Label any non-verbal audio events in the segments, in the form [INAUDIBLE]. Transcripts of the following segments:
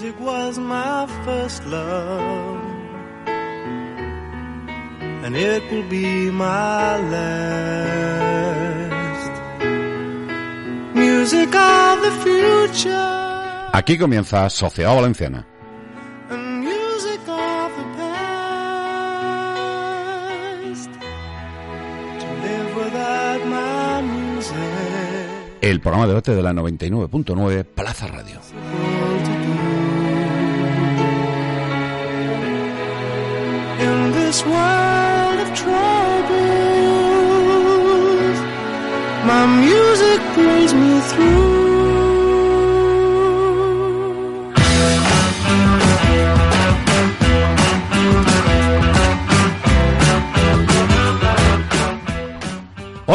Music was my first love, and it will be my last. Music of the future. Aquí comienza Sociedad Valenciana. El programa de debate de la 99.9 Plaza Radio. This world of troubles, my music brings me through.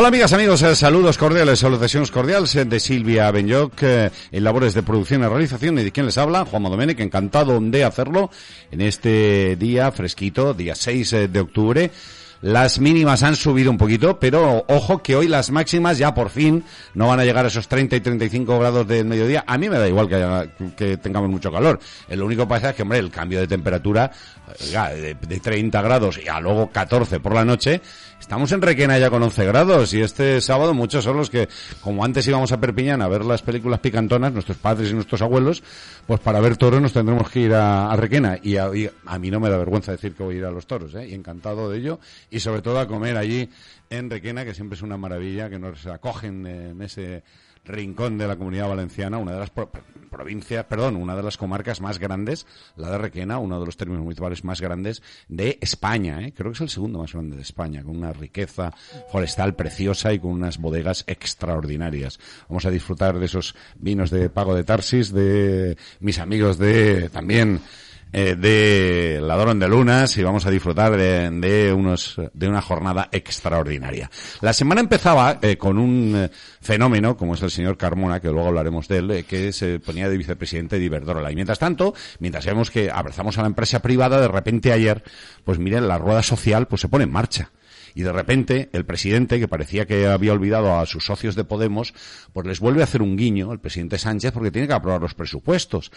Hola amigas, amigos, eh, saludos cordiales, salutaciones cordiales eh, de Silvia Benyoc eh, en labores de producción y realización y de quien les habla, Juan Domenech, encantado de hacerlo en este día fresquito, día 6 eh, de octubre. Las mínimas han subido un poquito, pero ojo que hoy las máximas ya por fin no van a llegar a esos 30 y 35 grados del mediodía. A mí me da igual que, haya- que tengamos mucho calor. Lo único que pasa es que, hombre, el cambio de temperatura, de, de 30 grados y a luego 14 por la noche, estamos en Requena ya con 11 grados y este sábado muchos son los que, como antes íbamos a Perpiñán a ver las películas picantonas, nuestros padres y nuestros abuelos, pues para ver toros nos tendremos que ir a, Requena y a, y a mí no me da vergüenza decir que voy a ir a los toros, ¿eh? y encantado de ello sobre todo a comer allí en Requena, que siempre es una maravilla, que nos acogen en ese rincón de la comunidad valenciana, una de las pro- provincias, perdón, una de las comarcas más grandes, la de Requena, uno de los términos municipales más grandes de España, ¿eh? creo que es el segundo más grande de España, con una riqueza forestal preciosa y con unas bodegas extraordinarias. Vamos a disfrutar de esos vinos de Pago de Tarsis, de mis amigos de también eh, de Ladrón de Lunas y vamos a disfrutar de, de unos de una jornada extraordinaria. La semana empezaba eh, con un eh, fenómeno como es el señor Carmona, que luego hablaremos de él, eh, que se ponía de vicepresidente de Iberdrola. Y mientras tanto, mientras vemos que abrazamos a la empresa privada, de repente ayer, pues miren, la rueda social pues se pone en marcha. Y de repente el presidente, que parecía que había olvidado a sus socios de Podemos, pues les vuelve a hacer un guiño, el presidente Sánchez, porque tiene que aprobar los presupuestos.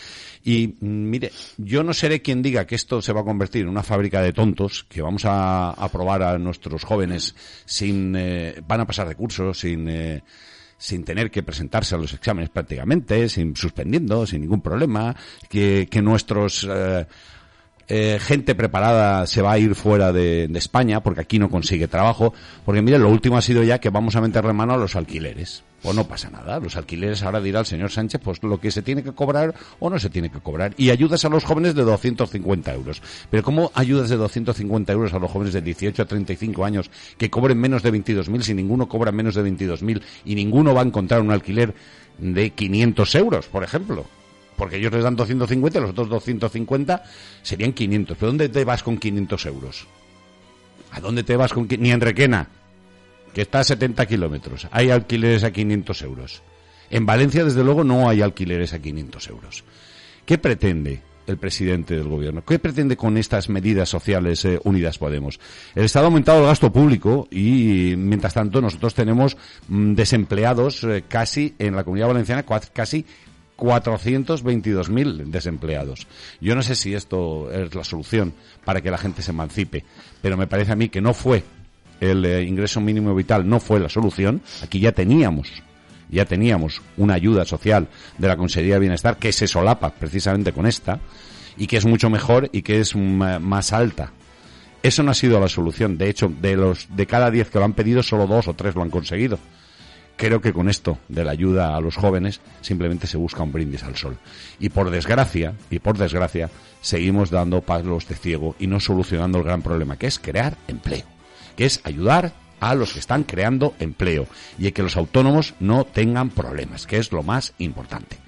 Y mm, mire, yo no seré quien diga que esto se va a convertir en una fábrica de tontos, que vamos a aprobar a nuestros jóvenes sin, eh, van a pasar de curso, sin, eh, sin tener que presentarse a los exámenes prácticamente, sin suspendiendo, sin ningún problema, que, que nuestros eh, eh, gente preparada se va a ir fuera de, España porque aquí no consigue trabajo. Porque mire, lo último ha sido ya que vamos a meterle mano a los alquileres. Pues no pasa nada. Los alquileres ahora dirá el señor Sánchez pues lo que se tiene que cobrar o no se tiene que cobrar. Y ayudas a los jóvenes de 250 euros. Pero ¿cómo ayudas de 250 euros a los jóvenes de 18 a 35 años que cobren menos de 22.000 si ninguno cobra menos de 22.000 y ninguno va a encontrar un alquiler de 500 euros, por ejemplo? Porque ellos les dan 250, los otros 250 serían 500. ¿Pero dónde te vas con 500 euros? ¿A dónde te vas con ni en Requena, que está a 70 kilómetros? Hay alquileres a 500 euros. En Valencia, desde luego, no hay alquileres a 500 euros. ¿Qué pretende el presidente del gobierno? ¿Qué pretende con estas medidas sociales eh, unidas Podemos? El Estado ha aumentado el gasto público y, mientras tanto, nosotros tenemos mm, desempleados eh, casi en la comunidad valenciana, casi 422.000 desempleados. Yo no sé si esto es la solución para que la gente se emancipe, pero me parece a mí que no fue el eh, ingreso mínimo vital, no fue la solución. Aquí ya teníamos, ya teníamos una ayuda social de la Consejería de Bienestar que se solapa precisamente con esta y que es mucho mejor y que es más alta. Eso no ha sido la solución. De hecho, de los de cada 10 que lo han pedido, solo dos o tres lo han conseguido creo que con esto de la ayuda a los jóvenes simplemente se busca un brindis al sol. Y por desgracia, y por desgracia, seguimos dando palos de ciego y no solucionando el gran problema, que es crear empleo, que es ayudar a los que están creando empleo y que los autónomos no tengan problemas, que es lo más importante.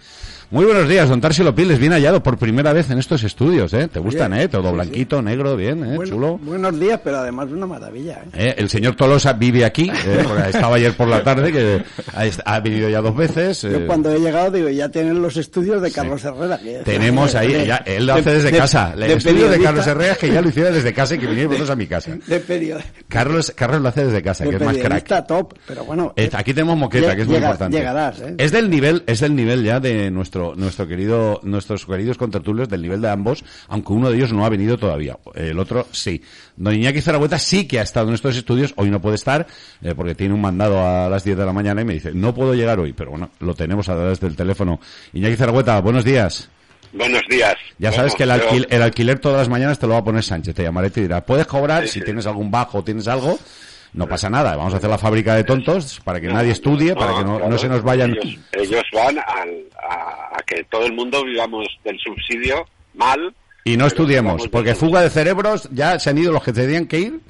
Muy buenos días, don Tarsilo Piles, bien hallado por primera vez en estos estudios, ¿eh? ¿Te gustan, Bien, eh? Todo sí, blanquito, negro, bien, ¿eh? Bueno, Chulo. Buenos días, pero además una maravilla. ¿eh? Eh, el señor Tolosa vive aquí, eh, [LAUGHS] estaba ayer por la tarde, que ha, ha venido ya dos veces. eh, Yo cuando he llegado digo, ya tienen los estudios de Carlos Herrera. que- tenemos ahí, de- ya, él lo de- hace desde de- casa. El de estudio de Carlos Herrera es que ya lo hiciera desde casa y que viniera vosotros a mi casa. De periodista. Carlos, Carlos lo hace desde casa, que es más crack. top, pero bueno. Eh, aquí tenemos moqueta, que es muy importante. Llegarás, ¿eh? Es del nivel, es del nivel ya de nuestro nuestro, nuestro querido, nuestros queridos contertulios del nivel de ambos, aunque uno de ellos no ha venido todavía. El otro sí. Don Iñaki Zaragoza sí que ha estado en estos estudios, hoy no puede estar, eh, porque tiene un mandado a las 10 de la mañana y me dice, no puedo llegar hoy, pero bueno, lo tenemos a través del teléfono. Iñaki Zaragoza, buenos días. Buenos días. Ya sabes que el, alquil- pero- el alquiler todas las mañanas te lo va a poner Sánchez, te llamaré y te dirá, puedes cobrar Sí, si sí. tienes algún bajo o tienes algo, no pasa nada, vamos a hacer la fábrica de tontos para que nadie estudie, para que no, claro, no se nos vayan... Ellos, ellos van al- a, a que todo el mundo vivamos del subsidio mal. Y no estudiemos, porque fuga de cerebros ya se han ido los que tenían que ir.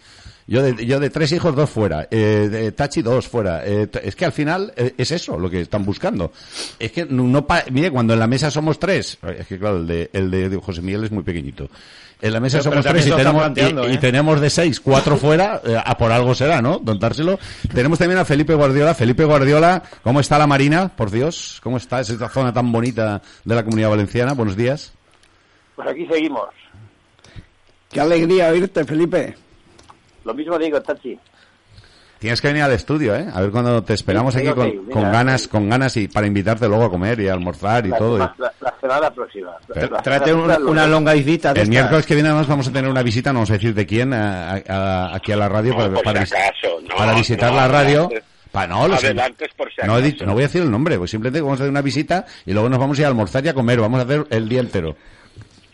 Yo de, yo de tres hijos, dos fuera. Eh, de Tachi, dos fuera. Eh, es que al final eh, es eso lo que están buscando. Es que no, no pa- mire, cuando en la mesa somos tres, es que claro, el de, el de José Miguel es muy pequeñito. En la mesa Pero- somos pero tres y tenemos, y, y ¿eh? tenemos de seis, cuatro fuera, eh, a por algo será, ¿no? Don Társelo. Tenemos también a Felipe Guardiola. Felipe Guardiola, ¿cómo está la Marina? Por Dios, ¿cómo está esa zona tan bonita de la comunidad valenciana? Buenos días. Pues aquí seguimos. Qué alegría oírte, Felipe. Lo mismo digo, Tachi. Tienes que venir al estudio, ¿eh? A ver cuando te esperamos Sí, aquí con, con ganas, con ganas y para invitarte luego a comer y a almorzar y La, todo. la, la- la semana próxima. Semana una, una lo- longaicita de El miércoles que viene además vamos a tener una visita, no vamos a decir de quién, a- a- aquí a la radio No, para, para si vis- acaso, no, para visitar no, la radio. Pa- no, lo sé. Adelante es por si no, he dicho- no voy a decir el nombre, pues simplemente vamos a hacer una visita y luego nos vamos a ir a almorzar y a comer, vamos a hacer el día entero.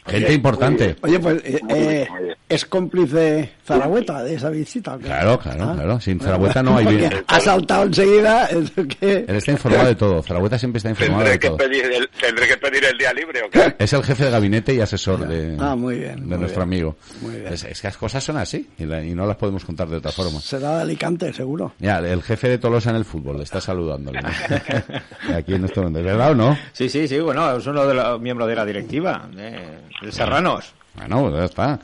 Gente importante. Oye, pues eh, eh, es cómplice Zaragoza de esa visita. ¿o qué? Claro, claro, Ah. claro. Sin Zaragoza no hay bien. ha saltado enseguida. es que- Él está informado de todo. Zaragoza siempre está informado ¿Tendré de que, todo. pedir el, ¿Tendré que pedir el día libre o qué? Es el jefe de gabinete y asesor de, Ah, muy bien, de muy nuestro bien. amigo. Muy bien. Es, es que las cosas son así y, la- y no las podemos contar de otra forma. Será de Alicante, seguro. Ya, el jefe de Tolosa en el fútbol le está saludándole. ¿no? [LAUGHS] Aquí en este momento. ¿Es verdad o no? Sí, sí, sí, bueno, es uno de los miembros de la directiva, de, de Serranos. Bueno, pues ya está.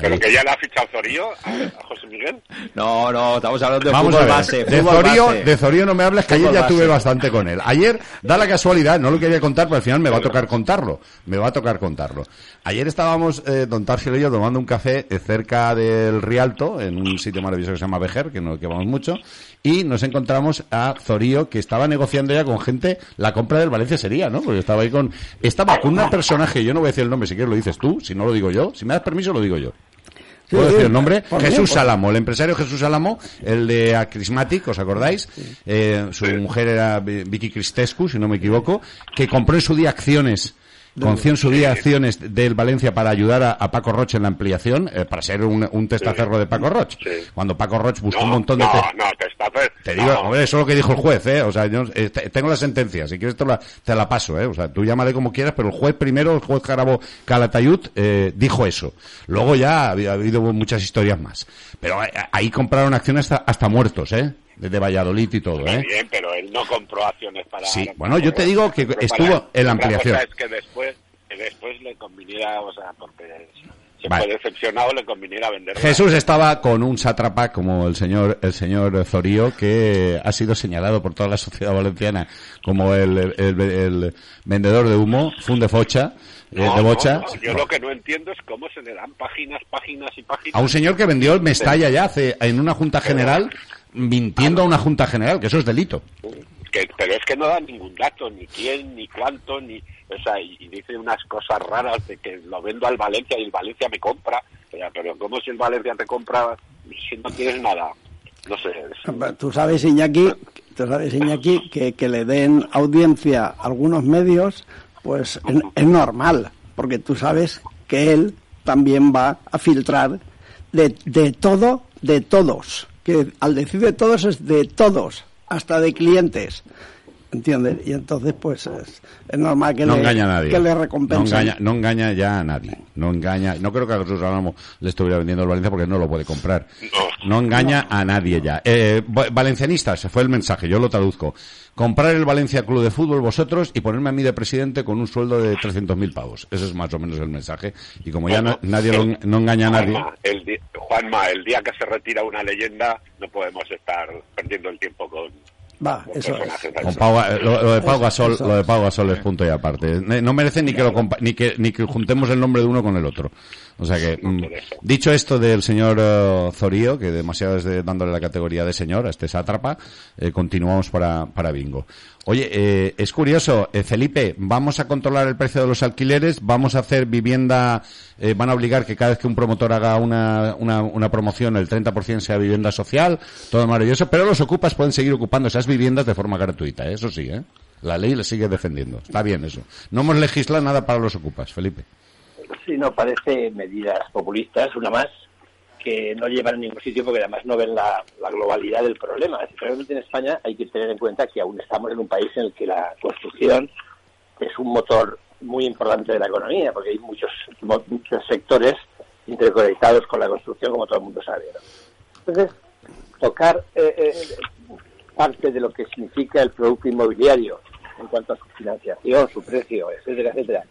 Pero que ya le ha fichado Zorío a, José Miguel. No, no, estamos hablando de Vamos fútbol a ver. base. de, fútbol Zorío, base. de Zorío no me hables, que ayer Fútbol ya tuve bastante con él. Ayer, da la casualidad, no lo quería contar, pero al final me va a tocar contarlo. Me va a tocar contarlo. Ayer estábamos, eh, don Targil y yo, tomando un café eh, cerca del Rialto, en un sitio maravilloso que se llama Vejer, que no que vamos mucho, y nos encontramos a Zorío, que estaba negociando ya con gente la compra del Valencia sería, ¿no? Porque estaba ahí con... Estaba con un personaje, yo no voy a decir el nombre, si quieres lo dices tú, si no lo digo yo, si me das permiso lo digo yo. Sí, ¿Puedo decir el nombre? por Jesús Álamo, el empresario Jesús Álamo, el de Acrismatic, ¿os acordáis? Eh, su mujer era Vi- Vicky Cristescu, si no me equivoco, que compró en su día acciones Conció en su día acciones del Valencia para ayudar a, a Paco Roche en la ampliación, eh, para ser un, un testaferro de Paco Roche. Cuando Paco Roche buscó No, un montón de... no, no, te digo, hombre, eso es lo que dijo el juez, ¿eh? O sea, yo eh, te- tengo la sentencia, si quieres te la, te la paso, ¿eh? O sea, tú llámale como quieras, pero el juez primero, el juez Jarabo Calatayud, eh, dijo eso. Luego ya ha habido, ha habido muchas historias más. Pero ahí compraron acciones hasta, hasta muertos, ¿eh? Desde Valladolid y todo, ¿eh? bien, pero él no compró acciones para... Sí, bueno, yo te digo que estuvo para- en la ampliación. cosa es que después, que después le conviniera, o sea, porque se Vale. fue decepcionado, le conviniera vender. Jesús estaba con un sátrapa como el señor el señor Zorío que ha sido señalado por toda la sociedad valenciana como el, el- el vendedor de humo, funde focha, eh, No, de no, bocha. no, yo lo que no entiendo es cómo se le dan páginas, páginas y páginas. A un señor que vendió el Mestalla ya hace, en una junta general, mintiendo a una junta general, que eso es delito. Que, pero es que no da ningún dato, ni quién, ni cuánto, ni, o sea, y, y dice unas cosas raras de que lo vendo al Valencia y el Valencia me compra, o sea, pero ¿cómo si el Valencia te compra si no tienes nada? No sé. es- Tú sabes, Iñaki, tú sabes, Iñaki, que, que le den audiencia a algunos medios, pues es, es normal, porque tú sabes que él también va a filtrar de, de todo, de todos. Que al decir de todos es de todos, hasta de clientes. ¿Entiendes? Y entonces, pues es, es normal que no le, engaña a nadie. que le no recompensen. engaña, no engaña ya a nadie. No engaña. No creo que a Jesús Álamo le estuviera vendiendo el Valencia porque no lo puede comprar. No. No engaña a nadie ya. Eh, va- valencianistas, fue el mensaje, yo lo traduzco. Comprar el Valencia Club de Fútbol vosotros y ponerme a mí de presidente con un sueldo de 300.000 pavos. Ese es más o menos el mensaje. Y como ya na- nadie lo no engaña a nadie. Juanma, el, Juanma, el día que se retira una leyenda no podemos estar perdiendo el tiempo con, Va, eso es. Con. Pau- eh, lo, lo de Pau Gasol, eso. lo de Pau Gasol es punto y aparte. No merece ni que lo compa- ni que ni que juntemos el nombre de uno con el otro. O sea que mm, dicho esto del señor eh, Zorío, que demasiado es dándole la categoría de señor a este sátrapa, eh, continuamos para para bingo. Oye, eh, es curioso, eh, Felipe, vamos a controlar el precio de los alquileres, vamos a hacer vivienda, eh, van a obligar que cada vez que un promotor haga una, una, una promoción el 30% sea vivienda social, todo maravilloso, pero los ocupas pueden seguir ocupando esas viviendas de forma gratuita, eso sí, ¿eh? La ley le sigue defendiendo, está bien eso. No hemos legislado nada para los ocupas, Felipe. Sí, no, parece medidas populistas, una más, que no llevan a ningún sitio porque además no ven la, globalidad del problema. Es Realmente en España hay que tener en cuenta que aún estamos en un país en el que la construcción es un motor muy importante de la economía, porque hay muchos, muchos sectores interconectados con la construcción, como todo el mundo sabe. Entonces, tocar eh, eh, parte de lo que significa el producto inmobiliario en cuanto a su financiación, su precio, etcétera, etcétera,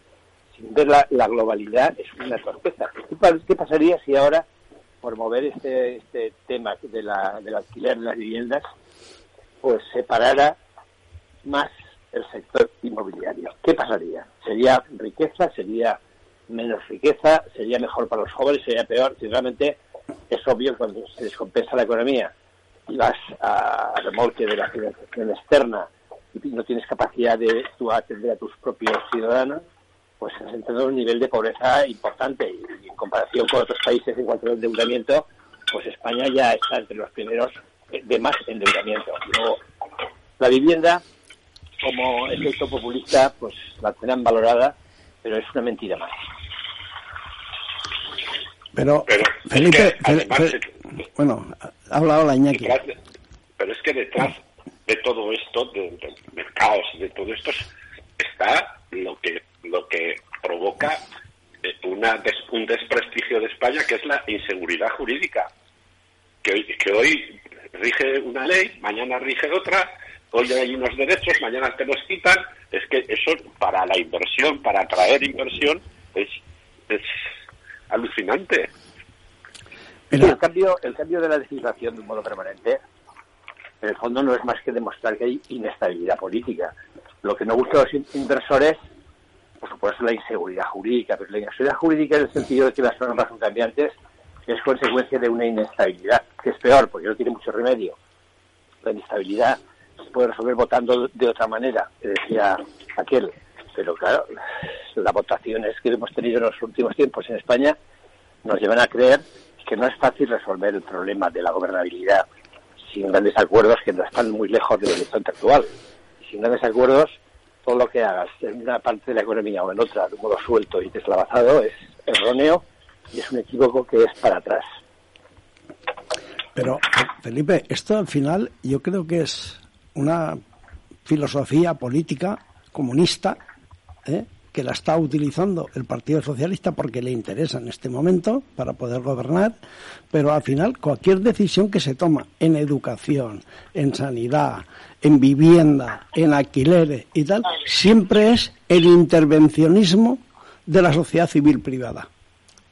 sin ver la, globalidad es una torpeza. ¿Qué, pa- qué pasaría si ahora, por mover este, este tema de la, del alquiler de las viviendas, pues separara más el sector inmobiliario? ¿Qué pasaría? ¿Sería riqueza? ¿Sería menos riqueza? ¿Sería mejor para los jóvenes? ¿Sería peor? Si realmente es obvio cuando se descompensa la economía y vas a remolque de la financiación externa y no tienes capacidad de tú atender a tus propios ciudadanos, pues has entrado en un nivel de pobreza importante y, en comparación con otros países en cuanto al endeudamiento, pues España ya está entre los primeros de más endeudamiento. Luego, la vivienda, como efecto populista, pues la tendrán valorada, pero es una mentira más. Pero, Pero es Felipe, que, Fe- además, Fe- es- bueno, ha hablado la Iñaki. detrás de- pero es que detrás de todo esto, de- del mercado, de todo esto, está lo que lo que provoca eh, una des- un desprestigio de España, que es la inseguridad jurídica. Que hoy, que hoy rige una ley, mañana rige otra, hoy hay unos derechos, mañana te los quitan. Es que eso para la inversión, para atraer inversión, es, es alucinante. El cambio, el cambio de la legislación de un modo permanente, en el fondo no es más que demostrar que hay inestabilidad política. Lo que no gusta a los in- inversores, por supuesto, es la inseguridad jurídica, pero la inseguridad jurídica en el sentido de que las normas son cambiantes es consecuencia de una inestabilidad, que es peor, porque no tiene mucho remedio. La inestabilidad se puede resolver votando de otra manera, que decía aquel. Pero claro, las votaciones que hemos tenido en los últimos tiempos en España nos llevan a creer que no es fácil resolver el problema de la gobernabilidad sin grandes acuerdos que no están muy lejos del horizonte actual. Sin grandes acuerdos, todo lo que hagas en una parte de la economía o en otra de un modo suelto y deslavazado es erróneo y es un equívoco que es para atrás. Pero, Felipe, esto al final yo creo que es una filosofía política comunista ¿eh? Que la está utilizando el Partido Socialista porque le interesa en este momento para poder gobernar, pero al final cualquier decisión que se toma en educación, en sanidad, en vivienda, en alquileres y tal, siempre es el intervencionismo de la sociedad civil privada.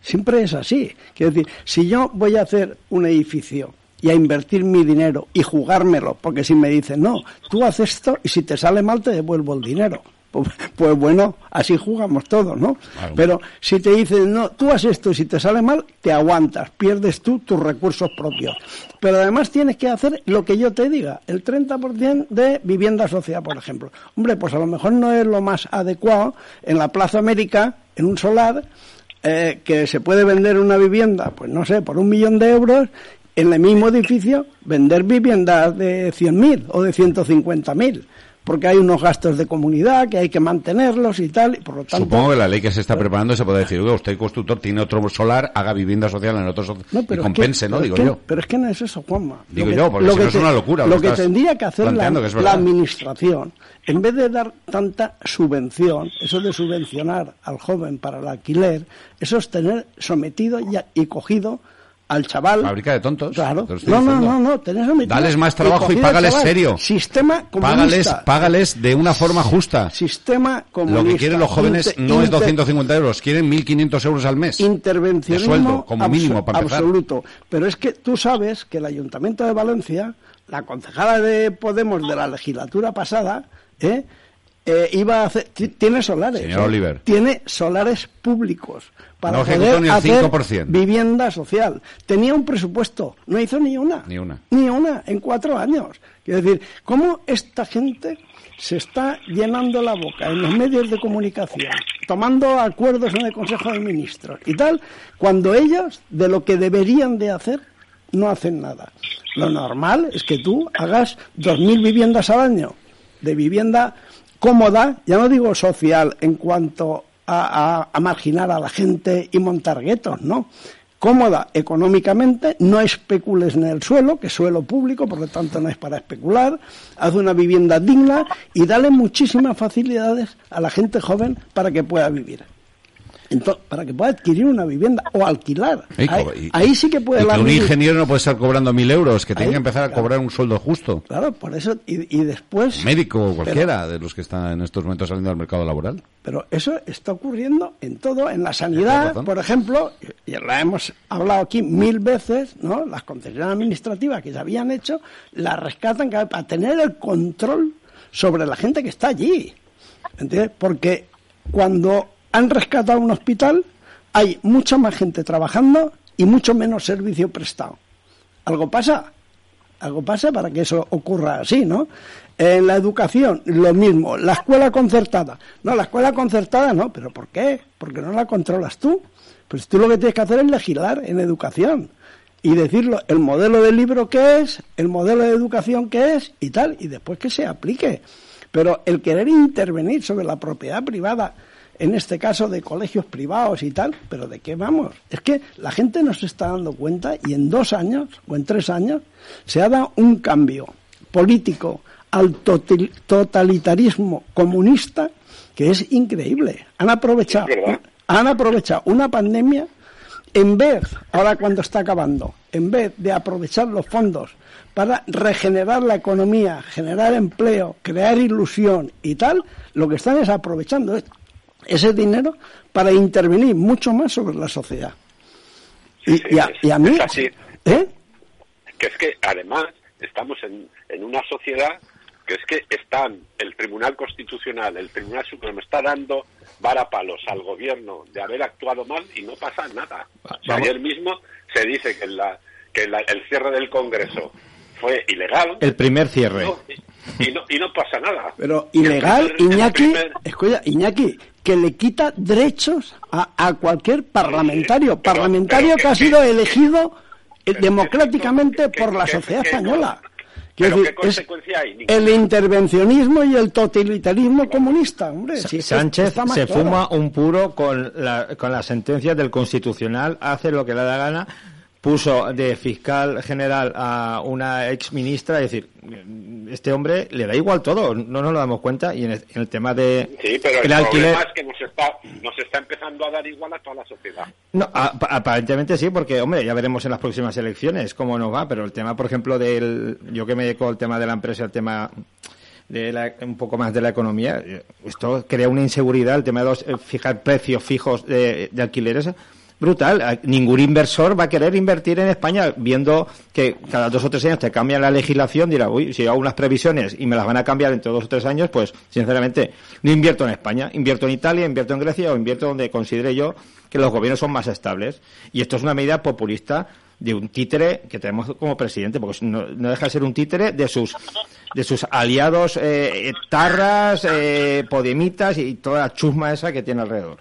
Siempre es así. Quiero decir, si yo voy a hacer un edificio y a invertir mi dinero y jugármelo, porque si me dicen, no, tú haces esto y si te sale mal te devuelvo el dinero. Pues, pues bueno, así jugamos todos, ¿no? Claro. Pero si te dicen, no, tú haces esto y si te sale mal, te aguantas, pierdes tú tus recursos propios. Pero además tienes que hacer lo que yo te diga, el 30% de vivienda social, por ejemplo. Hombre, pues a lo mejor no es lo más adecuado en la Plaza América, en un solar, eh, que se puede vender una vivienda, pues no sé, por un millón de euros, en el mismo edificio, vender viviendas de 100.000 o de 150.000, porque hay unos gastos de comunidad que hay que mantenerlos y tal, y por lo tanto... Supongo que la ley que se está preparando se puede decir, oiga, usted constructor tiene otro solar, haga vivienda social en otro so- No, y pero compense, que- ¿no? Digo que- yo. Pero es que no es eso, Juanma. Digo que- yo, porque lo si que no es una locura lo Lo que tendría que hacer la, que administración, en vez de dar tanta subvención, eso de subvencionar al joven para el alquiler, eso es tener sometido ya- y cogido al chaval. Fábrica de tontos. Claro. No, no, no, no, tener sometido. Dales más trabajo y págales chaval. serio. Sistema comunista. Págales, págales de una forma justa. Sistema comunista. Lo que quieren los jóvenes Inter- no es inter- 250 euros, quieren 1.500 euros al mes. intervencionismo De sueldo, como mínimo, para empezar. absoluto. Pero es que tú sabes que el Ayuntamiento de Valencia la concejala de Podemos de la legislatura pasada, ¿eh? Eh, iba a hacer, ti- tiene solares. Señor ¿eh? Oliver. Tiene solares públicos para No poder ni el hacer 5%. vivienda social. Tenía un presupuesto, no hizo ni una. Ni una. Ni una en cuatro años. Quiero decir, ¿cómo esta gente se está llenando la boca en los medios de comunicación, tomando acuerdos en el Consejo de Ministros y tal, cuando ellos de lo que deberían de hacer no hacen nada? Lo normal es que tú hagas 2.000 viviendas al año de vivienda cómoda, ya no digo social en cuanto a, a- marginar a la gente y montar guetos, ¿no? Cómoda económicamente, no especules en el suelo, que es suelo público, por lo tanto no es para especular, haz una vivienda digna y dale muchísimas facilidades a la gente joven para que pueda vivir. Entonces, para que pueda adquirir una vivienda o alquilar. Y Ahí, y- sí que puede y que un ingeniero no puede estar cobrando mil euros, que tiene que empezar a cobrar un sueldo justo. Claro, por eso, y, y después... Médico o Pero- cualquiera de los que están en estos momentos saliendo al mercado laboral. Pero eso está ocurriendo en todo, en la sanidad, por ejemplo, y la hemos hablado aquí mil veces, ¿no? Las concesiones administrativas que se habían hecho, las rescatan para tener el control sobre la gente que está allí. ¿Entiendes? Porque cuando han rescatado un hospital, hay mucha más gente trabajando y mucho menos servicio prestado. ¿Algo pasa? Algo pasa para que eso ocurra así, ¿no? En la educación, lo mismo. La escuela concertada. No, la escuela concertada no. ¿Pero por qué? Porque no la controlas tú. Pues tú lo que tienes que hacer es legislar en educación. Y decirlo, el modelo de libro que es, el modelo de educación que es y tal, y después que se aplique. Pero el querer intervenir sobre la propiedad privada, en este caso de colegios privados y tal, pero ¿de qué vamos? Es que la gente no se está dando cuenta y en dos años o en tres años se ha dado un cambio político al totalitarismo comunista que es increíble. Han aprovechado, han aprovechado una pandemia en vez, ahora cuando está acabando, en vez de aprovechar los fondos para regenerar la economía, generar empleo, crear ilusión y tal, lo que están es aprovechando es- ese dinero para intervenir mucho más sobre la sociedad. Y, Sí, y a, y a mí, es así. ¿eh? que es que además estamos en, en una sociedad que es que están el Tribunal Constitucional, el Tribunal Supremo está dando varapalos al gobierno de haber actuado mal y no pasa nada. O sea, Vamos. ayer mismo se dice que, la, que la- el cierre del Congreso fue ilegal El primer cierre. ¿no? y, y no, y no pasa nada. Pero ilegal, Iñaki, primer- escucha, Iñaki, que le quita derechos a, a cualquier parlamentario, pero- parlamentario pero que, que- ha sido elegido eh, pero democráticamente que- por la que- sociedad que- española. pero Quiero ¿qué decir, es consecuencia hay? El intervencionismo y el totalitarismo comunista, hombre. si Sánchez se claro. fuma un puro con la, con la sentencia del Constitucional, hace lo que le da gana, puso de fiscal general a una ex ministra, es decir, este hombre le da igual todo, no nos lo damos cuenta, y en el, en el tema de Sí, pero el, el alquiler... es que nos está, nos está empezando a dar igual a toda la sociedad. No, a- aparentemente sí, porque, hombre, ya veremos en las próximas elecciones cómo nos va, pero el tema, por ejemplo, del. Yo que me dedico al tema de la empresa, el tema de la- un poco más de la economía, eh, esto crea una inseguridad, el tema de los, eh, fijar precios fijos de, de alquileres. Brutal. A- Ningún inversor va a querer invertir en España viendo que cada dos o tres años te cambian la legislación. Dirá, uy, si hago unas previsiones y me las van a cambiar entre dos o tres años, pues sinceramente no invierto en España. Invierto en Italia, invierto en Grecia o invierto donde considere yo que los gobiernos son más estables. Y esto es una medida populista de un títere que tenemos como presidente, porque no, deja de ser un títere de sus de sus aliados eh, tarras, eh, podemitas y toda la chusma esa que tiene alrededor.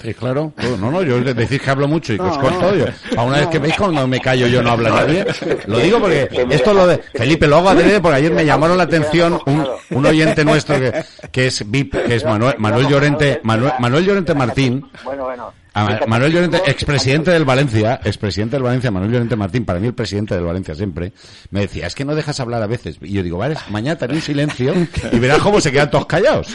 Sí, claro. Todo. No, no, yo decís que hablo mucho y que os No, corto. no. Yo, a una vez que veis cuando me callo yo no habla nadie. [LAUGHS] Lo digo porque esto lo de... Felipe, lo hago adrede porque ayer me llamaron la atención un, un oyente nuestro que, que es VIP, que es Manuel, Manuel Llorente, Manuel, Manuel Llorente Martín. Bueno, bueno. A Ma- Manuel Llorente, expresidente del Valencia, expresidente del Valencia, Manuel Llorente Martín, para mí el presidente del Valencia siempre, me decía, es que no dejas hablar a veces. Y yo digo, vale, mañana te haré un silencio y verás cómo se quedan todos callados.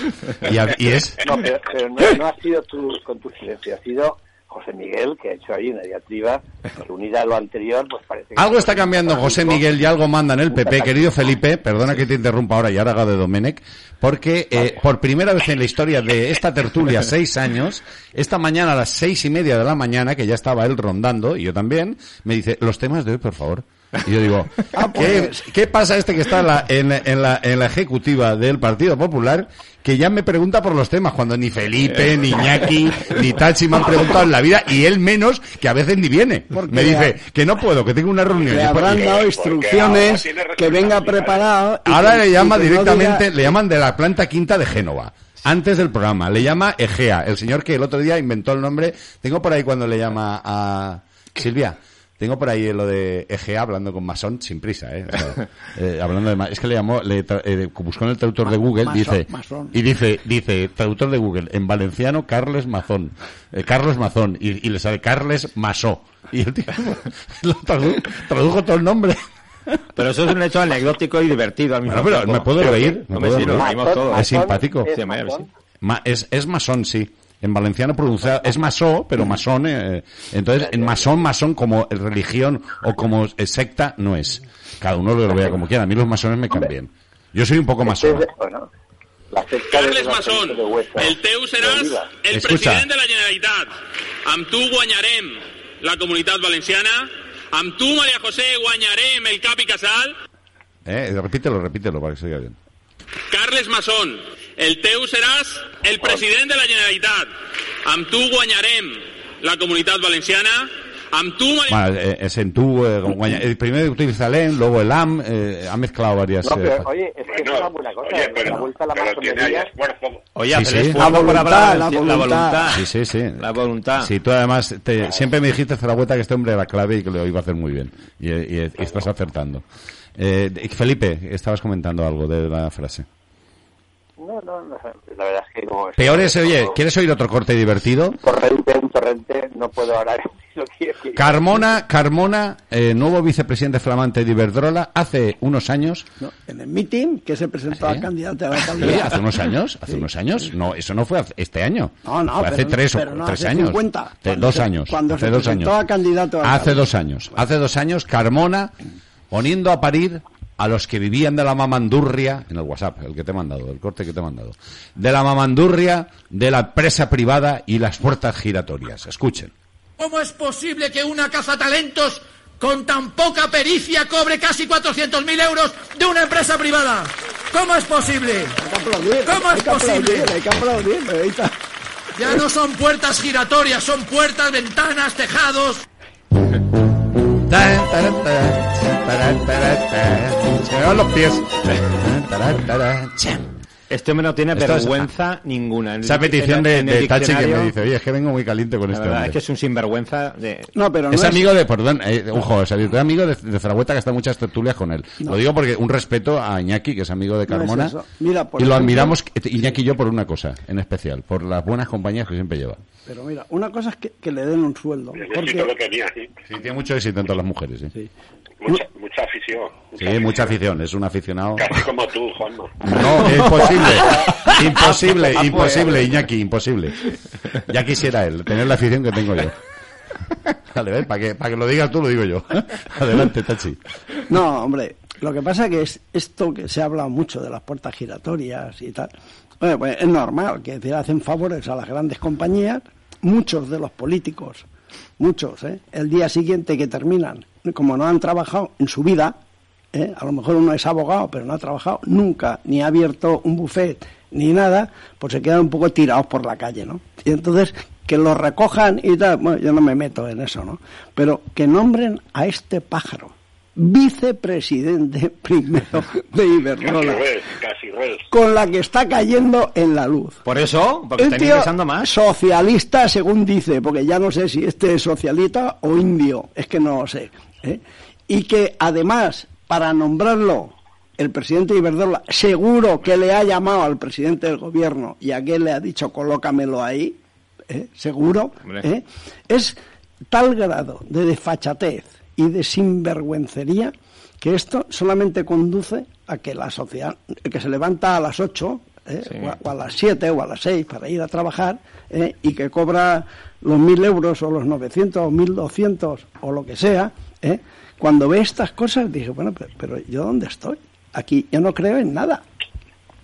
Y, a- y es... No, pero, pero no, no ha sido tu, con tu silencio, ha sido José Miguel, que ha hecho ahí una diatriba que unida a lo anterior, pues parece que... Algo está cambiando José Miguel y algo manda en el PP, querido Felipe, perdona que te interrumpa ahora y ahora haga de Domenech, porque eh, por primera vez en la historia de esta tertulia, [LAUGHS] seis años, esta mañana a las seis y media de la mañana, que ya estaba él rondando, y yo también, me dice, los temas de hoy, por favor. [LAUGHS] Y yo digo, Ah, ¿qué, pues. qué pasa este que está en la, en, en la, en la ejecutiva del Partido Popular que ya me pregunta por los temas cuando ni Felipe, ni Iñaki, ni Tachi me han preguntado en la vida y él menos que a veces ni viene. Porque Me dice que no puedo, que tengo una reunión. Le habrán dado instrucciones que venga preparado. y Ahora que- le llama no directamente, diga- le llaman de la planta quinta de Génova. Antes del programa, le llama Egea, el señor que el otro día inventó el nombre. Tengo por ahí cuando le llama a Silvia. Tengo por ahí lo de Egea hablando con Masón sin prisa, ¿eh? O sea, eh, hablando de, es que le llamó, le tra- eh, buscó en el traductor de Google, Masón, dice, y dice, dice, traductor de Google, en valenciano, Carles Mazón, eh, Carlos Mazón, y, y le sale Carles Masó. Y el tío [LAUGHS] lo tradu- tradujo todo el nombre. Pero eso es un hecho anecdótico y divertido al mismo Bueno, pero tiempo. me puedo reír, me Hombre, puedo reír. Es simpático. ¿Es masón? sí. Es, es masón, sí. En valenciano pronuncia, es masó, pero masón, eh, entonces en masón, masón como religión o como eh, secta no es. Cada uno lo vea como quiera. A mí los masones me caen bien. Yo soy un poco Este masón. la Carles Masson, el teu seràs el Escucha. president de la Generalitat. Amb tu guanyarem la Comunitat Valenciana. Amb tu, María José, guanyarem el Cap i Casal. Eh, repítelo, repítelo para que se oiga bien. Carles Masson, el teu seràs el president de la Generalitat. Amb tu guanyarem la Comunitat Valenciana. Amb tu. Bueno, eh, es en tú, eh, guaña- el primero utiliza el en, luego el am, eh, ha mezclado varias. No, eh, pero oye, es que es Bueno, una buena cosa. oye, la pero, vuelta a la pero tiene ahí masonería. esfuerzo. Oye, Sí, sí. esfuerzo La voluntad, la sí, voluntad. Sí, sí, sí. La voluntad. Sí, tú además te- siempre me dijiste, Zaragoza, que este hombre era clave y que lo iba a hacer muy bien. Y, y- y estás acertando. Eh, Felipe, estabas comentando algo de la frase. No, no, no, la verdad es que no. es- Peor es, oye, ¿quieres oír otro corte divertido? Torrente, un torrente, no puedo ahora lo que que- Carmona, Carmona, eh, nuevo vicepresidente flamante de Iberdrola, hace unos años, No, en el meeting que se presentó ¿Sí? a candidato a la [LAUGHS] ¿sí? alcaldía. hace unos años, hace unos años, no, eso no fue este año, No, no, fue hace pero- tres o pero no tres hace años, 50, Hace cuando dos se- años, cuando hace se dos presentó años, a candidato a hace dos años, hace dos años, Carmona poniendo a parir a los que vivían de la mamandurria, en el WhatsApp, el que te he mandado, el corte que te he mandado, de la mamandurria, de la empresa privada y las puertas giratorias. Escuchen. ¿Cómo es posible que una cazatalentos con tan poca pericia cobre casi 400.000 euros de una empresa privada? ¿Cómo es posible? ¿Cómo es posible? Ya no son puertas giratorias, son puertas, ventanas, tejados. [LAUGHS] Se van los pies. Este hombre no tiene Esto es- vergüenza ninguna. En Esa petición en de, en de Tachi que me dice, oye, es que vengo muy caliente con La este verdad hombre. es que es un sinvergüenza de... No, pero no Es amigo de, perdón, eh, ojo, es amigo de, de que está en muchas tertulias con él. Lo digo porque un respeto a Iñaki, que es amigo de No es Carmona. eso. Mira, por y lo ejemplo- admiramos, eh, Iñaki y yo, por una cosa en especial, por las buenas compañías que siempre lleva. Pero mira, una cosa es que, que le den un sueldo. El éxito que Porque, tenía, sí. Sí, tiene mucho éxito entre las mujeres, sí. Mucha, mucha afición. Sí, mucha afición, es un aficionado. Casi como tú, Juanma. No, es [LAUGHS] imposible. Imposible, imposible, Iñaki, imposible. Ya quisiera él, tener la afición que tengo yo. Vale, ¿ves? Para que, para que lo digas tú, lo digo yo. [LAUGHS] Adelante, Tachi. no, hombre, lo que pasa que es esto que se ha hablado mucho de las puertas giratorias y tal. Bueno, pues es normal, que decir, hacen favores a las grandes compañías, muchos de los políticos, muchos, ¿eh? el día siguiente que terminan, como no han trabajado en su vida, ¿eh? a lo mejor uno es abogado, pero no ha trabajado nunca, ni ha abierto un buffet, ni nada, pues se quedan un poco tirados por la calle, ¿no? Y entonces, que los recojan y tal, bueno, yo no me meto en eso, ¿no? Pero que nombren a este pájaro, vicepresidente [LAUGHS] primero de Iberdrola, con la que está cayendo en la luz. Por eso, porque El está tío ingresando más. socialista, según dice, porque ya no sé si este es socialista o indio, es que no lo sé. ¿Eh? Y que además, para nombrarlo el presidente de Iberdrola, seguro que le ha llamado al presidente del gobierno y a quien le ha dicho colócamelo ahí, ¿eh? seguro. ¿eh? es tal grado de desfachatez y de sinvergüencería que esto solamente conduce a que la sociedad, que se levanta a las 8, ¿eh? o, a, o a las 7 o a las 6 para ir a trabajar ¿eh? y que cobra los 1.000 euros o los 900 o 1.200 o lo que sea, ¿eh? cuando ve estas cosas dije, bueno, pero, pero ¿yo dónde estoy? Aquí yo no creo en nada.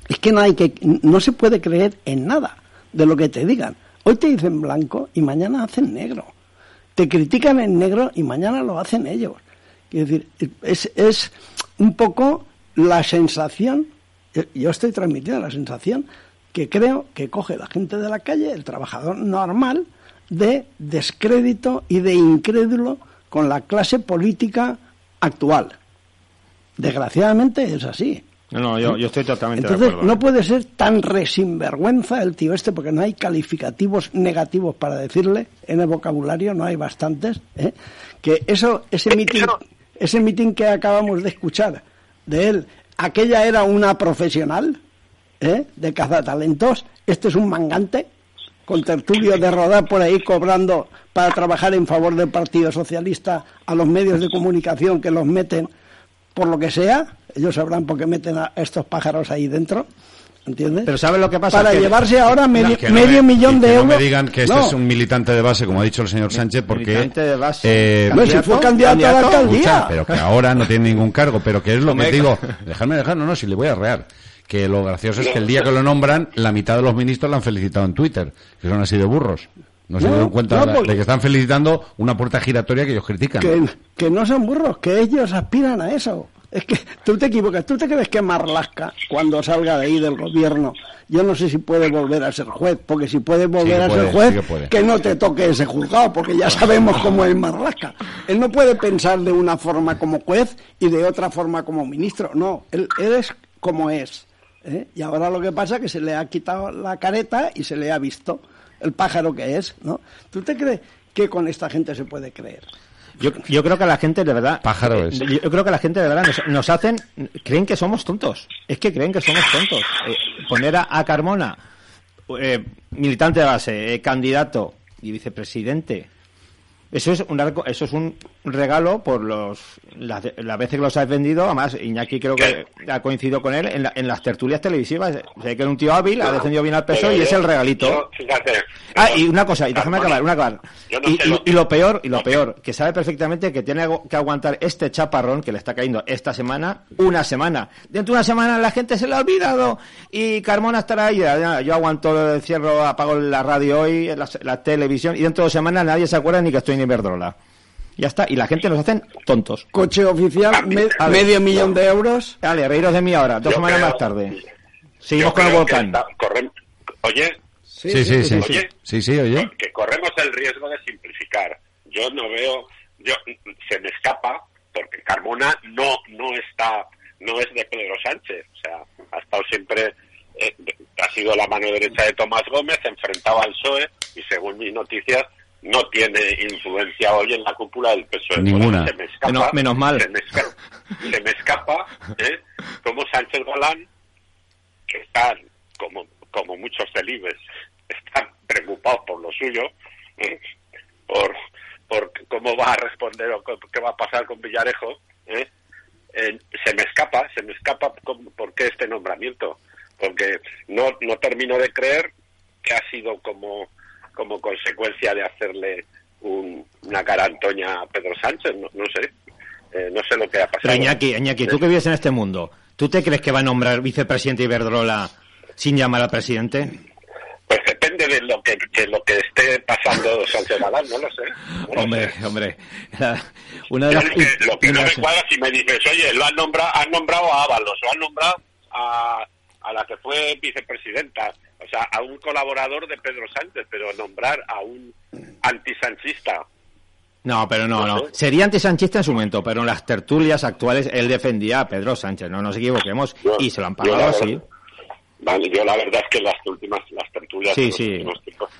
Es que no hay que no se puede creer en nada de lo que te digan. Hoy te dicen blanco y mañana hacen negro. Te critican en negro y mañana lo hacen ellos. Quiero decir, es, es un poco la sensación, eh, yo estoy transmitiendo la sensación que creo que coge la gente de la calle, el trabajador normal, de descrédito y de incrédulo con la clase política actual. Desgraciadamente es así. No, no, yo, yo estoy totalmente de Entonces, acuerdo. no puede ser tan resinvergüenza el tío este, porque no hay calificativos negativos para decirle en el vocabulario, no hay bastantes, ¿eh? que eso, ese mitin, ese mitin que acabamos de escuchar de él, aquella era una profesional ¿eh? de cazatalentos, este es un mangante con tertulio de rodar por ahí cobrando para trabajar en favor del Partido Socialista a los medios de comunicación que los meten por lo que sea, ellos sabrán por qué meten a estos pájaros ahí dentro, ¿entiendes? Pero ¿sabes lo que pasa? Para Que- llevarse ahora medio, no medio me- millón de que euros. No me digan que este No, es un militante de base, como ha dicho el señor Sánchez, porque. Militante de base. eh, no, si fue candidato a la alcaldía. Escucha, pero que ahora no tiene ningún cargo, pero que es lo que digo. Dejadme dejar, no, no, si le voy a rear. Que lo gracioso es que el día que lo nombran, la mitad de los ministros lo han felicitado en Twitter, que son así de burros. No se dieron cuenta no, de- que están felicitando una puerta giratoria que ellos critican. que, que no son burros, que ellos aspiran a eso. Es que tú te equivocas. ¿Tú te crees que Marlasca, cuando salga de ahí del gobierno, yo no sé si puede volver a ser juez? Porque si puede volver a puede, ser juez, sí que no te toque ese juzgado, porque ya sabemos cómo es Marlasca. Él no puede pensar de una forma como juez y de otra forma como ministro. No, él, él es como es. ¿Eh? Y ahora lo que pasa es que se le ha quitado la careta y se le ha visto el pájaro que es. ¿no? ¿Tú te crees que con esta gente se puede creer? Yo, yo creo que la gente de verdad. Pájaro es. Yo, yo creo que la gente de verdad nos, nos hacen. Creen que somos tontos. Es que creen que somos tontos. Eh, poner a, a Carmona, eh, militante de base, eh, candidato y vicepresidente. Eso es un arco- eso es un regalo por los las, las veces que los has vendido. Además, Iñaki creo que ha coincidido con él en, la- en las tertulias televisivas. O sea, que era un tío hábil, ha defendido bien al PSOE y es el regalito. yo, fíjate, Ah, y una cosa, y déjame acabar, una acabar. no y, sé y- lo- y lo peor, y lo peor, que sabe perfectamente que tiene que aguantar este chaparrón que le está cayendo esta semana, una semana. Dentro de una semana la gente se le ha olvidado y Carmona estará ahí. Yo aguanto el cierro, apago la radio hoy, la, la televisión y dentro de dos semanas nadie se acuerda ni que estoy en Iberdrola. Ya está, y la gente nos hacen tontos. Coche oficial, me- A ver. medio millón de euros. Dale, reíros de mí ahora, dos Yo semanas creo- más tarde. Seguimos con el volcán. está- correm- Oye, Sí, sí, sí. Sí, Oye. sí, sí, oye. que corremos el riesgo de simplificar. Yo no veo, yo se me escapa porque Carmona no no está, no es de Pedro Sánchez, o sea, ha estado siempre eh, ha sido la mano derecha de Tomás Gómez, enfrentado al PSOE y según mis noticias no tiene influencia hoy en la cúpula del PSOE. Ninguna. Se me escapa, Menos- menos mal. Se me escapa, [LAUGHS] se me escapa ¿eh? como Sánchez Galán que están, como, como muchos celibes, están preocupados por lo suyo, ¿eh? por, por cómo va a responder o qué va a pasar con Villarejo, ¿eh? Eh, se me escapa, se me escapa por qué este nombramiento, porque no, no termino de creer que ha sido como, como consecuencia de hacerle un- una cara antoña a Pedro Sánchez, no, no sé, Eh, no sé lo que ha pasado. Pero Iñaki, Iñaki, tú que vives en este mundo, ¿tú te crees que va a nombrar vicepresidente Iberdrola sin llamar al presidente? Pues depende de lo que, de lo que esté pasando Sánchez Galán, no lo sé. no lo Hombre, sé. hombre. [LAUGHS] Una de las. lo que, lo que no me cuadra si me dices, oye, lo han nombrado, han nombrado a Ábalos, o han nombrado a, a la que fue vicepresidenta, o sea, a un colaborador de Pedro Sánchez, pero nombrar a un antisanchista. No, pero no, No. Sería antisanchista en su momento, pero en las tertulias actuales él defendía a Pedro Sánchez, no nos equivoquemos, y se lo han pagado verdad- así. Vale, yo la verdad es que las últimas, las tertulias... Sí, sí.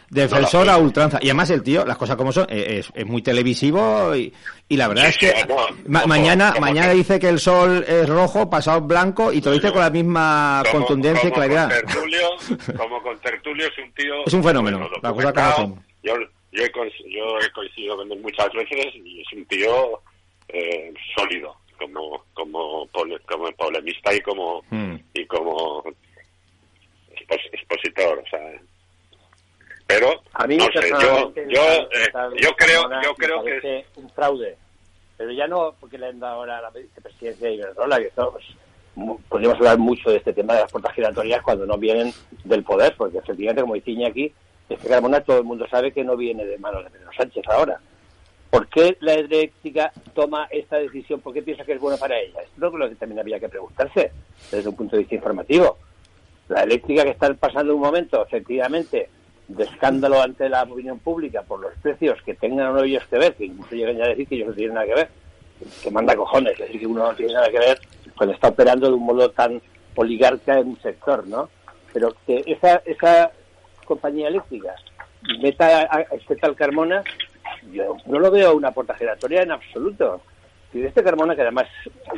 Defensor no a ultranza. Y además el tío, las cosas como son, eh, es, es muy televisivo y, y la verdad Sí, es que sí, no, ma- como- mañana como mañana que- dice que el sol es rojo, pasado blanco y te lo dice con la misma como- contundencia y claridad. Con tertulio, [LAUGHS] como con Tertulio es un tío... Es un fenómeno, bueno. Yo, yo, he, yo he coincidido con él muchas veces y es un tío eh, sólido como como como polemista y como Hmm. y como expositor, o sea. Pero, A mí no sé, yo, eh, yo creo, yo creo que parece un fraude. Pero ya no porque le han dado ahora la vicepresidencia de Iberdrola, que esto, pues, podríamos hablar mucho de este tema de las puertas giratorias cuando no vienen del poder, porque efectivamente, como dice Iñaki, este Carmona todo el mundo sabe que no viene de manos de Pedro Sánchez ahora. ¿Por qué la eléctrica toma esta decisión? ¿Por qué piensa que es bueno para ella? Esto es lo que también había que preguntarse desde un punto de vista informativo. La eléctrica que está pasando un momento, efectivamente, de escándalo ante la opinión pública por los precios que tengan o no ellos que ver, que incluso llegan ya a decir que ellos no tienen nada que ver, que manda cojones, es decir, que uno no tiene nada que ver cuando está operando de un modo tan oligarca en un sector, ¿no? Pero que esa, esa compañía eléctrica meta a este tal Carmona, yo no lo veo una puerta giratoria en absoluto. Y este Carmona, que además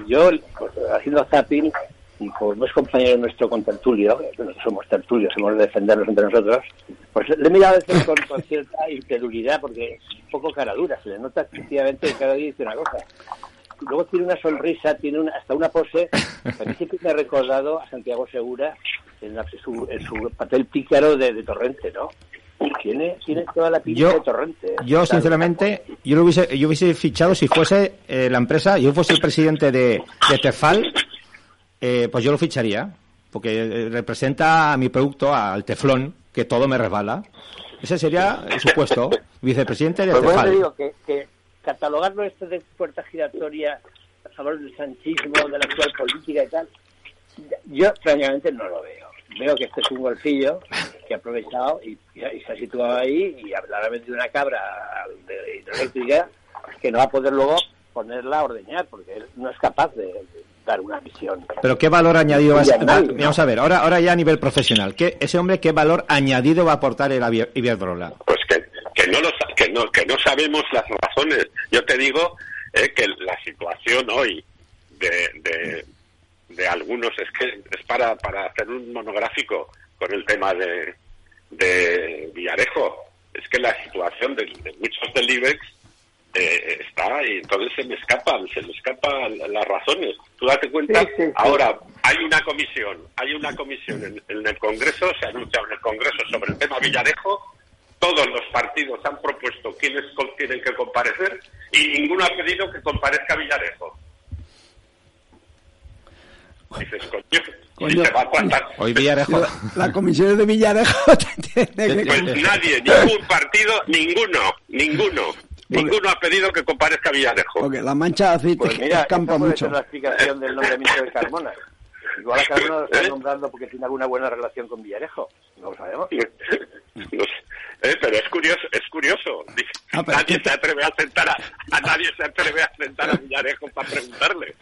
yo, pues, haciendo zapping, y como es compañero nuestro con Tertulio, nosotros somos Tertulios, hemos de defendernos entre nosotros, pues le he mirado a veces con, con cierta incredulidad, porque es un poco cara dura, se le nota efectivamente que cada día dice una cosa. Luego tiene una sonrisa, tiene una- hasta una pose, a mí siempre me ha recordado a Santiago Segura en, la- su, en su papel pícaro de, de Torrente, ¿no? Tiene, tiene toda la pinta Yo- de Torrente. Yo, sinceramente, yo lo hubiese, yo hubiese fichado si fuese eh, la empresa, yo fuese el presidente de, de Tefal, eh, pues yo lo ficharía, porque eh, representa a mi producto, al teflón, que todo me resbala. Ese sería el supuesto, vicepresidente de Pues bueno, te digo que, que catalogarlo esto de puerta giratoria a favor del sanchismo, de la actual política y tal, yo francamente no lo veo. Veo que este es un golfillo que ha aprovechado y, y- y se ha situado ahí y habrá vendido una cabra de hidroeléctrica que no va a poder luego ponerla a ordeñar porque él no es capaz de, una misión. Pero qué valor añadido va a ¿no? Vamos a ver, ahora, ahora ya a nivel profesional, ¿qué, ese hombre qué valor añadido va a aportar el Iber- Iberdrola? pues que, que no lo que no que no sabemos las razones yo te digo eh, que la situación hoy de, de, de algunos es que es para para hacer un monográfico con el tema de, de Villarejo es que la situación de, de muchos del IBEX eh, está y entonces se me escapan se me escapan las razones tú date cuenta Sí, sí, sí. ahora hay una comisión hay una comisión en, en el Congreso se ha anunciado en el Congreso sobre el tema Villarejo todos los partidos han propuesto quiénes tienen que comparecer y ninguno ha pedido que comparezca Villarejo. Dices, coño, Coño. si se va a aguantar. Hoy Villarejo... La, la comisión de Villarejo [LAUGHS] tiene que... Pues nadie, ningún partido, ninguno, ninguno, ninguno ha pedido que comparezca Villarejo. Porque la mancha de aceite Pues mira, escampa puede mucho. ser la explicación del nombramiento de Carmona. Igual a Carmona lo están nombrando porque tiene alguna buena relación con Villarejo. No lo sabemos. Eh, pero es curioso, es curioso. Ah, nadie se atreve a sentar a, a nadie se atreve a sentar a Villarejo para preguntarle.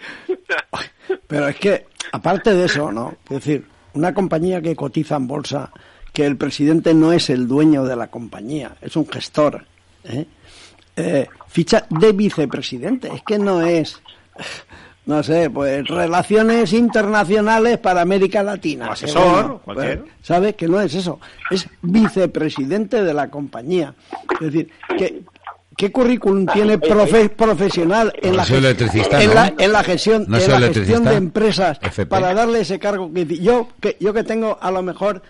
Pero es que, aparte de eso, ¿no? Es decir, una compañía que cotiza en bolsa, que el presidente no es el dueño de la compañía, es un gestor, ¿eh? Eh, ficha de vicepresidente, es que no es, no sé, pues relaciones internacionales para América Latina. O asesor, Que, bueno, cualquier. pues, ¿Sabe? Que no es eso, es vicepresidente de la compañía. Es decir, que... ¿Qué currículum tiene profe- profesional en No la, soy gest- electricista, en ¿no? la, en la gestión, No en la gestión de empresas FP. para darle ese cargo que yo que yo que tengo a lo mejor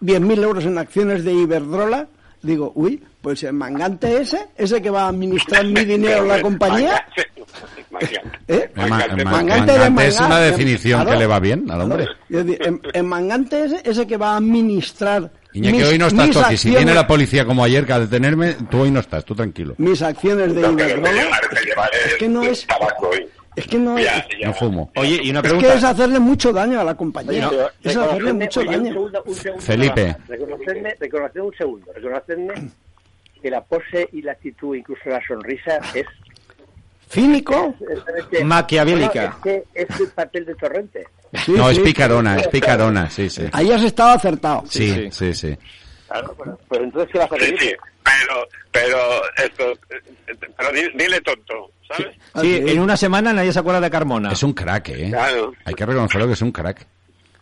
10.000 euros en acciones de Iberdrola digo uy pues el mangante ese ese que va a administrar mi dinero en la compañía. ¿eh? Ma- ma- Mangante, mangante de mangante es una de- definición claro. que le va bien al hombre. Es decir, el, el mangante ese ese que va a administrar Iñaki, mis- hoy no estás tú aquí. Si viene la policía como ayer que a detenerme, tú hoy no estás, tú tranquilo. mis acciones de que Iberdrola es que no es es tabaco hoy. Es que no es, Ya, ya. No fumo. Oye, y una es pregunta... que es hacerle mucho daño a la compañía Pero es hacerle mucho oye, un daño segundo, un segundo, Felipe. Reconocerme, reconocerme un segundo. Reconocerme que la pose y la actitud, incluso la sonrisa, es... cínico es- es- Maquiavélica. No, es que es el papel de Torrente. Sí, No, es sí. picarona, es picarona, sí, sí. ahí has estado acertado Sí, sí, sí. Claro, bueno, pues entonces, ¿qué vas a Sí, pedir? sí, pero, pero, esto, eh, pero di- dile tonto, ¿sabes? Sí, en una semana nadie se acuerda de Carmona. Es un crack, ¿eh? Claro. Hay que reconocerlo que es un crack.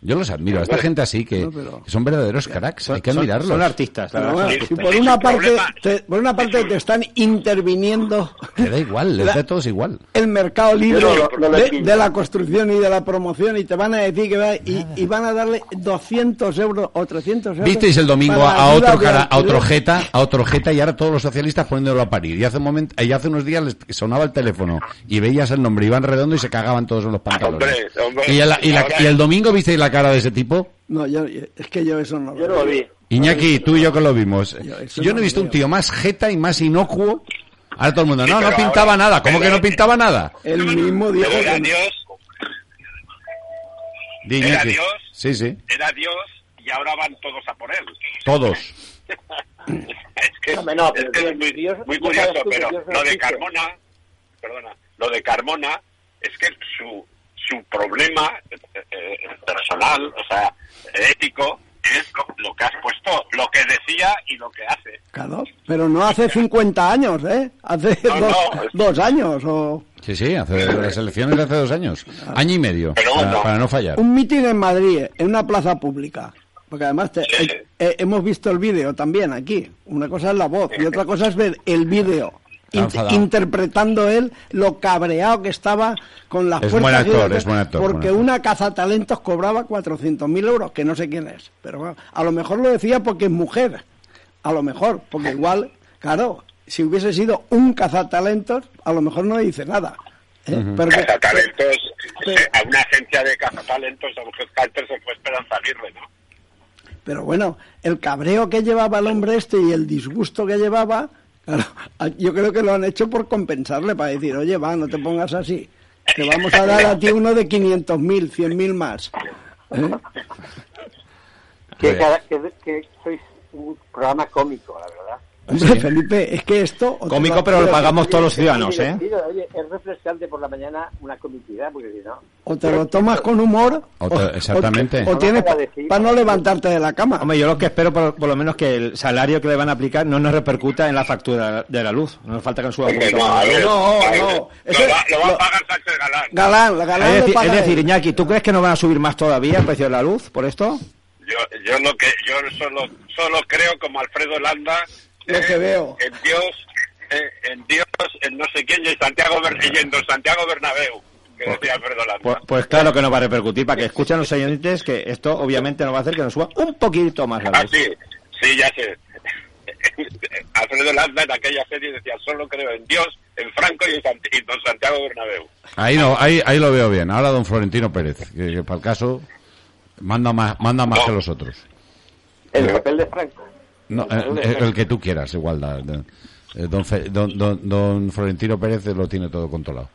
Yo los admiro. A esta gente así que, No, pero- que son verdaderos cracks. Hay que admirarlos. Son artistas, la Pero verdad. bueno, son si artistas. por una un parte te, por una parte te están interviniendo Le da igual, les da a todos igual. el mercado libre no no de, la construcción y de la promoción y te van a decir que va, y, y van a darle 200 euros o 300 euros. Visteis el domingo a otro cara, a otro jeta, a otro jeta y ahora todos los socialistas poniéndolo a parir. Y hace un momento, y hace unos días les sonaba el teléfono y veías el nombre Iván Redondo y se cagaban todos en los pantalones. Hombre, hombre, y, el, y la- ahora- y el domingo visteis la cara de ese tipo. No, yo, es que yo eso no Yo no lo vi. Iñaki, tú y yo que lo vimos. Yo Yo no no he lo visto un tío más jeta y más inocuo. Ahora todo el mundo, Sí, no, no pintaba ahora- nada. ¿Cómo que no pintaba nada? Él mismo dijo era que. Dios, Di, ¿Era Iñaki. Dios? Sí, sí. era Dios y ahora van todos a por él. Todos. [LAUGHS] es que, no, es, que Dios- es muy, Dios- muy Dios curioso, pero lo de. Carmona, perdona, lo de Carmona es que su, su problema eh, eh, personal, o sea, ético, es lo que has puesto, lo que decía y lo que hace. Claro, pero no hace 50 años, ¿eh? Hace No, dos, no, dos años o Sí, sí, hace las elecciones de hace dos años. Año y medio. Pero para, no. para no fallar. un mitin en Madrid, en una plaza pública. Porque además te- Sí. eh, eh, hemos visto el vídeo también aquí. Una cosa es la voz y otra cosa es ver el vídeo. Interpretando él lo cabreado que estaba con las Es fuerzas buen actor, es buen actor, porque buen actor. una cazatalentos cobraba 400.000 euros que no sé quién es pero bueno, a lo mejor lo decía porque es mujer a lo mejor porque [LAUGHS] igual claro si hubiese sido un cazatalentos a lo mejor no dice nada ¿eh? Pero Cazatalentos, pero- eh, a una agencia de cazatalentos, a un headhunter se fue Esperanza Aguirre, ¿no? Pero bueno, el cabreo que llevaba el hombre este y el disgusto que llevaba, claro, a- yo creo que lo han hecho por compensarle, para decir, oye, va, no te pongas así, te vamos a dar a ti uno de 500.000, 100.000 más. ¿Eh? Que, que, que sois un programa cómico, la verdad. Hombre, Felipe, es que esto... o Cómico, pero lo o pagamos todos los ciudadanos, ¿eh? Oye, es refrescante por la mañana una comicidad, porque si no... O te lo tomas con humor, O te- exactamente. o, tienes a decir. para no levantarte de la cama. Hombre, yo lo que espero por, por lo menos que el salario que le van a aplicar no nos repercuta en la factura de la luz. No nos falta que nos suba un poquito no, más. No, no, Lo, va, lo va lo- a pagar Sánchez Galán. Galán, la Galán Es decir, paga es decir. Iñaki, ¿tú crees que no van a subir más todavía el precio de la luz por esto? Yo, yo lo que yo solo solo creo como Alfredo Landa Lo que veo. en Dios eh, en Dios en no sé quién y en Santiago Ber- y en Don Santiago Bernabéu que decía Alfredo Landa Pues, pues claro que nos va a repercutir, para que escuchen los oyentes que esto obviamente nos va a hacer que nos suba un poquito más la ah sí sí ya sé [LAUGHS] Alfredo Landa en aquella serie decía solo creo en Dios en Franco y en, Sant- y Don Santiago Bernabéu Ahí no, ahí, ahí lo veo bien. Ahora don Florentino Pérez, que, que para el caso manda más, manda más que los otros. El papel de Franco. No, eh, eh, el, que tú quieras, igual. da- eh, don, Fe- don, don- don Florentino Pérez lo tiene todo controlado.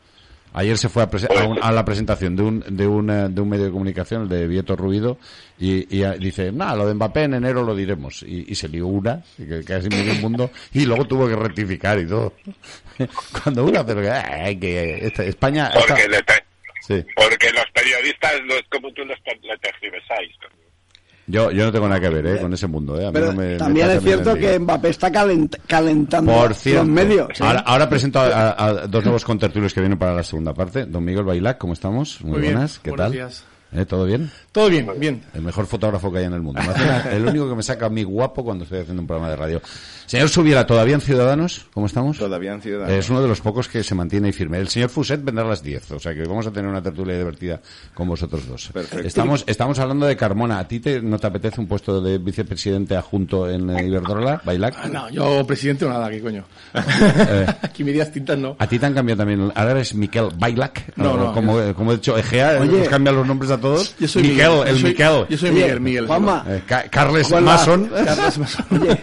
Ayer se fue a, prese- a un- a la presentación de un, de, un, eh, de un medio de comunicación, el de Vieto Ruido, y, y, eh, dice, nada, lo de Mbappé en enero lo diremos. Y, y se lió una, que casi medio mundo, y luego tuvo que rectificar y todo. [LAUGHS] Cuando lo que... ay, que esta- España... está- porque le te- sí. porque los periodistas no es como tú te- le tergiversáis Yo, yo no tengo nada que ver eh, con ese mundo. Eh. A mí Pero no me- me también es cierto que Mbappé está calent- calentando Por cierto, los medios. ¿eh? ahora, ahora presento a, a- a dos nuevos contertulios que vienen para la segunda parte. Don Miguel Bailac, ¿cómo estamos? Muy, Muy bien, buenas, ¿qué buenos tal? días. ¿Eh? ¿Todo bien? Todo bien, bien. El mejor fotógrafo que hay en el mundo. Me hace una- el único que me saca a mí guapo cuando estoy haciendo un programa de radio. Señor Subiera, ¿todavía en Ciudadanos? ¿Cómo estamos? Todavía en Ciudadanos. Es uno de los pocos que se mantiene firme. El señor Fuset vendrá a las 10, o sea que vamos a tener una tertulia divertida con vosotros dos. Perfecto. Estamos, estamos hablando de Carmona. ¿A ti te, no te apetece un puesto de vicepresidente adjunto en eh, Iberdrola, Bailac? Ah, no, yo presidente o nada, ¿qué coño? [LAUGHS] Eh. [LAUGHS] Aquí medias tintas no. ¿A ti te han cambiado también? Ahora eres Miquel Bailac. No, O no, como, como he dicho, Egea, Oye. nos cambian los nombres a todos. Yo soy Miquel, Miguel, yo el soy- Miquel. Yo soy Miguel, Miguel. Juanma, Eh, Ca- Carles Mason. Carlos Mason. [LAUGHS] Oye,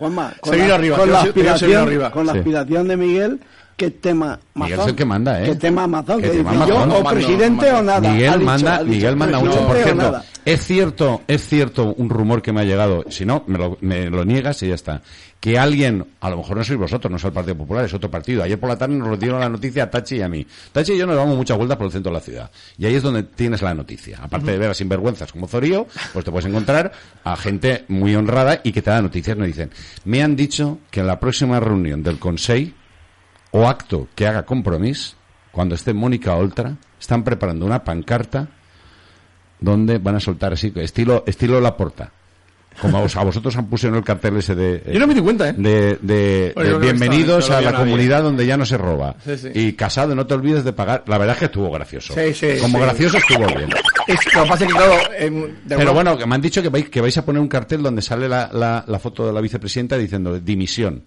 Juanma, con la, arriba, con la aspiración, arriba. con la Sí. aspiración de Miguel, ¿qué tema Miguel es el que manda, ¿eh? ¿Qué tema mazón? ¿Qué tema yo o presidente mando. o nada. Ha Miguel dicho- manda, ha dicho Miguel manda mucho. Por cierto, es cierto, es cierto un rumor que me ha llegado. Si no, me lo, me lo niegas y ya está. Que alguien, a lo mejor no sois vosotros, no es el Partido Popular, es otro partido. Ayer por la tarde nos lo dieron la noticia a Tachi y a mí. Tachi y yo nos damos muchas vueltas por el centro de la ciudad. Y ahí es donde tienes la noticia. Aparte de ver a sinvergüenzas como Zorío, pues te puedes encontrar a gente muy honrada y que te da noticias. Nos dicen, me han dicho que en la próxima reunión del Consejo o acto que haga compromiso, cuando esté Mónica Oltra, están preparando una pancarta donde van a soltar así, estilo, estilo La Porta. Como a, vos- a vosotros han puesto en el cartel ese de... Yo no me di cuenta, ¿eh? de, de- Oye, bienvenidos a la nadie. comunidad donde ya no se roba. Sí, sí. Y casado, no te olvides de pagar. La verdad es que estuvo gracioso. Sí, sí, Como gracioso estuvo bien. Es, lo que pasa es que, claro, de Pero bueno, que me han dicho que vais, que vais a poner un cartel donde sale la, la, la foto de la vicepresidenta diciendo dimisión.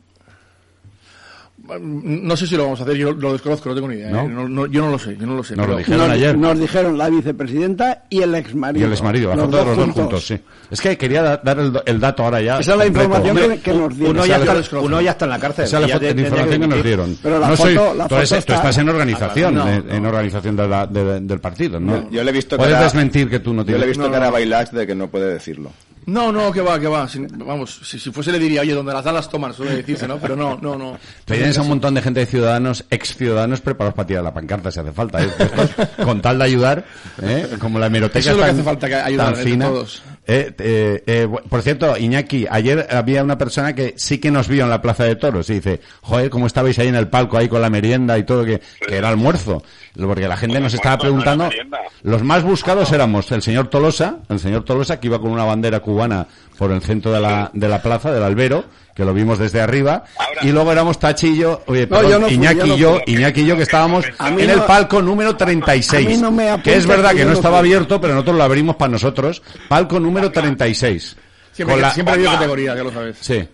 No sé si lo vamos a hacer, yo lo desconozco, no tengo ni idea. ¿No? ¿eh? No, no, yo no lo sé, yo no lo sé. Nos lo dijeron nos, ayer. nos dijeron la vicepresidenta y el exmarido. Y el exmarido, la Los foto de los dos juntos, sí. Es que quería da- dar el, el dato ahora ya. Esa es la información que, que nos dieron. Uno ya, está, la- uno ya está en la cárcel. Esa es la información que nos dieron. Pero la no foto- soy, la foto tú está- estás en organización, No, en, en organización de la- de- del partido, ¿no? Yo le he visto Puedes cara- desmentir que tú no Yo tienes. le he visto No, cara a Bailax de que no puede decirlo. No, no, que va, que va. Sin- vamos, si, si fuese le diría, oye, donde las alas toman, suele decirse, ¿no? Pero no, no, no. Pero tienes a un montón de gente de ciudadanos, ex ciudadanos, preparados para tirar la pancarta si hace falta. ¿eh? Estos, con tal de ayudar, ¿eh? como la hemeroteca Eso es lo que tan- hace falta, que ayudar tan entre fina. todos. Eh, eh, eh, por cierto, Iñaki, ayer había una persona que sí que nos vio en la Plaza de Toros y dice, joder, ¿cómo estabais ahí en el palco, ahí con la merienda y todo, que, que era almuerzo? Porque la gente nos estaba preguntando, los más buscados éramos el señor Tolosa, el señor Tolosa que iba con una bandera cubana por el centro de la, de la plaza, del albero, que lo vimos desde arriba, Ahora- y luego éramos Tachi y yo, oye, No, perdón, yo no fui, Iñaki yo y yo. Iñaki y yo que estábamos en no- el palco número 36, a mí no me apunta que es verdad que no estaba fui. abierto, pero nosotros lo abrimos para nosotros, palco número 36. Siempre, la- siempre ha habido categoría, ya lo sabes. Sí.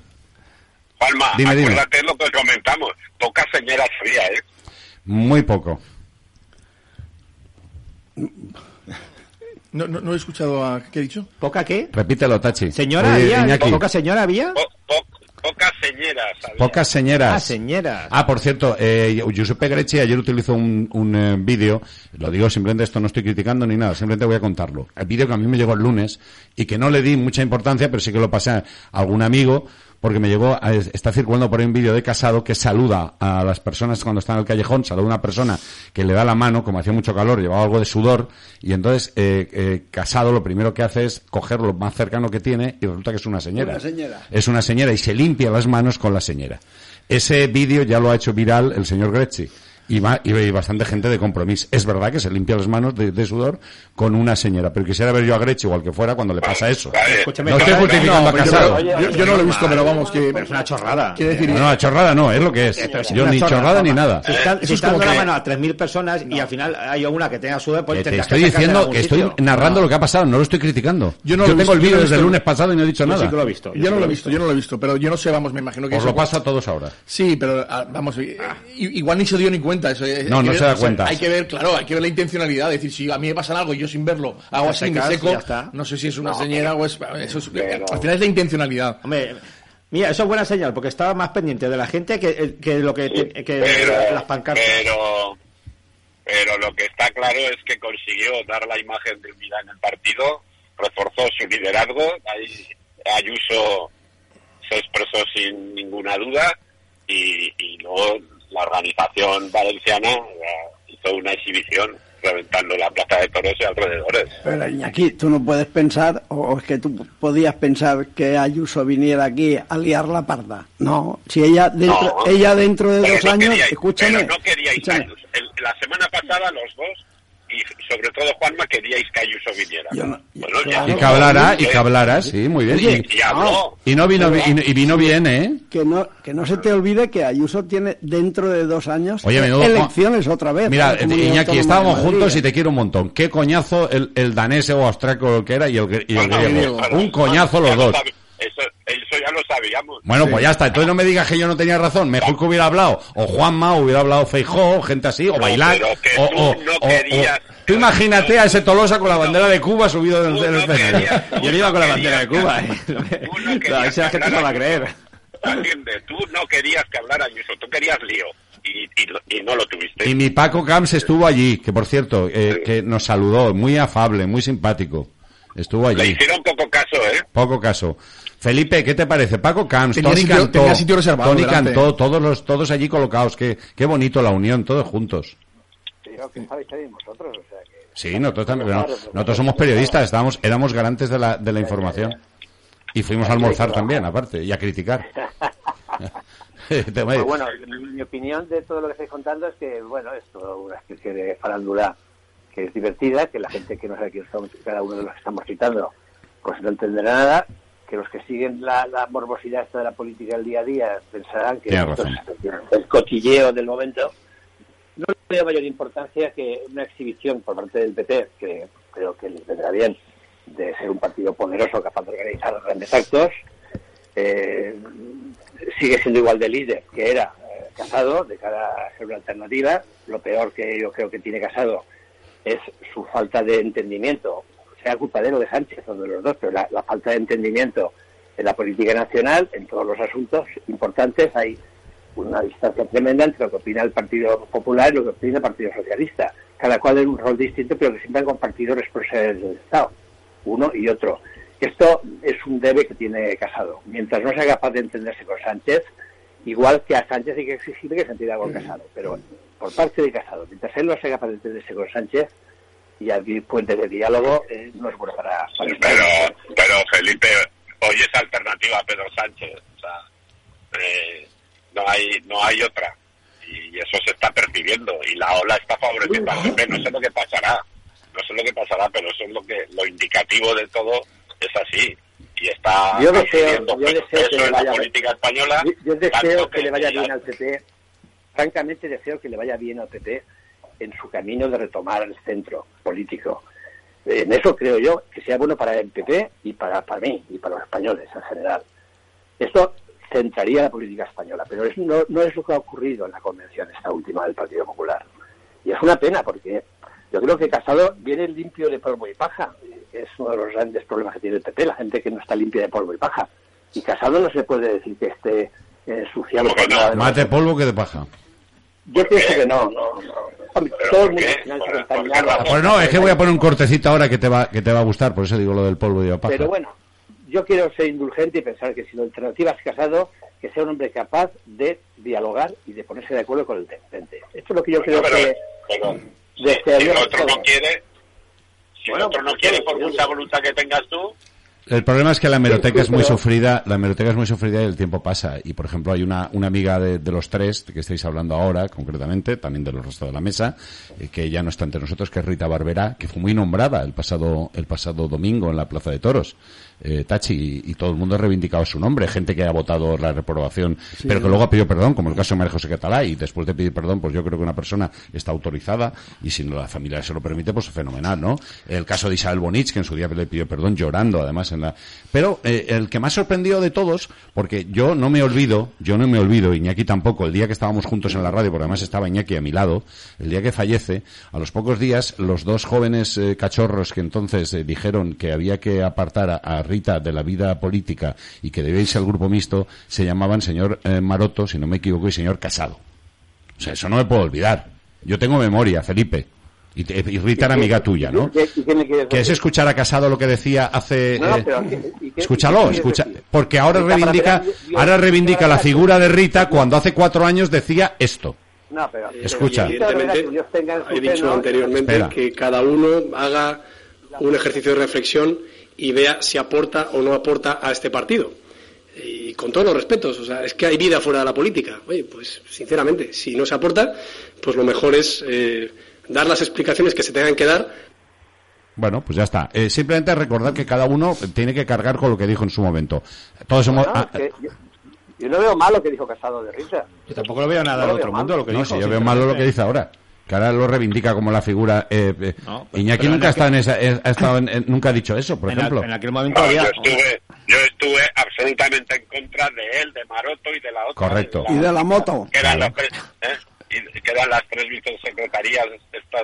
Palma, Dime, dime. acuérdate lo que comentamos. Pocas señoras había, ¿eh? Muy poco. No, no, no he escuchado a... ¿Qué he dicho? ¿Poca qué? Repítelo, Tachi. ¿Señora había? Iñaki, ¿Poca señora había? Po- pocas señoras había. Pocas señoras. Ah, señoras. Ah, por cierto, eh, Giuseppe Grecci ayer utilizó un, un eh, vídeo, lo digo simplemente esto no estoy criticando ni nada, simplemente voy a contarlo. El vídeo que a mí me llegó el lunes y que no le di mucha importancia, pero sí que lo pasé a algún amigo, porque me llegó, a- está circulando por ahí un vídeo de Casado que saluda a las personas cuando están en el callejón, saluda a una persona que le da la mano, como hacía mucho calor, llevaba algo de sudor, y entonces eh, eh, Casado lo primero que hace es coger lo más cercano que tiene y resulta que es una señora. Una señora. Es una señora y se limpia las manos con la señora. Ese vídeo ya lo ha hecho viral el señor Grecci. Y, va- y y bastante gente de compromiso. Es verdad que se limpia las manos de, de sudor con una señora, pero quisiera ver yo a Grecci o al que fuera cuando le pasa eso. Vale. Escúchame, No estoy justificando a pero yo- Casado. yo, yo no lo he visto, pero vamos, que... Pero es una chorrada. Quiere decir, No, no, chorrada no, es lo que es. Yo ni chorrada ni nada. Si están, Eso si es están como dando la que- mano a 3.000 personas y al final hay una que tenga sudor, pues Que te tendrás estoy diciendo que estoy sitio. narrando No. lo que ha pasado, no lo estoy criticando. Yo no lo he tengo visto, el yo no vídeo desde el lunes pasado y no he dicho Yo nada. sí que lo he visto. Yo no lo he visto, yo no lo he visto, pero yo no sé, vamos, me imagino que Os lo paso a todos ahora. Sí, pero ah, vamos, i- igual ni se dio ni cuenta eso. No, hay que no ver- se da o sea, cuenta. Hay que ver, claro, hay que ver la intencionalidad. Es decir, si a mí me pasa algo y yo sin verlo hago así, me secas y seco, no sé si es una No, señora o es... Eso es pero- Al final es la intencionalidad. Hombre, mira, eso es buena señal, porque estaba más pendiente de la gente que, que lo que, te- que pero, las pancartas. pero, pero lo que está claro es que consiguió dar la imagen de unidad en el partido, reforzó su liderazgo, ahí Ayuso se expresó sin ninguna duda y, y luego la organización valenciana eh, hizo una exhibición reventando la plaza de toros y alrededores. Pero Iñaki, tú no puedes pensar, o es que tú podías pensar que Ayuso viniera aquí a liar la parda. No, si ella dentro, No, ella dentro de dos no años, escúchame, pero no queríais escúchame, Ayuso. El- la semana pasada los dos y sobre todo Juanma queríais que Ayuso viniera. Yo ya. Y que hablara, y eh, que hablara, sí, muy bien. Oye, Y, y habló. y no vino, y, y vino bien, ¿eh? que no, que no se te olvide que Ayuso tiene dentro de dos años Oye, menudo- elecciones otra vez. Mira, Iñaki, estábamos juntos y ¿eh? te quiero un montón. Qué coñazo el, el danés o austriaco que era y el, el griego. bueno, Un coñazo los lo dos. Ya lo sabíamos. Bueno, pues ya está. Entonces no me digas que yo no tenía razón. Mejor que hubiera hablado o Juanma, o hubiera hablado Feijó, gente así, o No, Bailar. pero que O, tú o- no querías- o- Tú imagínate a ese Tolosa con la bandera de Cuba subido del, no escenario. Yo le iba con la bandera de Cuba, que- ¿eh? [LAUGHS] gente no va a creer. Atiende, tú no querías que hablara Ayuso, tú querías lío y, y, lo- y no lo tuviste. Y mi Paco Camps estuvo allí, que por cierto, eh, que nos saludó, muy afable, muy simpático. Estuvo Le allí. hicieron poco caso, ¿eh? Poco caso. Felipe, ¿qué te parece? Paco Camps, Tenía Tony sitio- Cantó, tenía sitio reservado Tony delante. Cantó, todos los, todos allí colocados. Qué, qué bonito la unión, todos juntos. Tío, ¿qué sabéis de vosotros? O sea, que... Sí, nosotros también. pero no, nosotros somos periodistas, estábamos, éramos garantes de la, de la información. Y fuimos a almorzar también, aparte, y a criticar. [LAUGHS] [LAUGHS] Pues bueno, mi, opinión de todo lo que estáis contando es que, bueno, es toda una especie de farándula que que es divertida, que la gente que no sabe quién somos, cada uno de los que estamos citando, pues no entenderá nada, que los que siguen la, la morbosidad esta de la política del día a día pensarán que esto es el cotilleo del momento. No le veo mayor importancia que una exhibición por parte del PP, que creo que les vendrá bien, de ser un partido poderoso capaz de organizar grandes actos. Eh, sigue siendo igual de líder que era eh, Casado, de cara a ser una alternativa. Lo peor que yo creo que tiene Casado es su falta de entendimiento, sea culpadero de Sánchez o de los dos, pero la, la falta de entendimiento en la política nacional, en todos los asuntos importantes, hay una distancia tremenda entre lo que opina el Partido Popular y lo que opina el Partido Socialista. Cada cual en un rol distinto, pero que siempre han compartido responsabilidades del Estado, uno y otro. Esto es un debe que tiene Casado. Mientras no sea capaz de entenderse con Sánchez, igual que a Sánchez hay que exigirle que se entienda con Casado, pero por parte de Casado, mientras él no sea capaz de entenderse con Sánchez y abrir puentes de diálogo, eh, no es bueno para, para Pero, pero Felipe, hoy es alternativa a Pedro Sánchez. O sea, eh, no hay no hay otra. Y eso se está percibiendo. Y la ola está favoreciendo al PP. No sé lo que pasará. No sé lo que pasará, pero eso es lo que lo indicativo de todo es así. Y está Yo deseo, yo deseo que le en la vaya política española. Yo, yo deseo que le vaya ya- bien al PP. Francamente deseo que le vaya bien al PP en su camino de retomar el centro político. En eso creo yo que sea bueno para el PP y para, para mí y para los españoles en general. Esto centraría la política española, pero es- no, no es lo que ha ocurrido en la convención esta última del Partido Popular. Y es una pena porque yo creo que Casado viene limpio de polvo y paja, es uno de los grandes problemas que tiene el PP, la gente que no está limpia de polvo y paja. Y Casado no se puede decir que esté eh, ensuciado lo Más de que- polvo que de paja. Yo pienso que no, no, no. Hombre, todo el mundo al final se contaminaba. Pues no, es que voy a poner un cortecito ahora que te va, que te va a gustar, por eso digo lo del polvo y de la paja. Pero bueno, yo quiero ser indulgente y pensar que si la alternativa es casado, que sea un hombre capaz de dialogar y de ponerse de acuerdo con el tendente. Esto es lo que yo creo que pero si el otro no quiere, si Bueno, el otro no pues, quiere, por mucha voluntad que tengas tú, El problema es que la hemeroteca es muy sufrida, la hemeroteca es muy sufrida y el tiempo pasa. Y por ejemplo hay una, una amiga de, de los tres, de que estáis hablando ahora, concretamente, también de los restos de la mesa, eh, que ya no está entre nosotros, que es Rita Barberá, que fue muy nombrada el pasado, el pasado domingo en la Plaza de Toros. Eh, Tachi, y, y todo el mundo ha reivindicado su nombre, gente que ha votado la reprobación, pero que luego ha pedido perdón, como el caso de María José Catalá, y después de pedir perdón, pues yo creo que una persona está autorizada, y si no la familia se lo permite, pues fenomenal, ¿no? El caso de Isabel Bonich, que en su día le pidió perdón llorando, además, en la... Pero eh, el que más sorprendió de todos, porque yo no me olvido, yo no me olvido, Iñaki tampoco, el día que estábamos juntos en la radio, porque además estaba Iñaki a mi lado, el día que fallece, a los pocos días, los dos jóvenes eh, cachorros que entonces eh, dijeron que había que apartar a, a Rita de la vida política y que debía irse al grupo mixto, se llamaban señor eh, Maroto, si no me equivoco, y señor Casado. O sea, eso no me puedo olvidar. Yo tengo memoria, Felipe. Y, te- y Rita era amiga tuya, ¿no? ¿Y qué- y qué me quieres ¿Quieres decir? escuchar a Casado lo que decía hace... No, eh, pero ¿qué- y qué- escúchalo, escucha, porque ahora reivindica, ahora reivindica la figura de Rita cuando hace cuatro años decía esto. No, pero... Escucha. evidentemente, que He dicho anteriormente Espera. que cada uno haga un ejercicio de reflexión y vea si aporta o no aporta a este partido. Y con todos los respetos, o sea, es que hay vida fuera de la política. Oye, pues sinceramente, si no se aporta, pues lo mejor es eh, dar las explicaciones que se tengan que dar Bueno, pues ya está. Eh, simplemente recordar que cada uno tiene que cargar con lo que dijo en su momento. Todos somos... Bueno, ah, es que yo, yo no veo mal lo que dijo Casado de Rita. Yo tampoco lo veo nada No otro mundo, lo que no, dijo. si yo veo malo lo que dice ahora. Que ahora lo reivindica como la figura... Eh, eh, No, pero- Iñaki en nunca, ha aquel- estado en esa, eh, ha estado en- en- nunca ha dicho eso, por En, ejemplo. a- en aquel momento no, había... yo estuve, yo estuve absolutamente en contra de él, de Maroto y de la otra. Correcto. Y de la moto. Que eran, las tres, ¿eh? y, que eran las tres vicesecretarías estas,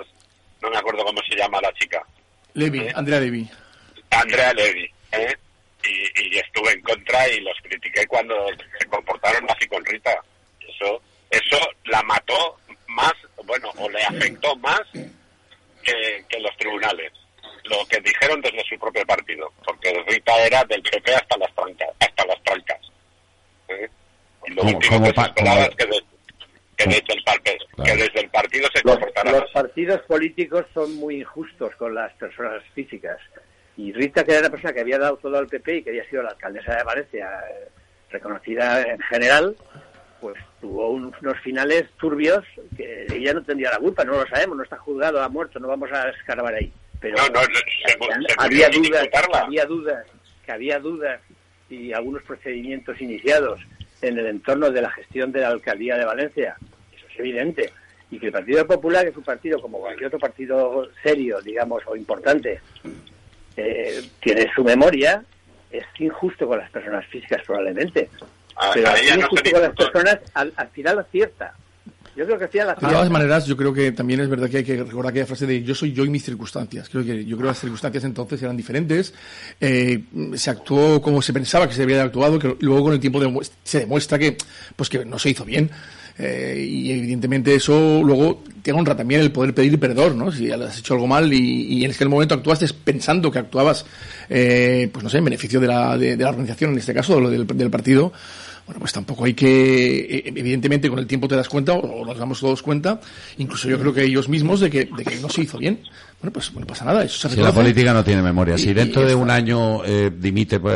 no me acuerdo cómo se llama la chica. Levi, Andrea Levi. Andrea Levy, ¿eh? Y, y estuve en contra y los critiqué cuando se comportaron así con Rita. Eso, eso la mató bueno, o le afectó más que, que los tribunales. Lo que dijeron desde su propio partido, porque Rita era del PP hasta las trancas, hasta las trancas. ¿eh? Y lo Como- último como que se esperaba es que, de- que desde el partido, Claro. que desde el partido se Los, comportara los partidos políticos son muy injustos con las personas físicas. Y Rita, que era una persona que había dado todo al PP y que había sido la alcaldesa de Valencia, eh, reconocida en general, pues tuvo unos finales turbios que ella no tendría la culpa, no lo sabemos, no está juzgado, ha muerto, no vamos a escarbar ahí. Pero No, no, se había dudas, había dudas, que había dudas y algunos procedimientos iniciados en el entorno de la gestión de la alcaldía de Valencia, eso es evidente. Y que el Partido Popular, es un partido como cualquier otro partido serio, digamos, o importante, eh, tiene su memoria, es injusto con las personas físicas probablemente. A- Pero a ella no se las personas, al, al final acierta. Yo creo que al final De acierta. todas maneras, yo creo que también es verdad que hay que recordar aquella frase de yo soy yo y mis circunstancias. Creo que yo creo que las circunstancias entonces eran diferentes. Eh, se actuó como se pensaba que se debería haber actuado, que luego con el tiempo se demuestra que pues que no se hizo bien. Eh, y evidentemente eso luego te honra también el poder pedir perdón, ¿no? Si has hecho algo mal y, y en aquel momento actuaste pensando que actuabas, eh, pues no sé, en beneficio de la, de, de la organización, en este caso, lo del, del partido, bueno, pues tampoco hay que, eh, evidentemente con el tiempo te das cuenta, o nos damos todos cuenta, incluso yo creo que ellos mismos, de que, de que no se hizo bien. Bueno, pues no pasa nada, eso se Si la política no tiene memoria, si dentro de un año eh, dimite, pues,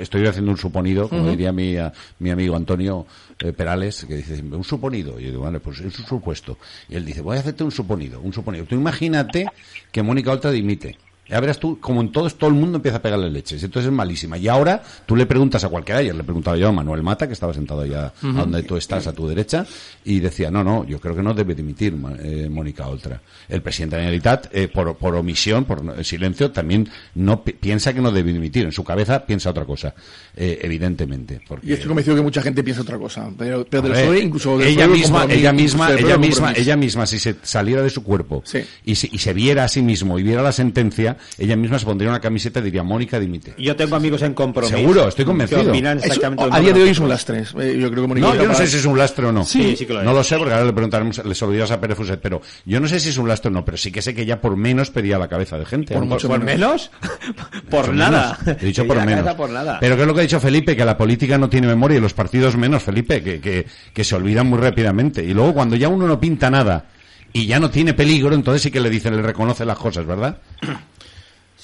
estoy haciendo un suponido, como diría mi, a- mi amigo Antonio eh, Perales, que dice, un suponido. Y yo digo, vale, pues es un supuesto. Y él dice, voy a hacerte un suponido, un suponido. Tú imagínate que Mónica Oltra dimite. Ya verás tú, como en todos, todo el mundo empieza a pegarle leches. Entonces es malísima. Y ahora tú le preguntas a cualquiera, ayer le preguntaba yo a Manuel Mata, que estaba sentado allá a donde tú estás, a tu derecha, y decía, no, no, yo creo que no debe dimitir Ma- eh, Mónica Oltra. El presidente de la Generalitat, eh, por, por omisión, por silencio, también no pi- piensa que no debe dimitir. En su cabeza piensa otra cosa, eh, evidentemente. Porque, Y estoy convencido que mucha gente piensa otra cosa. Pero, pero a del ver, incluso del ella misma, ella incluso misma, ella misma, ella misma, si se saliera de su cuerpo y, si- y se viera a sí mismo y viera la sentencia, ella misma se pondría una camiseta y diría Mónica dimite. Yo tengo amigos en compromiso. Seguro, estoy convencido. Que a día de hoy que es un lastre. eh, yo creo que Mónica No, yo no sé si es un lastre o no. Sí, sí que lo es. No lo sé, porque ahora le preguntaremos, les olvidas a Pérez Fuset, pero yo no sé si es un lastre o no, pero sí que sé que ella por menos pedía la cabeza de gente. ¿Por, Mucho por menos? [LAUGHS] por Por nada. menos. He dicho Que por menos. por nada. Pero ¿qué es lo que ha dicho Felipe? Que la política no tiene memoria y los partidos menos, Felipe, que, que, que se olvidan muy rápidamente. Y luego cuando ya uno no pinta nada y ya no tiene peligro, entonces sí que le dicen, le reconoce las cosas, ¿verdad?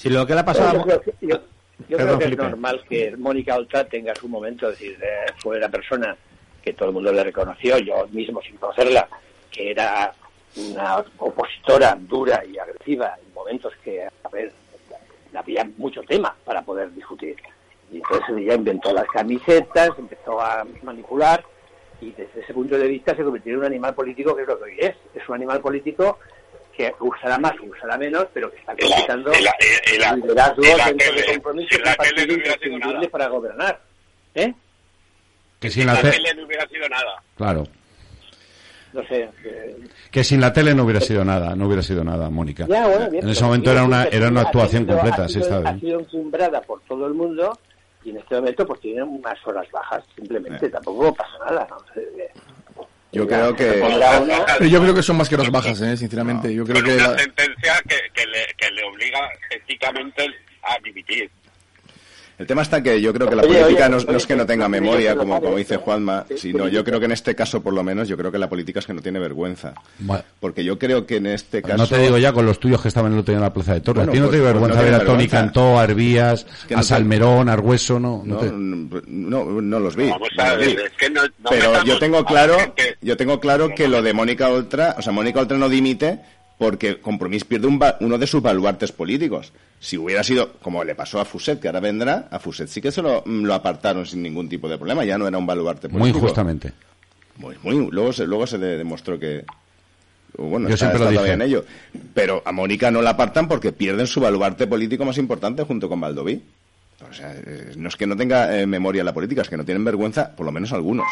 Si lo que le ha pasado Yo creo que, yo- yo Perdón, creo que Felipe. es normal que Mónica Oltra tenga su momento, es decir, eh, fue la persona que todo el mundo le reconoció, yo mismo sin conocerla, que era una opositora dura y agresiva en momentos que, a ver, había mucho tema para poder discutir. Y entonces ella inventó las camisetas, empezó a manipular y desde ese punto de vista se convirtió en un animal político que es lo que hoy es. Es un animal político que usará más, usará menos, pero que está conquistando liderazgo dentro tele- de compromiso si en la un partido tele no hubiera sido imprescindible nada. para gobernar. ¿Eh? Que sin la, la te- tele no hubiera sido nada. Claro. No sé. eh, Que sin la tele no hubiera sido nada, no hubiera sido nada, Mónica. ya, bueno, bien, en ese momento era una, que era una ha actuación sido- completa, ha sí, sido- está Ha bien. sido encumbrada por todo el mundo y en este momento pues tiene unas horas bajas, simplemente. Tampoco pasa nada. ¿no? Yo creo que... uno- Pero yo creo que son más que horas bajas, eh, sinceramente. Yo creo que una la- sentencia que, que, le, que le obliga éticamente a dimitir. El tema está que yo creo que la Oye, política oye, no, es- no es que no tenga oye, memoria, oye, como, como dice Juanma, oye, sino oye, yo creo que en este caso, por lo menos, yo creo que la política es que no tiene vergüenza. Bueno, Porque yo creo que en este caso... no te digo ya con los tuyos que estaban el otro día en la Plaza de Torres. Bueno, a ti no pues- te dio pues vergüenza no ver a Tony. Cantó, a Arbías, que a no Salmerón, a Argueso, no. no No, te- no, no los vi. Pero yo tengo claro, yo tengo claro que lo de Mónica Oltra, o sea, Mónica Oltra no dimite porque Compromís pierde un ba- uno de sus baluartes políticos. Si hubiera sido, como le pasó a Fuset, que ahora vendrá, a Fuset sí que se lo, mm, lo apartaron sin ningún tipo de problema, ya no era un baluarte Muy político. justamente. Muy, muy- luego se, luego se le demostró que, bueno, Yo está, siempre lo está todavía dije. en ello. Pero a Mónica no la apartan porque pierden su baluarte político más importante junto con Valdoví. O sea, eh, no es que no tenga eh, memoria la política, es que no tienen vergüenza, por lo menos algunos.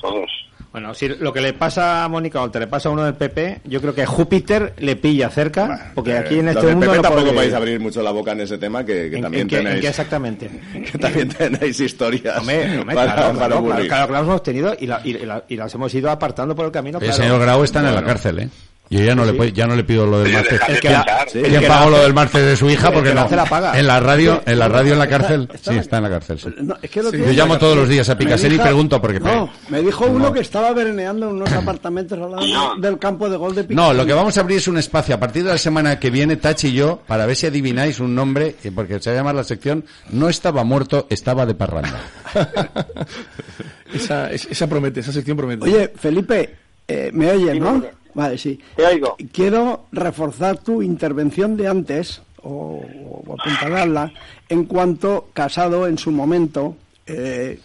Todos. Bueno, si lo que le pasa a Mónica Oltra le pasa a uno del PP, yo creo que Júpiter le pilla cerca, porque aquí en Eh, este mundo PP no tampoco puede- podéis abrir mucho la boca en ese tema, que, que ¿En- también en qué- en tenéis qué exactamente? [LAUGHS] que también tenéis historias Hombre, hombre, para, claro, para claro, claro, claro que las hemos tenido y, la- y la- y las hemos ido apartando por el camino. El señor Grau está en la cárcel, ¿eh? Yo ya no, le, ya no le pido lo del martes. El que la- pensar. ¿Quién El que pagó lo del martes de su hija? Porque que no. la paga. En la radio, en la radio en la cárcel. Está- Sí, está en la cárcel. sí. No, es que lo Sí. que- Yo llamo todos los días a Picasso y pregunto porque No, me dijo No. uno que estaba vereneando en unos apartamentos al lado del campo de gol de Picasso. No, lo que vamos a abrir es un espacio a partir de la semana que viene, Tachi y yo, para ver si adivináis un nombre, eh, porque se va a llamar la sección No estaba muerto, estaba de parranda. [LAUGHS] Esa, es- esa promete, esa sección promete. Oye, Felipe, eh, ¿me oyes, no? Vale, sí. Te oigo. Quiero reforzar tu intervención de antes, o, o apuntalarla, en cuanto Casado en su momento, eh,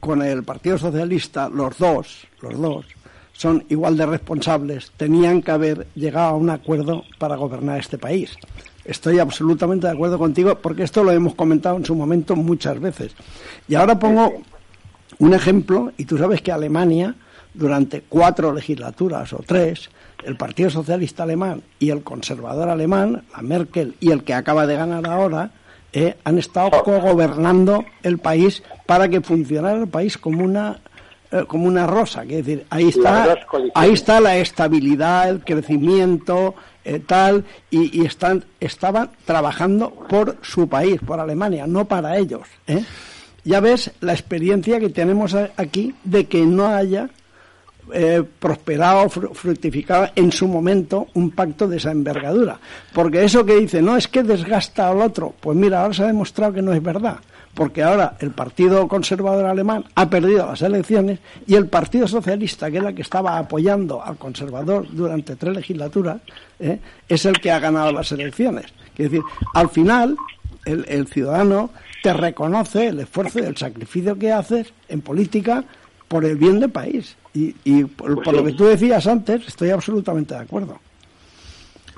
con el Partido Socialista, los dos, los dos, son igual de responsables, tenían que haber llegado a un acuerdo para gobernar este país. Estoy absolutamente de acuerdo contigo porque esto lo hemos comentado en su momento muchas veces. Y ahora pongo un ejemplo, y tú sabes que Alemania, durante cuatro legislaturas o tres, el Partido Socialista Alemán y el conservador alemán, la Merkel y el que acaba de ganar ahora, eh, han estado cogobernando el país para que funcionara el país como una eh, como una rosa, que decir, ahí está, ahí está la estabilidad, el crecimiento, eh, tal, y, y están, estaban trabajando por su país, por Alemania, no para ellos. Ya ves la experiencia que tenemos aquí de que no haya eh, prosperado, fru- fructificado en su momento un pacto de esa envergadura. Porque eso que dice, no, es que desgasta al otro, pues mira, ahora se ha demostrado que no es verdad. Porque ahora el Partido Conservador Alemán ha perdido las elecciones y el Partido Socialista, que es la que estaba apoyando al conservador durante tres legislaturas, ¿eh? es el que ha ganado las elecciones. Es decir, al final, el, el ciudadano te reconoce el esfuerzo y el sacrificio que haces en política por el bien del país. Y, y por, Pues por lo que tú decías antes, estoy absolutamente de acuerdo.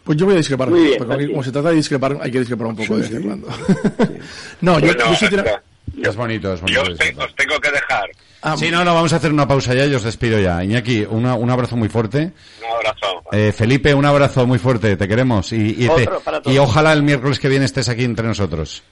Pues yo voy a discrepar. Muy bien, porque como se trata de discrepar, hay que discrepar un poco Sí, de [LAUGHS] no, yo, Bueno, yo sí tira- yo- Es bonito, es Yo bonito. os, te- os tengo que dejar. Ah, Sí, no, no, vamos a hacer una pausa ya y os despido ya. Iñaki, una- un abrazo muy fuerte. Un abrazo. Eh, Felipe, un abrazo muy fuerte, te queremos. Y, y, te- Otro para todos. y ojalá el miércoles que viene estés aquí entre nosotros.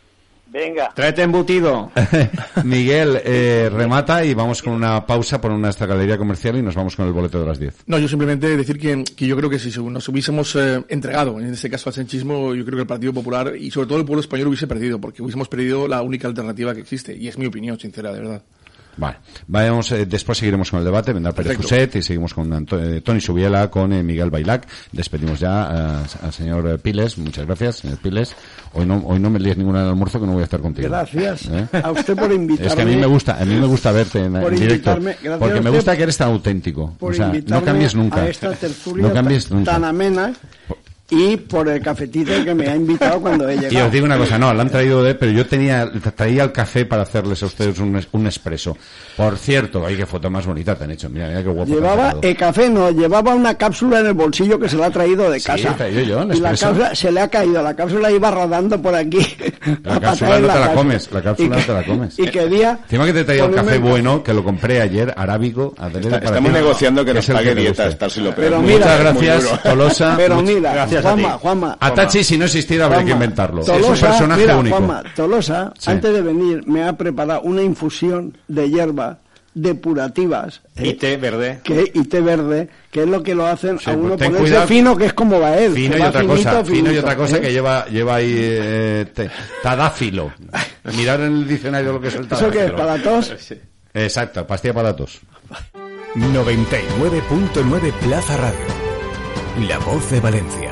Venga. Tráete embutido. [LAUGHS] Miguel, eh, remata y vamos con una pausa por nuestra galería comercial y nos vamos con el boleto de las 10. No, yo simplemente decir que, que yo creo que si nos hubiésemos eh, entregado, en este caso al sanchismo, yo creo que el Partido Popular y sobre todo el pueblo español hubiese perdido, porque hubiésemos perdido la única alternativa que existe, y es mi opinión sincera, de verdad. Vale, vamos, eh, después seguiremos con el debate, vendrá Pérez. Fuset y seguimos con Anto- eh, Tony Subiela, con eh, Miguel Bailac. Despedimos ya a- al señor eh, Piles, muchas gracias, señor Piles. Hoy no, hoy no me líes ninguna en el almuerzo que no voy a estar contigo. Gracias ¿Eh? a usted por invitarme. [LAUGHS] Es que a mí me gusta, a mí me gusta verte en, directo, porque me gusta que eres tan auténtico. por O sea, no cambies nunca. a esta tertulia No cambies tan, nunca. tan amena y por el cafetito que me ha invitado cuando he Y llegado. os digo una cosa, no, la han traído de, pero yo tenía, traía el café para hacerles a ustedes un, un expreso. Por cierto, ay, qué foto más bonita te han hecho, mira, mira qué guapo. Llevaba el café, no, llevaba una cápsula en el bolsillo que se la ha traído de Sí, casa. he traído yo, un y la cápsula se le ha caído, la cápsula iba rodando por aquí. La [LAUGHS] a cápsula no te la comes, la cápsula no que- te la comes. Y quería. Encima que te he traído el ponerme café bueno, que lo compré ayer, arábigo, adrede Está- para estamos ti, negociando que nos pague te dieta, estar si lo Pero mira- Muchas gracias. Tolosa. [LAUGHS] Pero Much- mira, gracias a Juanma, ti. Juanma. A Tachi, si no existiera, habría que inventarlo. es un personaje mira, único. Juanma, Tolosa, Sí. antes de venir, me ha preparado una infusión de hierba depurativas. Y té verde. que, y té verde, que es lo que lo hacen Sí, a pues uno ten ponerse cuidado. fino, que es como va él. Fino y va otra finito, cosa, fino y otra cosa ¿eh? que lleva, lleva ahí eh, tadáfilo. Mirar en el diccionario lo que es el ¿Eso tadáfilo. qué es? ¿Para tos? Exacto, pastilla para tos. 99.9 Plaza Radio. La voz de Valencia.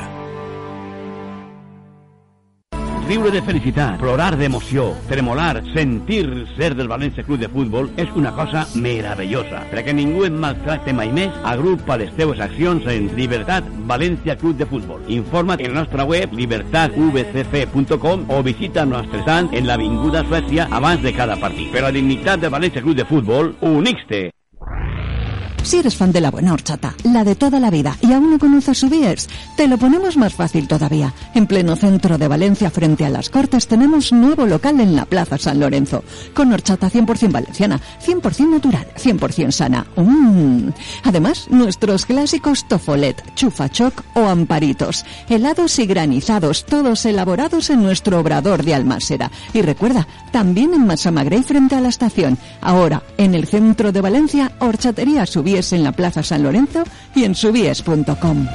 Riure de felicitat, plorar d'emoció, tremolar, sentir ser del València Club de Futbol és una cosa meravellosa. Perquè ningú et maltracte mai més, agrupa les teves accions en Libertat València Club de Futbol. Informa't en la nostra web libertatvcf.com o visita nostre stand en l'Avinguda Suècia abans de cada partit. Per la dignitat del València Club de Futbol, unix-te! Si eres fan de la buena horchata, la de toda la vida, y aún no conoces su Biers, te lo ponemos más fácil todavía. En pleno centro de Valencia, frente a las Cortes, tenemos nuevo local en la Plaza San Lorenzo, con horchata 100% valenciana, 100% natural, 100% sana. Mm. Además, nuestros clásicos tofolet, chufachoc o amparitos, helados y granizados, todos elaborados en nuestro obrador de Almásera. Y recuerda, también en Massamagrey frente a la estación. Ahora, en el centro de Valencia, horchatería Subies en la Plaza San Lorenzo y en subies.com.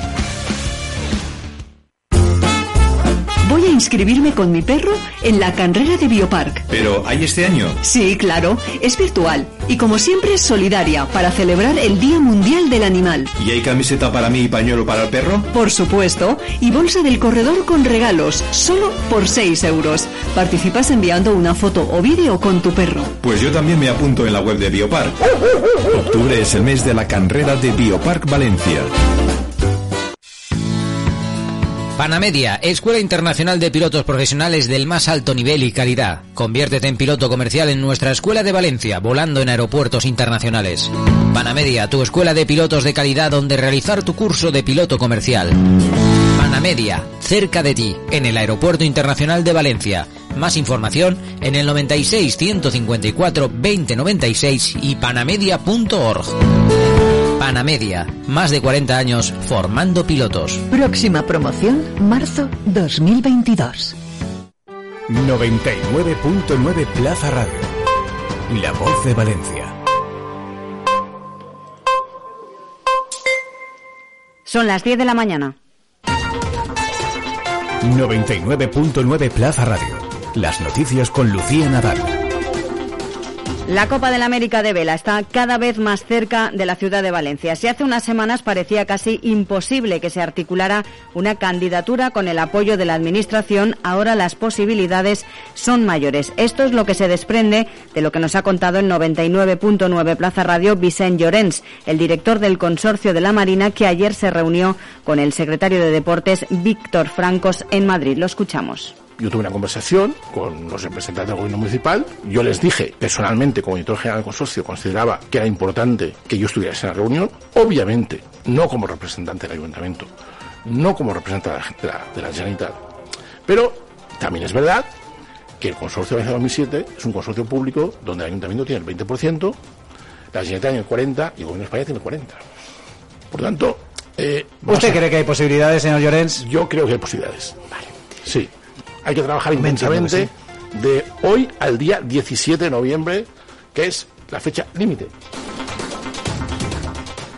inscribirme con mi perro en la carrera de Biopark. Pero, ¿hay este año? Sí, claro, es virtual y como siempre es solidaria para celebrar el Día Mundial del Animal. ¿Y hay camiseta para mí y pañuelo para el perro? Por supuesto, y bolsa del corredor con regalos, solo por 6 euros. Participas enviando una foto o vídeo con tu perro. Pues yo también me apunto en la web de Biopark. Octubre es el mes de la carrera de Biopark Valencia. Panamedia, Escuela Internacional de Pilotos Profesionales del más alto nivel y calidad. Conviértete en piloto comercial en nuestra Escuela de Valencia, volando en aeropuertos internacionales. Panamedia, tu escuela de pilotos de calidad donde realizar tu curso de piloto comercial. Panamedia, cerca de ti, en el Aeropuerto Internacional de Valencia. Más información en el 96 154 2096 y panamedia.org. Panamedia, más de 40 años formando pilotos. Próxima promoción, marzo 2022. 99.9 Plaza Radio. La voz de Valencia. Son las 10 de la mañana. 99.9 Plaza Radio. Las noticias con Lucía Nadal. La Copa del América de Vela está cada vez más cerca de la ciudad de Valencia. Si hace unas semanas parecía casi imposible que se articulara una candidatura con el apoyo de la Administración, ahora las posibilidades son mayores. Esto es lo que se desprende de lo que nos ha contado en 99.9 Plaza Radio Vicent Llorens, el director del Consorcio de la Marina, que ayer se reunió con el secretario de Deportes Víctor Francos en Madrid. Lo escuchamos. Yo tuve una conversación con los representantes del gobierno municipal. Yo les dije personalmente, como director general del consorcio, consideraba que era importante que yo estuviera en la reunión. Obviamente, no como representante del ayuntamiento, no como representante de la, de la Generalitat. Pero también es verdad que el consorcio de 2007 es un consorcio público donde el ayuntamiento tiene el 20%, la Generalitat tiene el 40% y el gobierno de España tiene el 40%. Por tanto... Eh, ¿Usted a- cree que hay posibilidades, señor Llorens? Yo creo que hay posibilidades. Sí. Hay que trabajar intensamente de hoy al día 17 de noviembre, que es la fecha límite.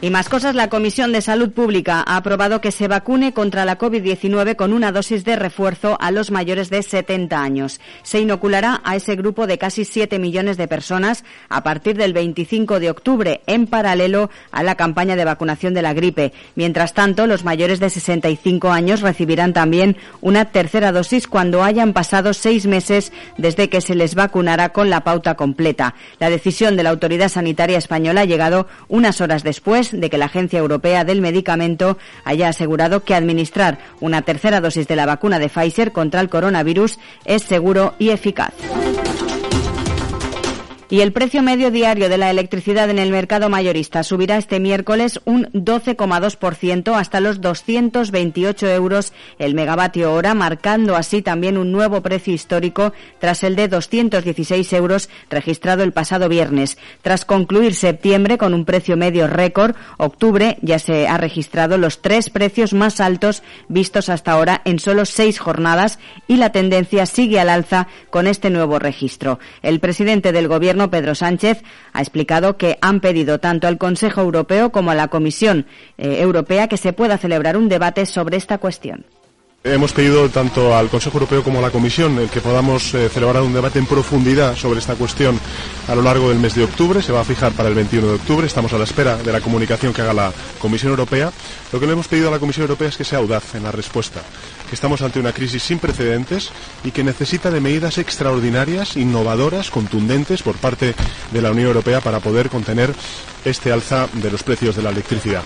Y más cosas, la Comisión de Salud Pública ha aprobado que se vacune contra la COVID-19 con una dosis de refuerzo a los mayores de 70 años. Se inoculará a ese grupo de casi 7 millones de personas a partir del 25 de octubre, en paralelo a la campaña de vacunación de la gripe. Mientras tanto, los mayores de 65 años recibirán también una tercera dosis cuando hayan pasado seis meses desde que se les vacunara con la pauta completa. La decisión de la Autoridad Sanitaria Española ha llegado unas horas después de que la Agencia Europea del Medicamento haya asegurado que administrar una tercera dosis de la vacuna de Pfizer contra el coronavirus es seguro y eficaz. Y el precio medio diario de la electricidad en el mercado mayorista subirá este miércoles un 12,2% hasta los 228 euros el megavatio hora, marcando así también un nuevo precio histórico tras el de 216 euros registrado el pasado viernes. Tras concluir septiembre con un precio medio récord, octubre ya se ha registrado los tres precios más altos vistos hasta ahora en solo seis jornadas y la tendencia sigue al alza con este nuevo registro. El presidente del Gobierno, Pedro Sánchez, ha explicado que han pedido tanto al Consejo Europeo como a la Comisión eh, Europea que se pueda celebrar un debate sobre esta cuestión. Hemos pedido tanto al Consejo Europeo como a la Comisión el que podamos eh, celebrar un debate en profundidad sobre esta cuestión a lo largo del mes de octubre. Se va a fijar para el 21 de octubre. Estamos a la espera de la comunicación que haga la Comisión Europea. Lo que le hemos pedido a la Comisión Europea es que sea audaz en la respuesta, que estamos ante una crisis sin precedentes y que necesita de medidas extraordinarias, innovadoras, contundentes por parte de la Unión Europea para poder contener este alza de los precios de la electricidad.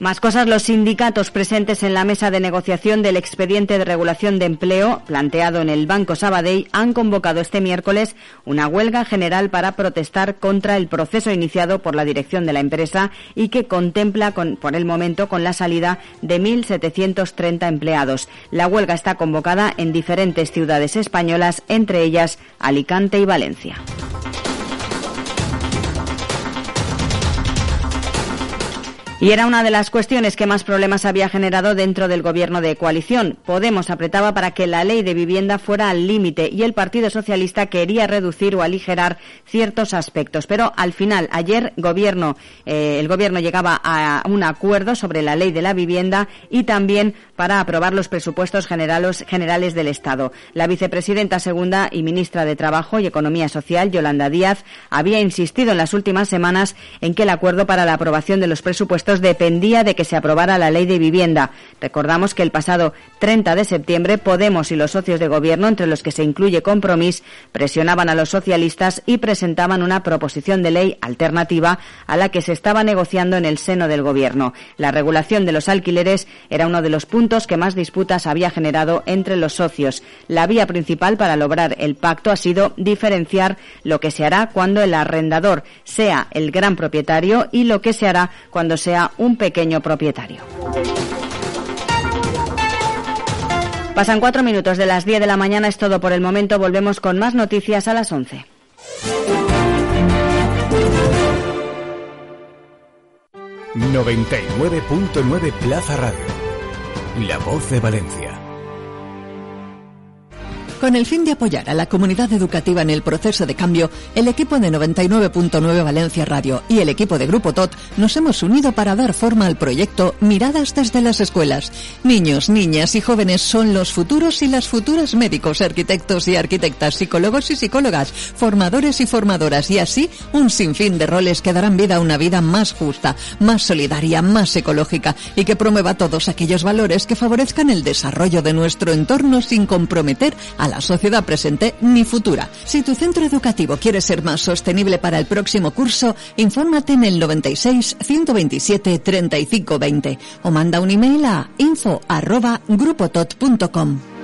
Más cosas, los sindicatos presentes en la mesa de negociación del expediente de regulación de empleo planteado en el Banco Sabadell han convocado este miércoles una huelga general para protestar contra el proceso iniciado por la dirección de la empresa y que contempla con- por el momento con la salida de 1.730 empleados. La huelga está convocada en diferentes ciudades españolas, entre ellas Alicante y Valencia. Y era una de las cuestiones que más problemas había generado dentro del gobierno de coalición. Podemos apretaba para que la ley de vivienda fuera al límite y el Partido Socialista quería reducir o aligerar ciertos aspectos. Pero al final, ayer gobierno, eh, el gobierno llegaba a un acuerdo sobre la ley de la vivienda y también para aprobar los presupuestos generales, generales del Estado. La vicepresidenta segunda y ministra de Trabajo y Economía Social, Yolanda Díaz, había insistido en las últimas semanas en que el acuerdo para la aprobación de los presupuestos dependía de que se aprobara la ley de vivienda. Recordamos que el pasado 30 de septiembre Podemos y los socios de gobierno, entre los que se incluye Compromís, presionaban a los socialistas y presentaban una proposición de ley alternativa a la que se estaba negociando en el seno del gobierno. La regulación de los alquileres era uno de los puntos que más disputas había generado entre los socios. La vía principal para lograr el pacto ha sido diferenciar lo que se hará cuando el arrendador sea el gran propietario y lo que se hará cuando sea un pequeño propietario. Pasan cuatro minutos de las 10 de la mañana, es todo por el momento. Volvemos con más noticias a las 11. ...99.9 Plaza Radio... ...La Voz de Valencia... Con el fin de apoyar a la comunidad educativa en el proceso de cambio, el equipo de 99.9 Valencia Radio y el equipo de Grupo TOT nos hemos unido para dar forma al proyecto Miradas desde las escuelas. Niños, niñas y jóvenes son los futuros y las futuras médicos, arquitectos y arquitectas, psicólogos y psicólogas, formadores y formadoras y así un sinfín de roles que darán vida a una vida más justa, más solidaria, más ecológica y que promueva todos aquellos valores que favorezcan el desarrollo de nuestro entorno sin comprometer a la sociedad presente ni futura. Si tu centro educativo quiere ser más sostenible para el próximo curso, infórmate en el 96 127 35 20 o manda un email a info arroba grupotot.com.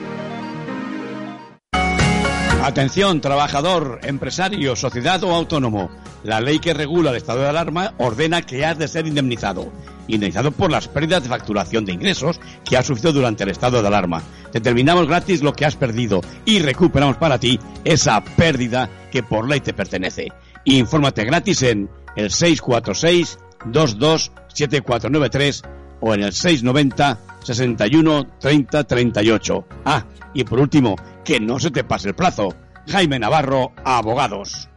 Atención, trabajador, empresario, sociedad o autónomo. La ley que regula el estado de alarma ordena que has de ser indemnizado. Indemnizado por las pérdidas de facturación de ingresos que has sufrido durante el estado de alarma. Determinamos gratis lo que has perdido y recuperamos para ti esa pérdida que por ley te pertenece. Infórmate gratis en el 646 227493 o en el 690 61 30 38. Ah, y por último, que no se te pase el plazo. Jaime Navarro, Abogados.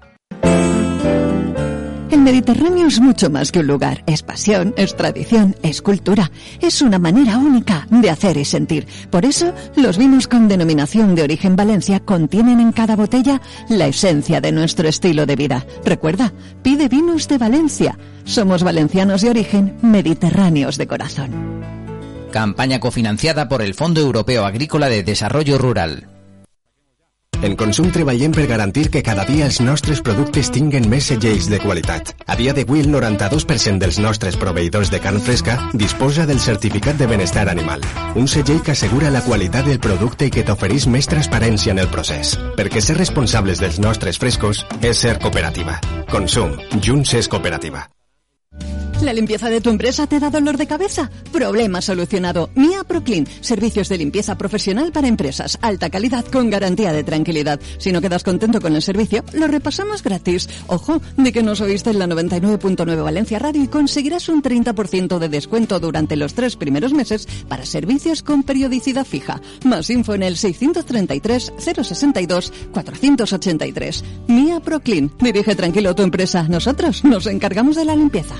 El Mediterráneo es mucho más que un lugar, es pasión, es tradición, es cultura, es una manera única de hacer y sentir. Por eso, los vinos con denominación de origen Valencia contienen en cada botella la esencia de nuestro estilo de vida. Recuerda, pide vinos de Valencia. Somos valencianos de origen, mediterráneos de corazón. Campaña cofinanciada por el Fondo Europeo Agrícola de Desarrollo Rural. En Consum treballem per garantir que cada dia els nostres productes tinguen més segells de qualitat. A dia d'avui el 92% dels nostres proveïdors de carn fresca disposa del certificat de benestar animal. Un segell que assegura la qualitat del producte i que t'ofereix més transparència en el procés. Perquè ser responsables dels nostres frescos és ser cooperativa. Consum. Junts és cooperativa. ¿La limpieza de tu empresa te da dolor de cabeza? Problema solucionado. Mia Proclean. Servicios de limpieza profesional para empresas. Alta calidad con garantía de tranquilidad. Si no quedas contento con el servicio, lo repasamos gratis. Ojo, de que nos oíste en la 99.9 Valencia Radio y conseguirás un 30% de descuento durante los tres primeros meses para servicios con periodicidad fija. Más info en el 633 062 483. Mia Proclean. Dirige tranquilo tu empresa. Nosotros nos encargamos de la limpieza.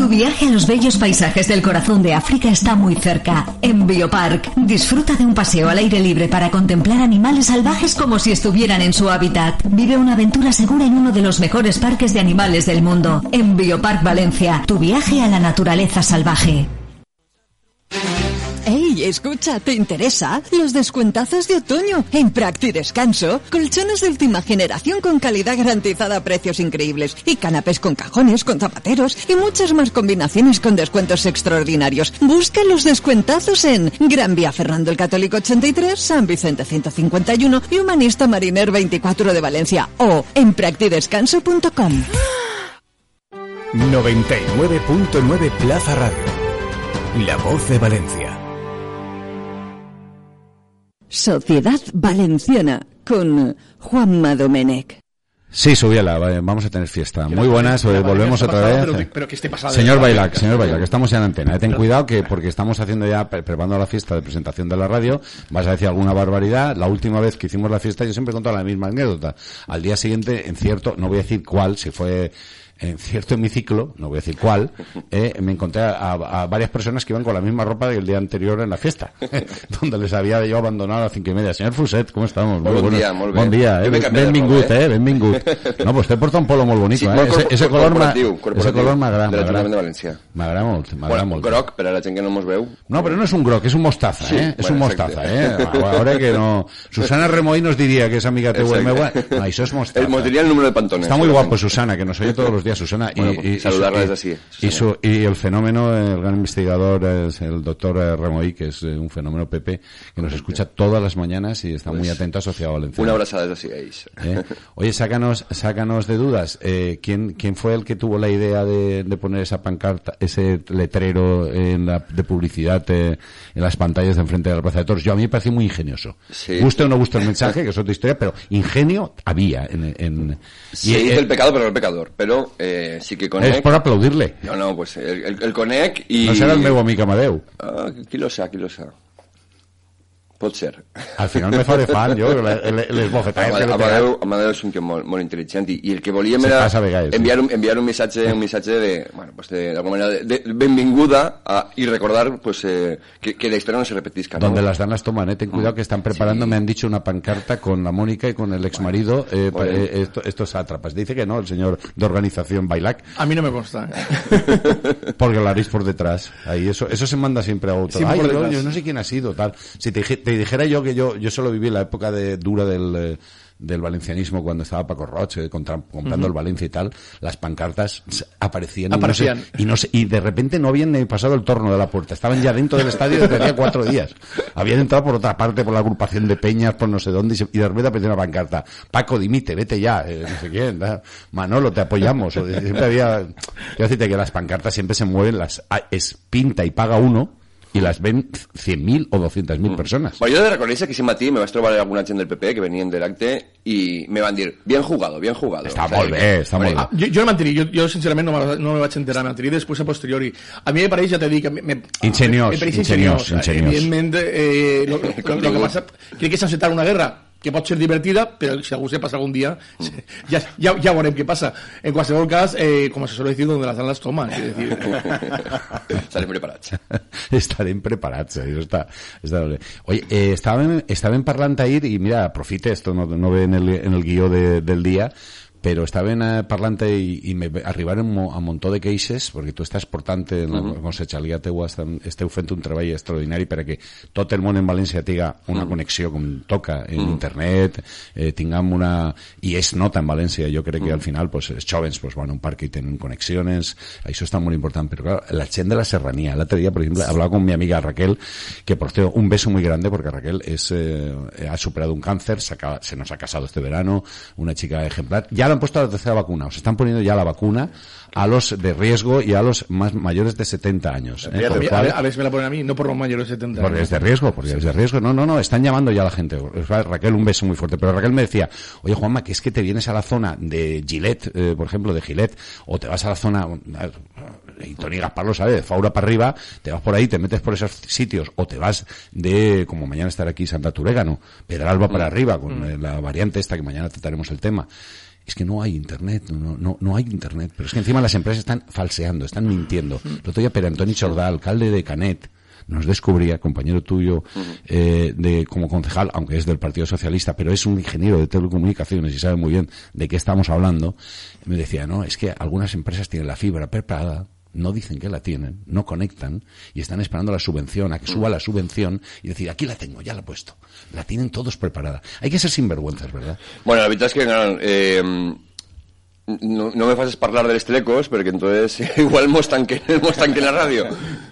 Tu viaje a los bellos paisajes del corazón de África está muy cerca. En Biopark, disfruta de un paseo al aire libre para contemplar animales salvajes como si estuvieran en su hábitat. Vive una aventura segura en uno de los mejores parques de animales del mundo. En Biopark Valencia, tu viaje a la naturaleza salvaje. ¡Ey, escucha! ¿Te interesa? Los descuentazos de otoño en Practi Descanso. Colchones de última generación con calidad garantizada a precios increíbles. Y canapés con cajones, con zapateros y muchas más combinaciones con descuentos extraordinarios. Busca los descuentazos en Gran Vía Fernando el Católico 83, San Vicente 151 y Humanista Mariner 24 de Valencia. O en practidescanso.com. 99.9 Plaza Radio. La voz de Valencia. Sociedad Valenciana con Juanma Domenech. Sí, subíala, vale, vamos a tener fiesta. Muy buenas, volvemos otra vez. Pero, pero que esté pasado. Señor Bailac, señor Bailac, estamos ya en antena. Eh, ten cuidado que porque estamos haciendo ya, pre- preparando la fiesta de presentación de la radio, vas a decir alguna barbaridad. La última vez que hicimos la fiesta yo siempre he contado la misma anécdota. Al día siguiente, en cierto, no voy a decir cuál, si fue en cierto hemiciclo, no voy a decir cuál, eh, me encontré a, a varias personas que iban con la misma ropa del día anterior en la fiesta, [LAUGHS] donde les había yo abandonado a las cinco y media. Señor Fuset, ¿cómo estamos? Molt dia, molt bé. Bon dia, Jo eh? canviat de Benvingut, roba, eh? eh? Benvingut. No, pues te porta un polo molt bonic, Sí, eh? molt Ese, ese color corporatiu, ese color m'agrada, de l'Ajuntament de València. M'agrada molt, m'agrada Bueno, molt. groc, per a la gent que no mos veu. No, pero no es un groc, es un mostaza, Sí, ¿eh? Es bueno, un exacte. mostaza, ¿eh? Ahora que no... [LAUGHS] Susana Remoy nos diría que es amiga de Exacte. Huelmegua. No, eso es mostaza. Eh, Mos diria el número de pantones. Está muy segurament. guapo Susana, que nos oye todos los días Susana. Bueno, y, pues, y- saludarla desde así, y, su- y el fenómeno, el gran investigador es el doctor eh, Remoy, que es eh, un fenómeno Pepe, que nos escucha todas las mañanas y está muy Pues, atento a Sociedad Valenciana. Una abraçada des d'ací, ells. ¿Eh? Oye, sácanos, sácanos de dudas. Eh, ¿quién, ¿Quién fue el que tuvo la idea de, de poner esa pancarta, ese letrero en la, de publicidad eh, en las pantallas de enfrente de la Plaza de Toros? Yo a mí me pareció muy ingenioso. Sí. Guste o no guste el mensaje, que es otra historia, pero ingenio había en... y, el pecado, pero no el pecador. Pero eh, sí que conec... es por aplaudirle. No, no, pues el, el, el conec i... No serà el meu amic Amadeu. Ah, qui lo sa, qui lo sa. Pot ser. Al final me faré fan, jo, le- le- les bofetades que Amadeu, le Amadeu, Amadeu és un tio molt, molt intel·ligent i, i el que volíem era vegades, enviar un, enviar un missatge, un missatge de, bueno, pues de, d'alguna manera, de, de benvinguda a, i recordar pues, eh, que, que la historia no se repetisca. ¿no? Donde las dan las toman, ¿eh? Ten cuidado que están preparando, me han dicho una pancarta con la Mónica y con el exmarido, eh, Muy bien. eh, esto- estos sátrapas. Dice que no, el señor de organización Bailac, A mí no me consta. porque la haréis por detrás. Ahí eso, eso se manda siempre a otro. Ay, yo, yo no sé quién ha sido, tal. Si te, dije- te dijera yo que yo, yo solo viví la época de dura del, eh, del valencianismo cuando estaba Paco Roche contra- comprando el Valencia y tal, las pancartas aparecían, Aparecían. Y, no sé, y, no sé- y de repente no habían pasado el torno de la puerta, estaban ya dentro del estadio desde hacía cuatro días. Habían entrado por otra parte, por la agrupación de peñas, por no sé dónde, y, se- y de repente apareció una pancarta. Paco, dimite, vete ya, eh, no sé quién. Manolo, te apoyamos. O- Siempre había, quiero decirte que las pancartas siempre se mueven, las a- es pinta y paga uno, y las ven 100.000 o 200.000 personas. Bueno, jo he de reconèixer que aquest matí me vaig trobar alguna gent del PP que venien de l'acte i me van dir, bien jugado, bien jugado. Està O sea, molt bé, està molt bé. Jo, jo no mantení, jo, jo sincerament no, me- no me vaig enterar, m'enterí després a posteriori. A mi me pareix, ja t'he dit, que me, me, Ingeniós, me ingeniós, ingeniós. ingeniós. Evidentment, eh, lo, [LAUGHS] lo, lo que passa, crec que una guerra que pot ser divertida, però si algú se passa algun dia, ja, ja, ja veurem què passa. En qualsevol cas, eh, com se suele decir, donde las dan las toman. Es decir, [LAUGHS] [LAUGHS] Estarem preparats. Estarem preparats, eh, això està, està bé. Oye, eh, estàvem, estàvem parlant ahir, i mira, aprofite, esto no, no ve en el, en el guió de, del dia, però estaven eh, parlant i, i me arribaren mo, a un muntó de queixes perquè tu estàs portant en la Mhm. conselleria teua estan, esteu fent un treball extraordinari perquè tot el món en València tinga una connexió com toca en internet eh, tinguem una... i és nota en València. Jo crec que Mhm. al final pues, els jovens pues, van a un parc i tenen conexiones això està molt important però claro, la gent de la serranía el otro día por ejemplo hablaba con mi amiga Raquel que por cierto un beso muy grande porque Raquel es eh, ha superado un cáncer se, acaba- se nos ha casado este verano una chica ejemplar. Ya han puesto la tercera vacuna o se están poniendo ya la vacuna a los de riesgo y a los más mayores de 70 años ¿eh? a, ver, a ver si me la ponen a mí, no por los mayores de 70 porque años. es de riesgo, porque es de riesgo. No, no, no, están llamando ya a la gente. Raquel, un beso muy fuerte. Pero Raquel me decía, oye Juanma, que es que te vienes a la zona de Gillette, eh, por ejemplo, de Gillette, o te vas a la zona, y Tony Gaspar lo sabe, de Faura para arriba, te vas por ahí, te metes por esos sitios, o te vas de, como mañana estará aquí Santa Turégano, Pedralba para arriba, con eh, la variante esta que mañana trataremos el tema. Es que no hay internet, no, no, no hay internet. Pero es que encima las empresas están falseando, están mintiendo. El otro día, Pere Antoni Chordà, alcalde de Canet, nos descubría, compañero tuyo, eh, de, como concejal, aunque es del Partido Socialista, pero es un ingeniero de telecomunicaciones y sabe muy bien de qué estamos hablando, me decía, no, es que algunas empresas tienen la fibra preparada, no dicen que la tienen, no conectan y están esperando la subvención, a que suba la subvención y decir, aquí la tengo, ya la he puesto. La tienen todos preparada. Hay que ser sinvergüenzas, ¿verdad? Bueno, la veritat és que eh, no, no me faces parlar de les telecos perquè entonces [LAUGHS] igual mos tanquen, mos tanquen la ràdio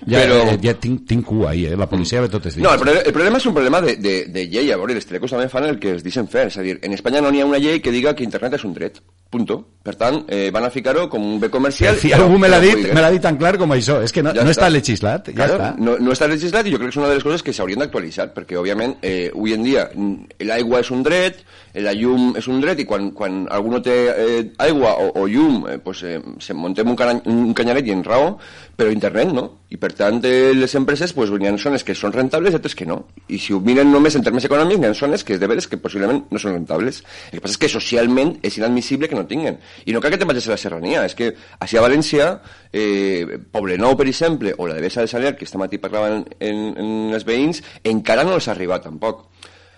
Ja, Però- eh, ja tinc, tinc cua ahí, eh? La policia ve totes No, el, proble- el problema és un problema de, de, de llei. A veure, els telecos també fan el que es deixen fer. És a dir, en Espanya no n'hi ha una llei que diga que internet és un dret. Punto. Per tant, eh, van a ficar-ho com un bé comercial. Si algú me l'ha dit, me l'ha dit tan clar com això. És que no, Ja no està. està legislat, ja Claro, està. No, no està legislat i jo crec que és una de les coses que s'haurien d'actualitzar, perquè, òbviament, eh, avui en dia mm, l'aigua és un dret, la llum és un dret, i quan, quan algú no té eh, aigua o, o llum, eh, pues, eh, se muntem un, un canyaret i en raó, però internet no. I, per tant, eh, les empreses pues, n'hi ha zones que són rentables i altres que no. I si ho miren només en termes econòmics, n'hi ha zones que de veres que possiblement no són rentables. El que passa és que socialment és inadmissible que no tinguin. I no cal que te'n vagis a la serrania, és que així a València, eh, Poblenou, per exemple, o la de Bessa de Saler, que esta matí parlaven en, en els veïns, encara no els ha arribat tampoc.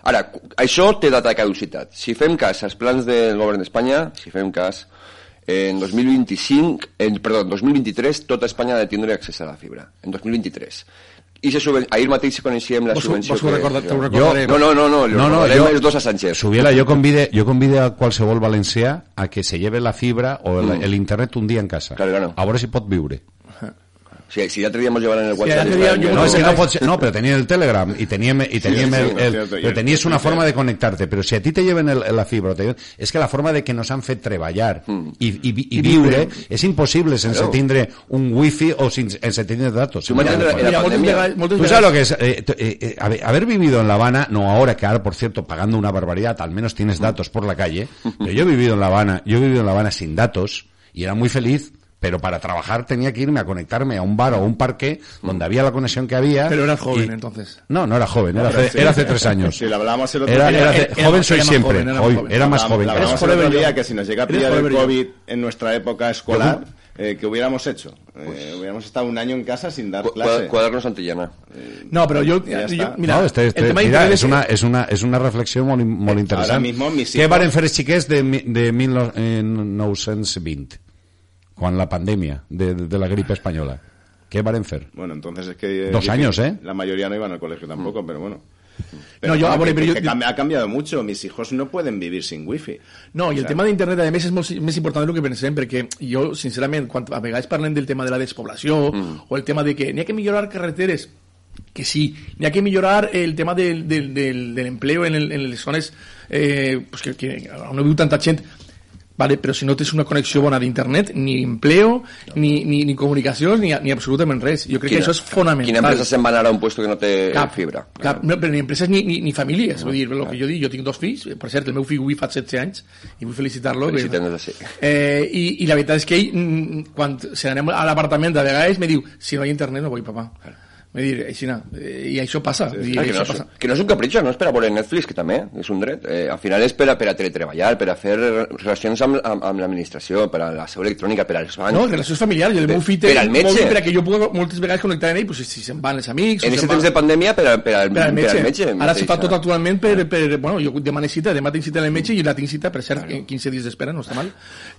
Ara, això té data de caducitat. Si fem cas als plans del govern d'Espanya, si fem cas, en 2025, en, perdó, en 2023, tota Espanya ha de tindre accés a la fibra. En 2023. I se suben, ahir mateix coneixíem la Vos subvenció vos ho recorda- te ho Jo, recordaré. no, no, no, no, No, no, recordarem jo- els dos a Sánchez. Subiela, yo convide, yo convide a qualsevol valencià a que se lleve la fibra o el, Mm. el internet un dia en casa. Claro, claro. A veure si pot viure. Si, si l'altre dia ens llevaran el WhatsApp... No, és que no, no, però tenia el Telegram i teníem, i teníem sí, el, el, cierto, y- tenies una y- forma de conectarte, però si a ti te lleven el, la fibra, te lleven, és que la forma de que nos han fet treballar i, i, i, I viure viure. és impossible sense Claro. tindre un wifi o sin, sense tindre datos. Tu en la Tú sabes lo que es eh, eh, eh, haber, haber vivido en La Habana, no ahora que ahora, por cierto, pagando una barbaridad, al menos tienes datos por la calle, [LAUGHS] pero yo he vivido en La Habana, yo he vivido en La Habana sin datos y era muy feliz, pero para trabajar tenía que irme a conectarme a un bar o a un parque donde había la conexión que había. Pero eras joven y- entonces. No, no era joven, era, hace, sí. era hace tres años. Sí, lo hablábamos el otro Era, día. era Era- era- joven soy era más siempre, joven, era más hoy, joven. era más joven. que el otro día que si nos llega a pillar el forever yo. COVID en nuestra época escolar, eh, ¿qué hubiéramos hecho? Eh, hubiéramos estado un año en casa sin dar clase. cua- Cuadernos Antillana. No, pero yo, Ya yo- está. mira, no, este, este- el tema de mira, es una, es una, es una reflexión muy, muy interesante. Ahora mismo mis hijos- varen fer els xiquets de, mi- de 1920? Quan la pandèmia de, de la gripe espanyola. Què varen fer? Bueno, entonces es que... Dos años, ¿eh? La mayoría no iban al colegio tampoco, pero bueno. No, yo- bueno, ah, que- pero yo- que ha cambiado mucho. Mis hijos no pueden vivir sin wifi. No, O el sea, tema d'internet, a més, és molt més important del que pensem, perquè jo, sincerament, quan a vegades parlem del tema de la despoblació, o el tema de que n'hi ha que millorar carreteres, que sí, n'hi ha que millorar el tema del, del, del, de l'empleo en, el, en les zones eh, pues que, que no viu tanta gent, Vale, però si no tens una connexió bona d'internet, ni empleo, ni, ni, ni comunicacions, ni, ni absolutament res. Jo crec que això és fonamental. Quina empresa se'n va anar a un puesto que no té Cap, fibra? Cap, no, però ni empreses ni, ni, ni famílies. Vull dir, el que jo dic, jo tinc dos fills, per cert, el meu fill avui fa 16 anys, i vull felicitar-lo. Felicitem des d'ací. Eh, i, I la veritat és que ell, mm, quan se n'anem a l'apartament, de vegades me diu, si no hi ha internet no vull, papà. Vull dir, així no. Eh, I això passa. Dir, Ah, que, no passa. que no és un capritxo, no és per a veure Netflix, que també és un dret. Eh, al final és per a, per a teletreballar, per a fer relacions amb, amb, amb l'administració, per a la seu electrònica, per als bancs. No, relacions familiars. El meu fill té per al metge. per a que jo pugui moltes vegades connectar amb ell, pues, si se'n van els amics... En si aquest temps va- de pandèmia, per, a, per, al, per al metge. Per al metge Ara se fa tot actualment per, per... Bueno, jo demano cita, demà tinc cita en el metge i la tinc cita, per cert, en 15 dies d'espera, no està mal.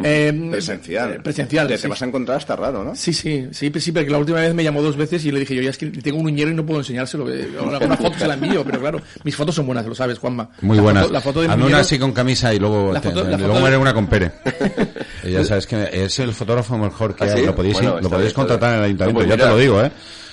Eh, Presencial. eh, Presencial, Te, sí. te vas a encontrar hasta raro, ¿no? Sí, sí, sí, sí, porque la última vez me llamó dos veces y le dije yo, ya es que tengo un uñero y no puedo enseñárselo. eh, [LAUGHS] Alguna foto se la envío, pero claro, mis fotos son buenas, lo sabes, Juanma. Muy La buenas. foto- la foto de Hazme una así con camisa y luego, La te- foto- luego foto me haré de- una con Pere. [LAUGHS] Y ya sabes que es el fotógrafo mejor que ¿Ah, hay. sí? Lo podéis, Bueno, lo podéis bien, contratar en el ayuntamiento, No, pues ya mira. te lo digo, ¿eh?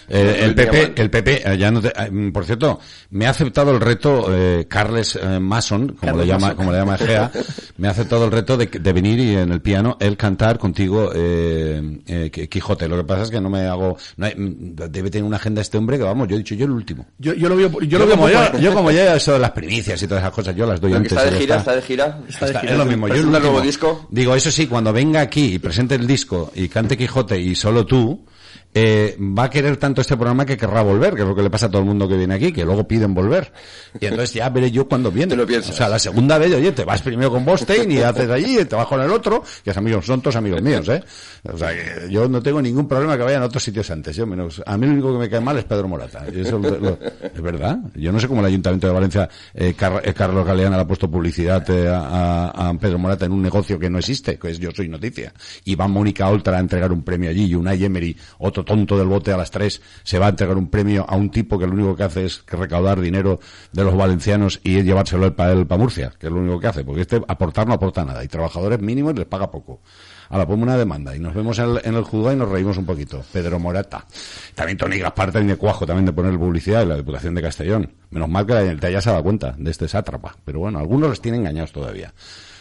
Eh, el PP, el PP, eh, ya no te- eh, por cierto, me ha aceptado el reto eh, Carles eh, Mason, como Carles le llama, Mason. como le llama Egea, me ha aceptado el reto de, de venir y en el piano él cantar contigo eh, eh, Qui- Quijote. Lo que pasa es que no me hago, no hay- mm, debe tener una agenda este hombre que vamos, yo he dicho yo el último. Yo, yo lo veo, yo, Yo, lo veo como poco, yo, yo como ya eso de las primicias y todas esas cosas, yo las doy antes. está de ya gira, está. está de gira. Está- es lo mismo. Yo el el nuevo último. disco. Digo, eso sí, cuando venga aquí y presente el disco y cante Quijote y solo tú, eh, va a querer tanto este programa que querrá volver, que es lo que le pasa a todo el mundo que viene aquí, que luego piden volver. Y entonces ya veré yo cuando viene. Te lo piensas. O sea, la segunda vez, oye, te vas primero con Bostein y haces allí, y te vas con el otro, que es amigos, son todos amigos míos, ¿eh? O sea, que yo no tengo ningún problema que vayan a otros sitios antes. Yo menos, a mí lo único que me cae mal es Pedro Morata. Y eso lo- lo- es verdad. Yo no sé cómo el Ayuntamiento de Valencia, eh, Car- eh, Carlos Galeana le ha puesto publicidad eh, a Pedro Morata en un negocio que no existe, que es Yo Soy Noticia. Y va Mónica Oltra a entregar un premio allí y una Emery otro tonto del bote a las 3 se va a entregar un premio a un tipo que lo único que hace es recaudar dinero de los valencianos y llevárselo para el para Murcia, que es lo único que hace, porque este aportar no aporta nada y trabajadores mínimos les paga poco. Ahora ponme una demanda y nos vemos en el, en y nos reímos un poquito. Pedro Morata. También Tony Gaspar tiene cuajo también de poner publicidad en la Diputación de Castellón. Menos mal que la gente ya se dado cuenta de este sátrapa. Pero bueno, algunos les tienen engañados todavía.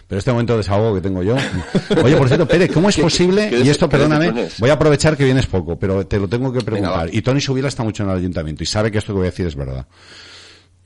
Pero este momento de desahogo que tengo yo. Oye, por cierto, Pérez, ¿cómo es ¿Qué- posible? Y esto, perdóname, voy a aprovechar que vienes poco, pero te lo tengo que preguntar. y Tony Subila está mucho en el ayuntamiento y sabe que esto que voy a decir es verdad.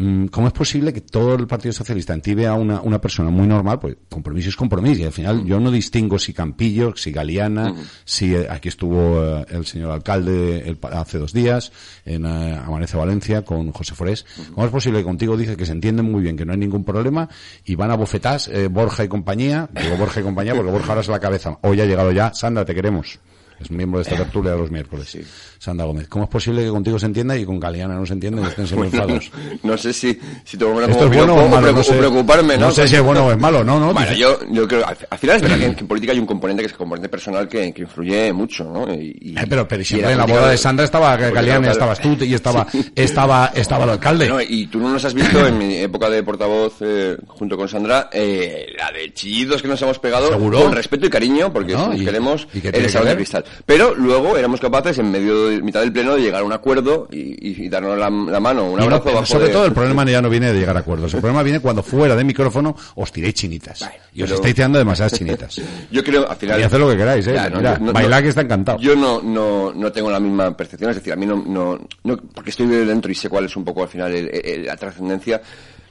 Mm, ¿Cómo es posible que todo el Partido Socialista entibe a una, una persona muy normal? Pues compromiso es compromiso. Y al final yo no distingo si Campillo, si Galeana, si eh, aquí estuvo eh, el señor alcalde el hace dos días en eh, Amanece Valencia con José Forés. ¿Cómo es posible que contigo dice que se entienden muy bien, que no hay ningún problema y van a bofetás eh, Borja y compañía? Digo Borja y compañía porque Borja ahora es la cabeza. Hoy ha llegado ya. Sandra, te queremos. Es miembro de esta tertulia de los miércoles. Sandra Gómez. ¿Cómo es posible que contigo se entienda y con Galeana no se entienda y estén siempre [LAUGHS] Bueno, no sé si, si tengo una ¿Esto es bueno o malo? No sé. preocuparme, ¿no? No sé si es bueno o es malo, no, no. Bueno, yo, yo creo, al, al final es verdad que en, que en política hay un componente que es el componente personal que, que influye mucho, ¿no? Y, y- Eh, pero, pero siempre en la boda de Sandra estaba Galeana, estabas tú y estaba, Sí. estaba, estaba el alcalde. No, y tú no nos has visto en mi época de portavoz eh, junto con Sandra, eh, la de chillidos que nos hemos pegado ¿Seguro? con respeto y cariño, porque No, nos y- queremos ¿y el que de ver? cristal. Pero luego éramos capaces, en medio de mitad del pleno, de llegar a un acuerdo y, y- y darnos la, la mano, un Y no, abrazo bajo sobre todo el problema ya no viene de llegar a acuerdos. El problema viene cuando fuera de micrófono os tiréis chinitas. y os pero- estáis tirando demasiadas chinitas. [LAUGHS] Yo creo, al final... Y haced lo que queráis, ¿eh? No, Mira, no- no- que está encantado. Yo no, no, no tengo la misma percepción, es decir, a mí no, no, no- porque estoy dentro y sé cuál es un poco al final el- el- la trascendencia.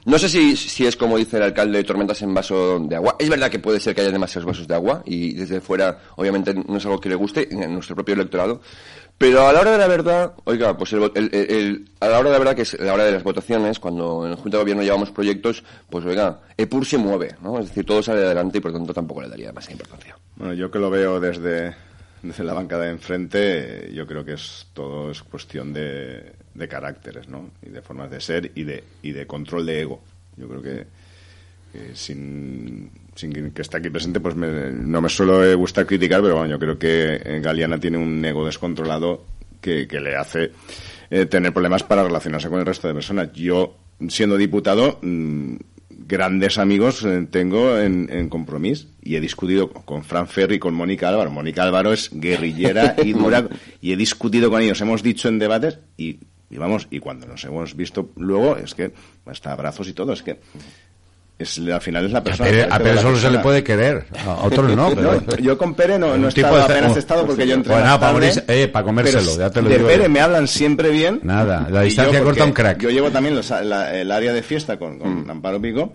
No sé si, si es como dice el alcalde, tormentas en vaso de agua. Es verdad que puede ser que haya demasiados vasos de agua y desde fuera, obviamente, no es algo que le guste en nuestro propio electorado. Pero a la hora de la verdad, oiga, pues el, el- a la hora de la verdad, que es la hora de las votaciones, cuando en el Junta de Gobierno llevamos proyectos, pues oiga, EPUR se mueve, ¿no? Es decir, todo sale adelante y por tanto tampoco le daría demasiada importancia. Bueno, yo que lo veo desde, desde la banca de enfrente, yo creo que es todo es cuestión de, de caracteres, ¿no? Y de formas de ser y de, y de control de ego. Yo creo que, que sin, sin que esté aquí presente, pues me- no me suele gustar criticar, pero bueno, yo creo que eh, Galeana tiene un ego descontrolado que, que le hace eh, tener problemas para relacionarse con el resto de personas. Yo, siendo diputado, mm, grandes amigos eh, tengo en, en Compromís y he discutido con Fran Ferri y con Mónica Álvaro. Mónica Álvaro es guerrillera y dura [LAUGHS] y he discutido con ellos, hemos dicho en debates y, y vamos, y cuando nos hemos visto luego es que hasta abrazos y todo, es que es, al final es la A persona. A de Pere la solo se le persona. puede querer, a otros no. [LAUGHS] Pero, yo con Pere no, no he estado, de- apenas he estado porque yo entré para tarde, morirse- eh, para comérselo, ya te lo de digo Pere yo. me hablan siempre bien. Nada, la distancia corta un crack. Yo llevo también los- la- el área de fiesta con, con Mm. Amparo Pico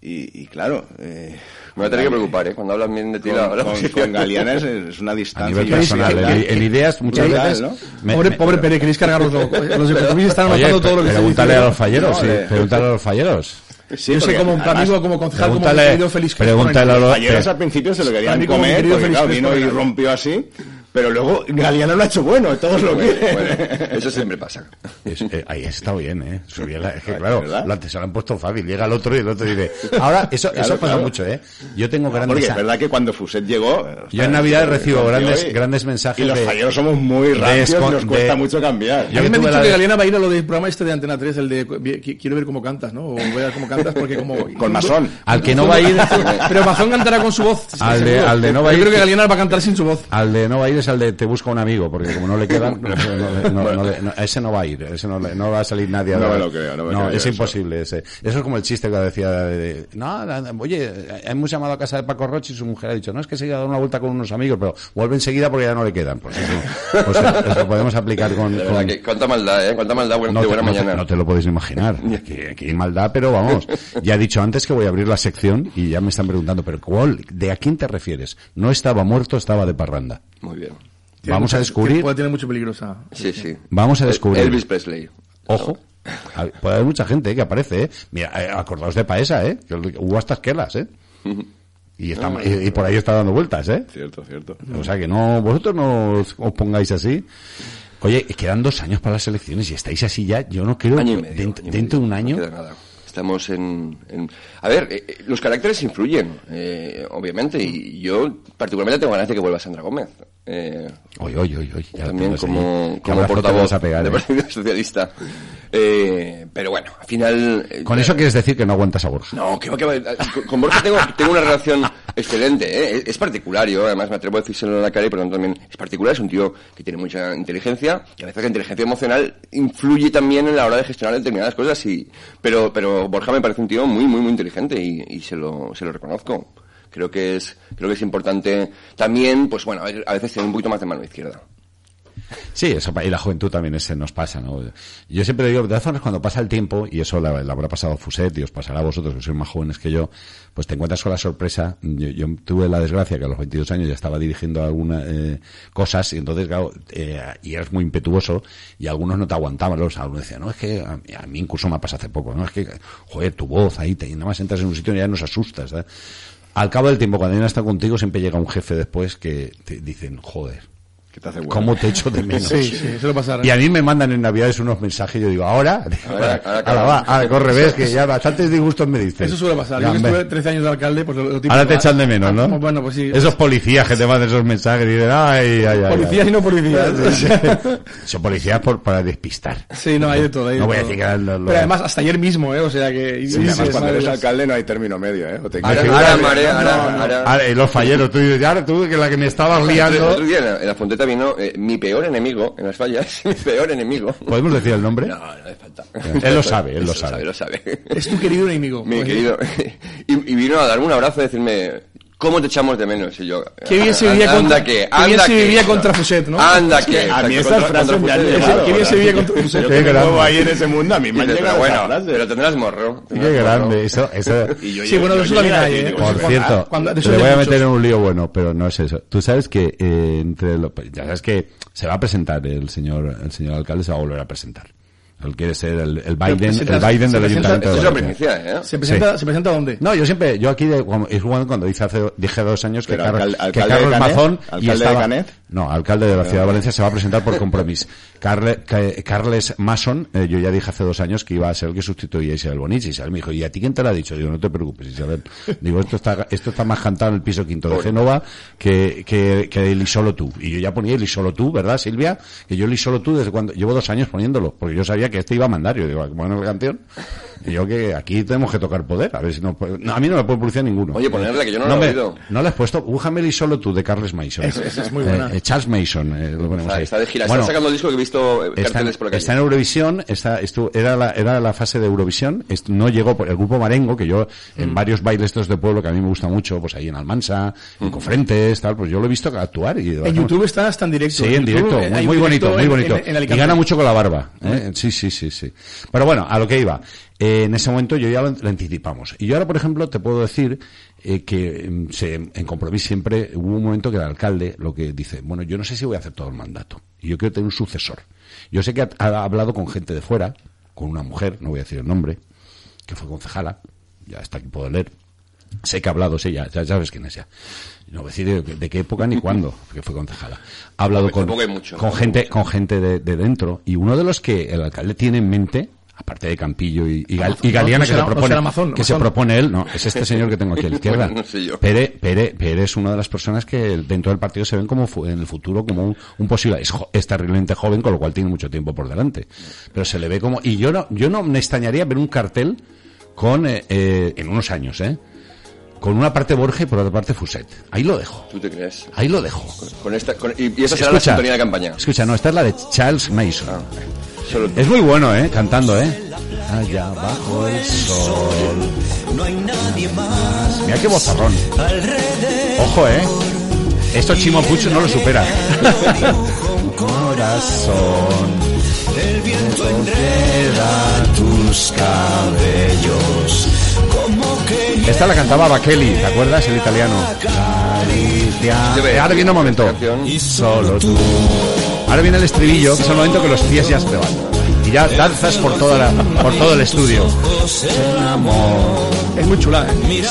y, y claro... Eh, Me voy a tener que preocupar, ¿eh? Cuando hablan bien de ti, con, con- con Galeana es, es una distancia. nivel personal, en- en ideas muchas Brutal, veces ¿no? me- pobre, me- pobre Pere, queréis cargaros los, [LAUGHS] los Compromís están anotando todo lo que se dice. pregúntale a los falleros, No, sí, eh. pregúntale a los falleros. Sí, Yo sé como además- amigo, como concejal, como mi querido Félix pregúntale a los- Falleros al principio se lo querían comer, porque claro, vino y rompió así, pero luego Galeana lo ha hecho bueno, todos lo quieren. Bueno, eso siempre pasa. Es- eh, ahí está bien, ¿eh? Subía la- es que, claro, ¿verdad? lo antes se lo han puesto fácil. Llega el otro y el otro dice. Ahora, eso, Claro, eso pasa claro. mucho, ¿eh? Yo tengo Porque grandes. es verdad que cuando Fuset llegó... Yo en Navidad recibo rompió grandes, y- grandes mensajes. Y los falleros somos muy rancios y descon- nos cuesta de- mucho cambiar. Yo a mí me han dicho la que Galeana va a ir a lo del programa este de Antena 3, el de qui- quiero ver cómo cantas, ¿no? O voy a ver cómo cantas porque como... [LAUGHS] Con masón. Al que no va a ir. Pero Mazón cantará con su voz. Al de- al de no va a Yo ir- creo que Galeana va a cantar sin su voz. Al de no va a ir es al de te busca un amigo, porque como no le quedan, [LAUGHS] no, no- no- ese no va a ir, ese no, va a salir nadie. a No me lo creo, no me creo es eso. imposible ese. Eso es como el chiste que decía de, no, oye, hemos llamado a casa de Paco Roche y su mujer ha dicho, no, es que se ha ido a dar una vuelta con unos amigos, pero vuelve enseguida porque ya no le quedan. Pues eso, pues eso podemos aplicar con... Verdad, que cuánta maldad, ¿eh? Cuánta maldad de te, buena te- mañana. no te lo podéis imaginar. [LAUGHS] Aquí, aquí hay maldad, pero vamos. Ya he dicho antes que voy a abrir la sección y ya me están preguntando, pero ¿cuál? ¿De a quién te refieres? No estaba muerto, estaba de parranda. Muy bien. Tiene Vamos mucha- a descubrir. Puede tener mucho peligrosa. Sí, sí. Vamos a descubrir. Elvis Presley. Ojo. Puede haber mucha gente eh, que aparece, ¿eh? Mira, eh, acordaos de Paesa, ¿eh? Que hubo hasta esquelas, ¿eh? [LAUGHS] Y, está, Ah. y, y por ahí está dando vueltas, ¿eh? Cierto, cierto. O sea que no, vosotros no os, os pongáis así. Oye, quedan dos años para las elecciones y estáis así ya. Yo no creo Año y que medio, dent- año y dentro de un año. no queda nada. Estamos en... A ver, eh, eh, los caracteres influyen, eh, obviamente, y yo particularmente tengo ganas de que vuelva Sandra Gómez. Eh, oye, oye. ya también como, como portavoz pegar, del ¿eh? Partido Socialista. Eh, pero bueno, al final... eh, Con eso quieres decir que no aguantas a Borja. no, que va, que. Con- Con Borja tengo, tengo una relación excelente, ¿eh? Es- Es particular, yo además me atrevo a decírselo en la cara y por lo tanto también es particular. Es un tío que tiene mucha inteligencia y a veces la inteligencia emocional influye también en la hora de gestionar determinadas cosas. Y, pero, pero Borja me parece un tío muy, muy, muy inteligente y, y se, lo, se lo reconozco. Creo que es, creo que es importante también, pues bueno, a veces tener un poquito más de mano izquierda. Sí, eso, y la juventud también ese nos pasa, ¿no? Yo siempre digo, de formas, cuando pasa el tiempo, y eso le habrá pasado Fuset y os pasará a vosotros que sois más jóvenes que yo, pues te encuentras con la sorpresa. Yo, yo tuve la desgracia que a los 22 años ya estaba dirigiendo algunas eh, cosas, y entonces, claro, eh, y eras muy impetuoso, y algunos no te aguantaban, los algunos decían, no, es que a, a mí incluso me ha pasado hace poco, no, es que, joder, tu voz ahí, te, nada más entras en un sitio y ya nos asustas. Al cabo del tiempo, cuando alguien está contigo, siempre llega un jefe después que te dicen, joder, ¿Cómo te echo de [LAUGHS] menos? Sí, sí, eso lo pasará. Y a mí me mandan en Navidades unos mensajes yo digo, ¿ahora? Ahora, ahora, Ahora va, ahora, corre, ves que ya bastantes disgustos me diste. Eso suele pasar. Ya, Yo que estuve 13 años de alcalde, pues lo, típico. Ahora te Ah, echan de menos, ¿no? ah, Bueno, pues sí. Esos policías que te mandan esos mensajes y dicen, ay, ay, ay. Policías ay. y no policías. [LAUGHS] [LAUGHS] Son policías por, para despistar. Sí, no, hay de todo. hay de No voy a decir que Pero además, hasta ayer mismo, ¿eh? O sea que... Sí, además, cuando eres alcalde no hay término medio, ¿eh? O te Ahora, ahora, marea, ahora, ahora- los falleros, tú dices, ahora tú que la que me estabas El liando. otro día en la, vino eh, mi peor enemigo en las fallas, [LAUGHS] mi peor enemigo. ¿Podemos decir el nombre? No, no hace falta. Él lo sabe, él lo sabe. lo sabe. Es tu querido enemigo. Mi querido. [LAUGHS] Y, y vino a darme un abrazo y decirme, ¿cómo te echamos de menos? Y yo, Qué bien se "Anda vivía contra, que, qué anda bien se que". vivía contra Fuset, ¿no? Anda que. A mí esas contra frases me han Fuset. llegado. Qué bien se vivía contra Fuset. Qué grande. ahí en ese mundo, a mí me han llegado bueno, frases. pero tendrás morro. Qué grande, eso, [LAUGHS] Sí, bueno, eso también hay, ¿eh? Por cierto, te voy a meter en un lío bueno, pero no es eso. Tú sabes que eh, entre lo- ya sabes que se va a presentar el señor el señor alcalde se va a volver a presentar. Él quiere ser el, el Biden, presenta- el Biden se del presenta- ayuntamiento. Esto de es ¿eh? ¿Se presenta, ¿Se presenta dónde? No, yo siempre, yo aquí de, es igual cuando dice hace, dije dos años que, Pero Carlos- alcal- que alcalde Carlos Canet, Mazón y de Canet. No, alcalde de la ciudad de Valencia se va a presentar por compromiso. Carle- Ca- Carles Mason, eh, yo ya dije hace dos años que iba a ser el que sustituía a Isabel Bonich. Isabel me dijo, ¿y a ti quién te lo ha dicho? Digo, no te preocupes, Isabel. Digo, esto está, esto está más cantado en el piso quinto de Génova que, que, que el y solo tú. Y yo ya ponía el y solo tú, ¿verdad, Silvia? Que yo el y solo tú desde cuando, llevo dos años poniéndolo, porque yo sabía que este iba a mandar. Yo digo, bueno, la canción. Y yo que aquí tenemos que tocar poder, a ver si no, puede- no, a mí no me puede publicar ninguno. Oye, ponerla, que yo no la he me- oído. No le has puesto, bújame el y solo tú de Carles Mason. Esa- esa es muy buena. eh, Charles Mason, eh, lo ponemos Está, ahí. está de gira, Bueno, está sacando el disco que he visto eh, Está en, carteles por la está en Eurovisión, está, estuvo- era, la, era la fase de Eurovisión, no llegó por el grupo Marengo, que yo Mm. en varios bailes estos de pueblo que a mí me gusta mucho, pues ahí en Almansa, en Cofrentes, tal, pues yo lo he visto actuar y En YouTube está hasta en directo. Sí, en YouTube, directo, eh, muy, bonito, muy bonito. en- en y gana mucho con la barba. ¿eh? Sí, sí, sí, sí. Pero bueno, a lo que iba. Eh, en ese momento yo ya lo, lo anticipamos. Y yo ahora, por ejemplo, te puedo decir eh, que mm, se, en compromiso siempre hubo un momento que el alcalde lo que dice, bueno, yo no sé si voy a hacer todo el mandato. Y yo quiero tener un sucesor. Yo sé que ha, ha hablado con gente de fuera, con una mujer, no voy a decir el nombre, que fue concejala, ya está aquí puedo leer. Sé que ha hablado, sí, ya, ya sabes quién es ya. No voy a decir de, de qué época ni cuándo, [LAUGHS] que fue concejala. Ha hablado Tampoco- con, mucho, con gente, mucho. con gente de, de dentro. Y uno de los que el alcalde tiene en mente, aparte de Campillo y, y, Gal- y No, Galeana no que será- se propone, Amazon, que se propone él, no, es este [LAUGHS] señor que tengo aquí a la [LAUGHS] izquierda. Bueno, no sé yo. Pere, Pere, Pere es una de las personas que dentro del partido se ven como fu- en el futuro como un, un posible, es, jo- es terriblemente joven, con lo cual tiene mucho tiempo por delante. Pero se le ve como, y yo no, yo no me extrañaría ver un cartel con, eh, eh, en unos años, eh, con una parte Borja y por otra parte Fuset. Ahí lo dejo. ¿Tú te crees? Ahí lo dejo. Con esta, con- y, y esa será la sintonía de campaña. Escucha, no, esta es la de Charles Mason. Ah, Solo Es muy bueno, ¿eh? Cantando, ¿eh? Allá bajo el sol. No hay nadie más. Mira qué bozarrón. Ojo, ¿eh? Esto Chimo Puch no lo supera. Corazón. El viento enreda tus cabellos. Esta la cantaba Bakeli, ¿te acuerdas? El italiano. Ahora viene un momento. Solo tú. Ahora viene el estribillo, que es el momento que los pies ya se te van. Y ya danzas por, toda la, por todo el estudio. Es muy chula, ¿eh?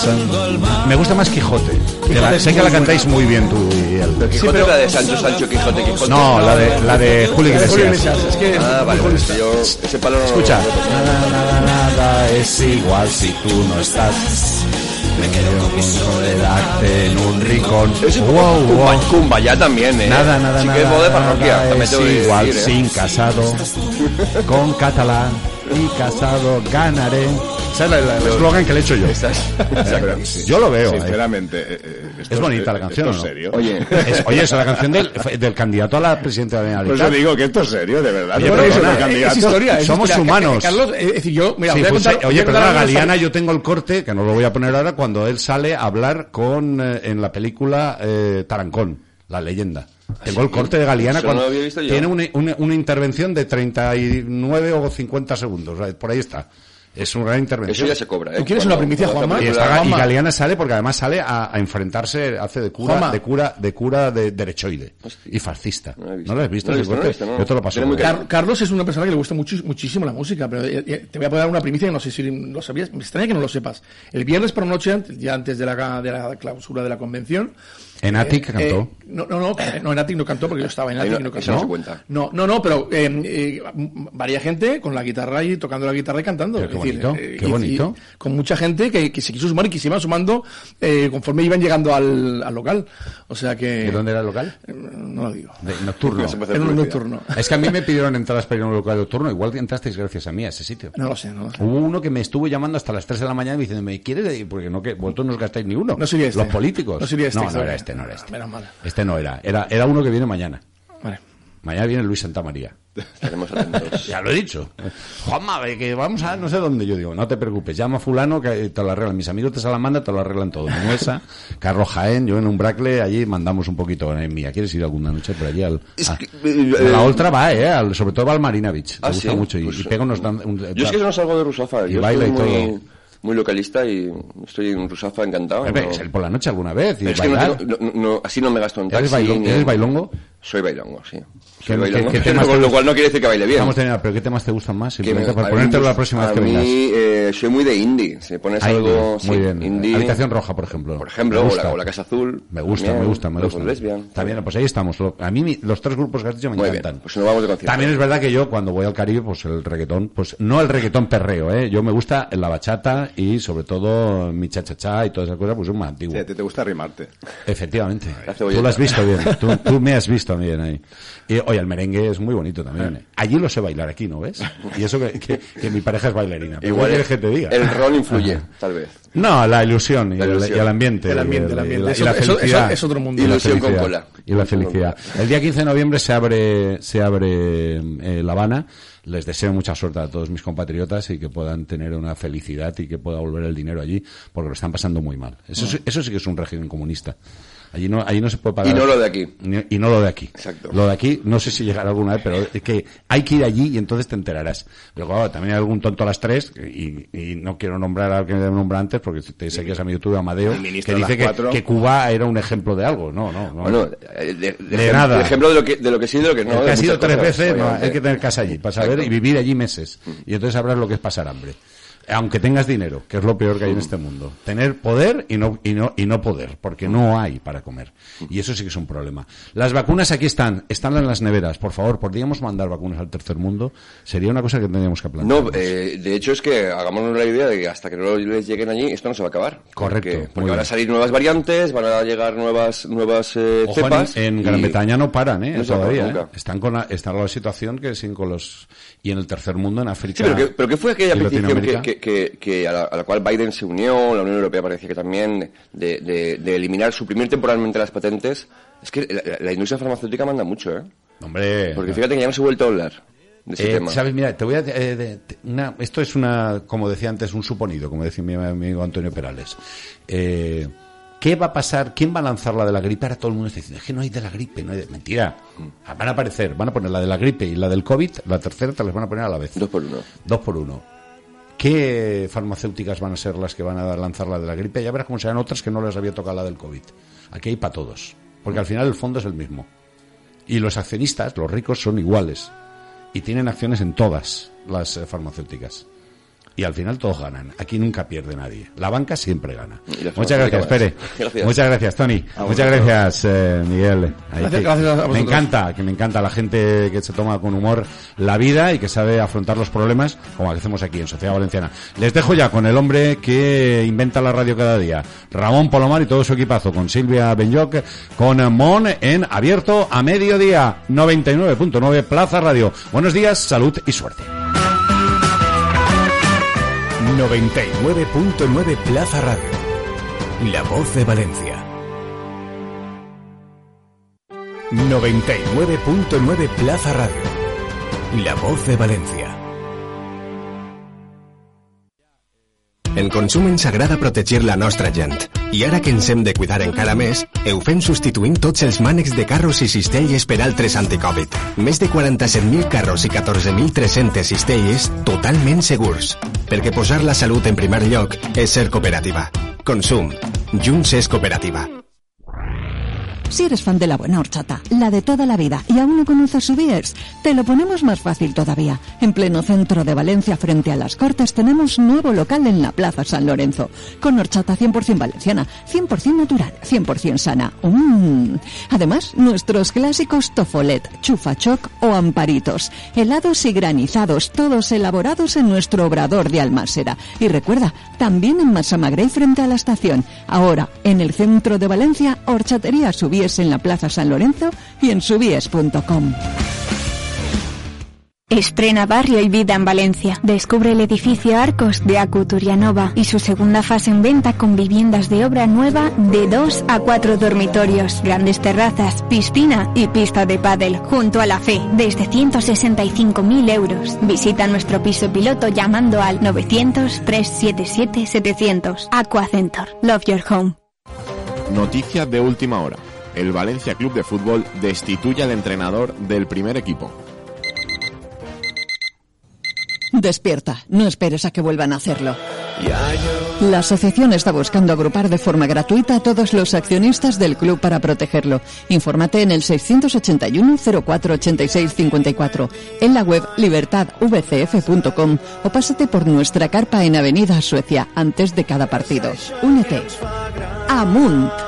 Me gusta más Quijote. La- sé que la cantáis muy bien tú y él. Pero Quijote es la de Sancho, Sancho, Quijote, Quijote. No, la de, la de Julio de Julio Iglesias. Iglesias, es que Ah, vale, yo ese palo no Escucha. lo. Nada, nada, nada es igual si tú no estás. Me quedo con soledad en un rincón. Ese Wow, Cumba- wow. También, ¿eh? Nada, nada, sí nada. que es voz de parroquia, nada también es tengo que igual decir, ¿eh? sin casado. Con catalán y casado ganaré. ¿Sabes la- la- el eslogan que le he hecho yo? [LAUGHS] Yo lo veo. ¿eh? Sinceramente, eh, eh, esto Es bonita la canción, ¿esto ¿o es no? serio? Oye, Es- oye, es la canción del, del candidato a la presidencia de la Por eso digo que esto es serio, de verdad. Oye, No perdona, es es. Es historia, es Somos historia. humanos. Carlos, eh, es decir, yo, mira, Sí, voy a pues, contar- voy oye, perdona, Galeana, yo tengo el corte, que no lo voy a poner ahora, cuando él sale a hablar con eh, en la película eh, Tarancón, la leyenda. Tengo el corte de Galeana cuando lo había visto yo. tiene una, una- una intervención de 39 o 50 segundos, por ahí está. Es una gran intervención. Eso ya se cobra, ¿eh? ¿Tú quieres Cuando- una primicia, Juanma? Y, esta está- película- y Juanma. Galeana sale porque además sale a, a enfrentarse, hace de cura, Juanma. de cura, de cura de derechoide Hostia. y fascista. No lo he visto. ¿No lo has visto? No lo no visto. Yo te lo paso. Car- Carlos es una persona que le gusta mucho- muchísimo la música, pero eh, eh, te voy a dar una primicia que no sé si lo sabías. Me extraña que no lo sepas. El viernes por la noche, antes- ya antes de la, de la clausura de la convención. En Atic eh, cantó. eh, no, no, no, eh, no, en Atic no cantó porque yo estaba en Ahí Atic no- y no cantó. no se cuenta. No, no, no, pero eh, eh, varia gente con la guitarra y tocando la guitarra y cantando. Pero qué Es decir, bonito, eh, qué y- bonito. y con mucha gente que, que se quiso sumar y que se iban sumando eh, conforme iban llegando al, al local. O sea que. ¿De dónde era el local? No lo digo. De nocturno. No Era un. Es que a mí me pidieron entradas para ir a un local nocturno. Igual entrasteis gracias a mí a ese sitio. No lo sé, no lo sé. Hubo uno que me estuvo llamando hasta las 3 de la mañana y diciendo, ¿me quieres? ir? Porque no, que vosotros no os gastáis ni uno. No sería este. Los políticos. No sería este, No, no era este, no era este. Menos mal. Este no era. Era, era uno que viene mañana. Vale. Mañana viene Luis Santamaría. Estaremos atentos. [LAUGHS] Ya lo he dicho. Juanma, ve que vamos a no sé dónde. Yo digo, no te preocupes, llama a fulano que te lo arreglan. Mis amigos de Salamanda te lo arreglan todo. Menuesa, [LAUGHS] Carlos Jaén, yo en un bracle, allí mandamos un poquito en mía. ¿Quieres ir alguna noche por allí? Al, Es a- que, eh, la eh, otra va, ¿eh? Al- sobre todo va al Marina Beach. Ah, Me gusta ¿sí? mucho. Y, Pues, y pega unos... dan- un- Yo es que no salgo de Rusafa. Y baila y muy, todo. Muy localista y estoy en Rusafa encantado. No- por la noche alguna vez y es que no tengo- no- no- así no me gasto en ¿Eres taxi. bailongo? ni- ¿Eres bailongo? Soy bailongo, sí. ¿Qué- Soy bailongo, qué- [LAUGHS] pero con lo cual no quiere decir que baile bien. Estamos teniendo, pero ¿qué temas te gustan más? Simplemente me- para a mí, ponértelo pues, la próxima vez a que vengas. mí, eh, soy muy de indie. Si pones Ah, algo... sí, muy bien. indie, Habitación roja, por ejemplo. Por ejemplo, o la, o la Casa Azul. Me gusta, también, me gusta, me Los gusta. Lesbian. Está bien, pues ahí estamos. A mí mi- los tres grupos que has dicho me Muy bien, encantan. pues nos vamos de concierto. También es verdad que yo cuando voy al Caribe, pues el reggaetón, pues no el reggaetón perreo, ¿eh? Yo me gusta la bachata y sobre todo mi cha-cha-cha y todas esas cosas, pues es más antiguo. Sí, te, te gusta rimarte. Efectivamente. La Tú lo has visto bien. Tú, tú me has visto ahí. Y, oye, el merengue es muy bonito también. ¿eh? Allí lo sé bailar, aquí, ¿no ves? Y eso que, que- que mi pareja es bailarina. Pero Igual ¿qué quieres que te diga? el rol influye, tal vez. No, la ilusión y, La el, ilusión. y el ambiente. El ambiente, y el ambiente. y la, Eso- y la eso- eso felicidad. es otro mundo. Y la Ilusión con felicidad. cola. Y la felicidad. El día 15 de noviembre se abre, se abre eh, La Habana. Les deseo mucha suerte a todos mis compatriotas y que puedan tener una felicidad y que pueda volver el dinero allí, porque lo están pasando muy mal. Eso, sí- eso sí que es un régimen comunista. Allí no, allí no se puede pagar. Y no lo de aquí. Ni- Y no lo de aquí. Exacto. Lo de aquí, no sé si llegará alguna vez, pero es que hay que ir allí y entonces te enterarás. Pero claro, también hay algún tonto a las tres, y, y no quiero nombrar al que me nombra antes, porque te sé que es amigo tuyo, Amadeo, El que dice que, Cuba era un ejemplo de algo. No, no, no. Bueno, eh, de, de De ejem- nada. de ejemplo de lo que, de lo que sí y de lo que no. el que ha sido tres cosas, veces, no, hay que tener casa allí para saber y vivir allí meses. Y entonces sabrás lo que es pasar hambre. Aunque tengas dinero, que es lo peor que hay en este mundo. Tener poder y no, y no, y no poder, porque no hay para comer. Y eso sí que es un problema. Las vacunas aquí están, están en las neveras. Por favor, ¿podríamos mandar vacunas al tercer mundo? Sería una cosa que tendríamos que plantear. No, eh, de hecho es que hagámonos la idea de que hasta que no les lleguen allí esto no se va a acabar. Correcto, Porque, van a salir nuevas variantes, van a llegar nuevas nuevas eh, Ojo, en, cepas. en y- Gran Bretaña no paran, ¿eh? No todavía, ¿eh? Están con la, están la situación que sin con los y en el tercer mundo en África. Sí, pero ¿qué, pero ¿qué fue aquella petición que. Que, que- que a, la, a la cual Biden se unió, la Unión Europea parecía que también, de, de- de eliminar, suprimir temporalmente las patentes? Es que la, la industria farmacéutica manda mucho, ¿eh? Hombre, Porque fíjate que ya ha vuelto a hablar de ese Eh, tema. Sabes, mira, te voy a eh, de- una- esto es una, como decía antes, un suponido, como decía mi amigo Antonio Perales. Eh, ¿Qué va a pasar? ¿Quién va a lanzar la de la gripe? Ahora todo el mundo está diciendo, es que no hay de la gripe, no hay de... Mentira. Ah, Van a aparecer, van a poner la de la gripe y la del COVID, la tercera te las van a poner a la vez. Dos por uno. Dos por uno. ¿Qué farmacéuticas van a ser las que van a lanzar la de la gripe? Ya verás cómo serán otras que no les había tocado la del COVID. Aquí hay para todos. Porque al final el fondo es el mismo. Y los accionistas, los ricos, son iguales. Y tienen acciones en todas las eh, farmacéuticas. Y al final todos ganan. Aquí nunca pierde nadie. La banca siempre gana. Muchas gracias, Pere. [LAUGHS] Gracias. Muchas gracias, Tony. Muchas gracias, eh, Miguel. Ahí Gracias- que- gracias a me encanta, que me encanta la gente que se toma con humor la vida y que sabe afrontar los problemas como hacemos aquí en Sociedad Valenciana. Les dejo ya con el hombre que inventa la radio cada día, Ramón Polomar y todo su equipazo, con Silvia Benyoc, con Mon en abierto a mediodía, 99.9 Plaza Radio. Buenos días, salud y suerte. 99.9 Plaza Radio. La voz de Valencia. 99.9 Plaza Radio. La voz de Valencia. En Consum ens agrada protegir la nostra gent. I ara que ens hem de cuidar encara més, ho fem substituint tots els mànecs de carros i cistelles per altres anticovid. Més de 47.000 carros i 14.300 cistelles totalment segurs. Perquè posar la salut en primer lloc és ser cooperativa. Consum. Junts és cooperativa. Si eres fan de la buena horchata, la de toda la vida, y aún no conoces su Biers, te lo ponemos más fácil todavía. En pleno centro de Valencia, frente a las Cortes, tenemos nuevo local en la Plaza San Lorenzo, con horchata 100% valenciana, 100% natural, 100% sana. Mm. Además, nuestros clásicos tofolet, chufachoc o amparitos, helados y granizados, todos elaborados en nuestro obrador de Almásera. Y recuerda, también en Massamagrey frente a la estación. Ahora, en el centro de Valencia, horchatería En la Plaza San Lorenzo y en subíes.com. Estrena Barrio y Vida en Valencia. Descubre el edificio Arcos de Acuturianova y su segunda fase en venta con viviendas de obra nueva de 2 a 4 dormitorios, grandes terrazas, piscina y pista de pádel junto a la fe desde 165.000 euros. Visita nuestro piso piloto llamando al 900 377 700. Aquacentor. Love your home. Noticia de última hora. El Valencia Club de Fútbol destituye al entrenador del primer equipo. Despierta, no esperes a que vuelvan a hacerlo. La asociación está buscando agrupar de forma gratuita a todos los accionistas del club para protegerlo. Infórmate en el 681 0486 54, en la web libertadvcf.com o pásate por nuestra carpa en Avenida Suecia antes de cada partido. Únete. Amunt.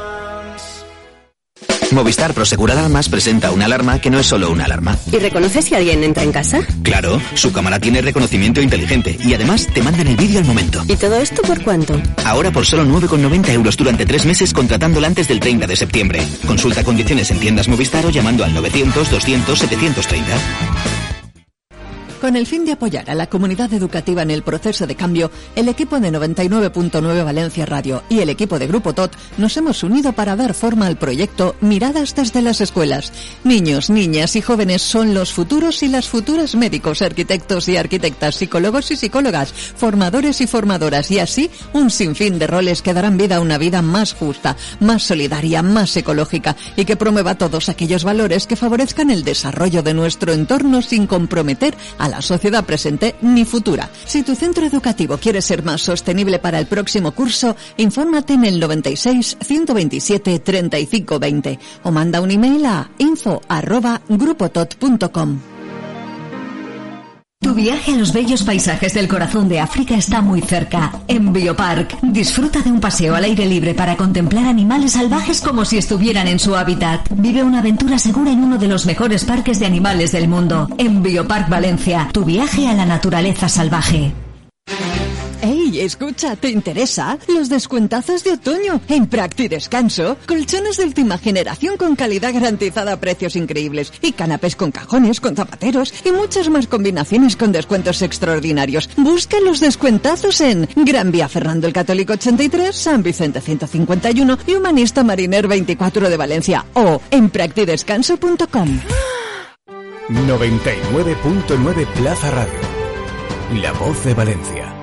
Movistar Prosegur Alarmas presenta una alarma que no es solo una alarma. ¿Y reconoce si alguien entra en casa? Claro, su cámara tiene reconocimiento inteligente y además te mandan el vídeo al momento. ¿Y todo esto por cuánto? Ahora por solo 9,90 euros durante tres meses contratándola antes del 30 de septiembre. Consulta condiciones en tiendas Movistar o llamando al 900 200 730. Con el fin de apoyar a la comunidad educativa en el proceso de cambio, el equipo de 99.9 Valencia Radio y el equipo de Grupo TOT nos hemos unido para dar forma al proyecto Miradas desde las escuelas. Niños, niñas y jóvenes son los futuros y las futuras médicos, arquitectos y arquitectas, psicólogos y psicólogas, formadores y formadoras y así un sinfín de roles que darán vida a una vida más justa, más solidaria, más ecológica y que promueva todos aquellos valores que favorezcan el desarrollo de nuestro entorno sin comprometer a la sociedad presente ni futura. Si tu centro educativo quiere ser más sostenible para el próximo curso, infórmate en el 96 127 35 20 o manda un email a info arroba grupotot.com. Tu viaje a los bellos paisajes del corazón de África está muy cerca. En Biopark, disfruta de un paseo al aire libre para contemplar animales salvajes como si estuvieran en su hábitat. Vive una aventura segura en uno de los mejores parques de animales del mundo. En Biopark Valencia, tu viaje a la naturaleza salvaje. ¡Ey, escucha! ¿Te interesa? Los descuentazos de otoño en Practi Descanso. Colchones de última generación con calidad garantizada a precios increíbles. Y canapés con cajones, con zapateros y muchas más combinaciones con descuentos extraordinarios. Busca los descuentazos en Gran Vía Fernando el Católico 83, San Vicente 151 y Humanista Mariner 24 de Valencia. O en practidescanso.com. 99.9 Plaza Radio. La voz de Valencia.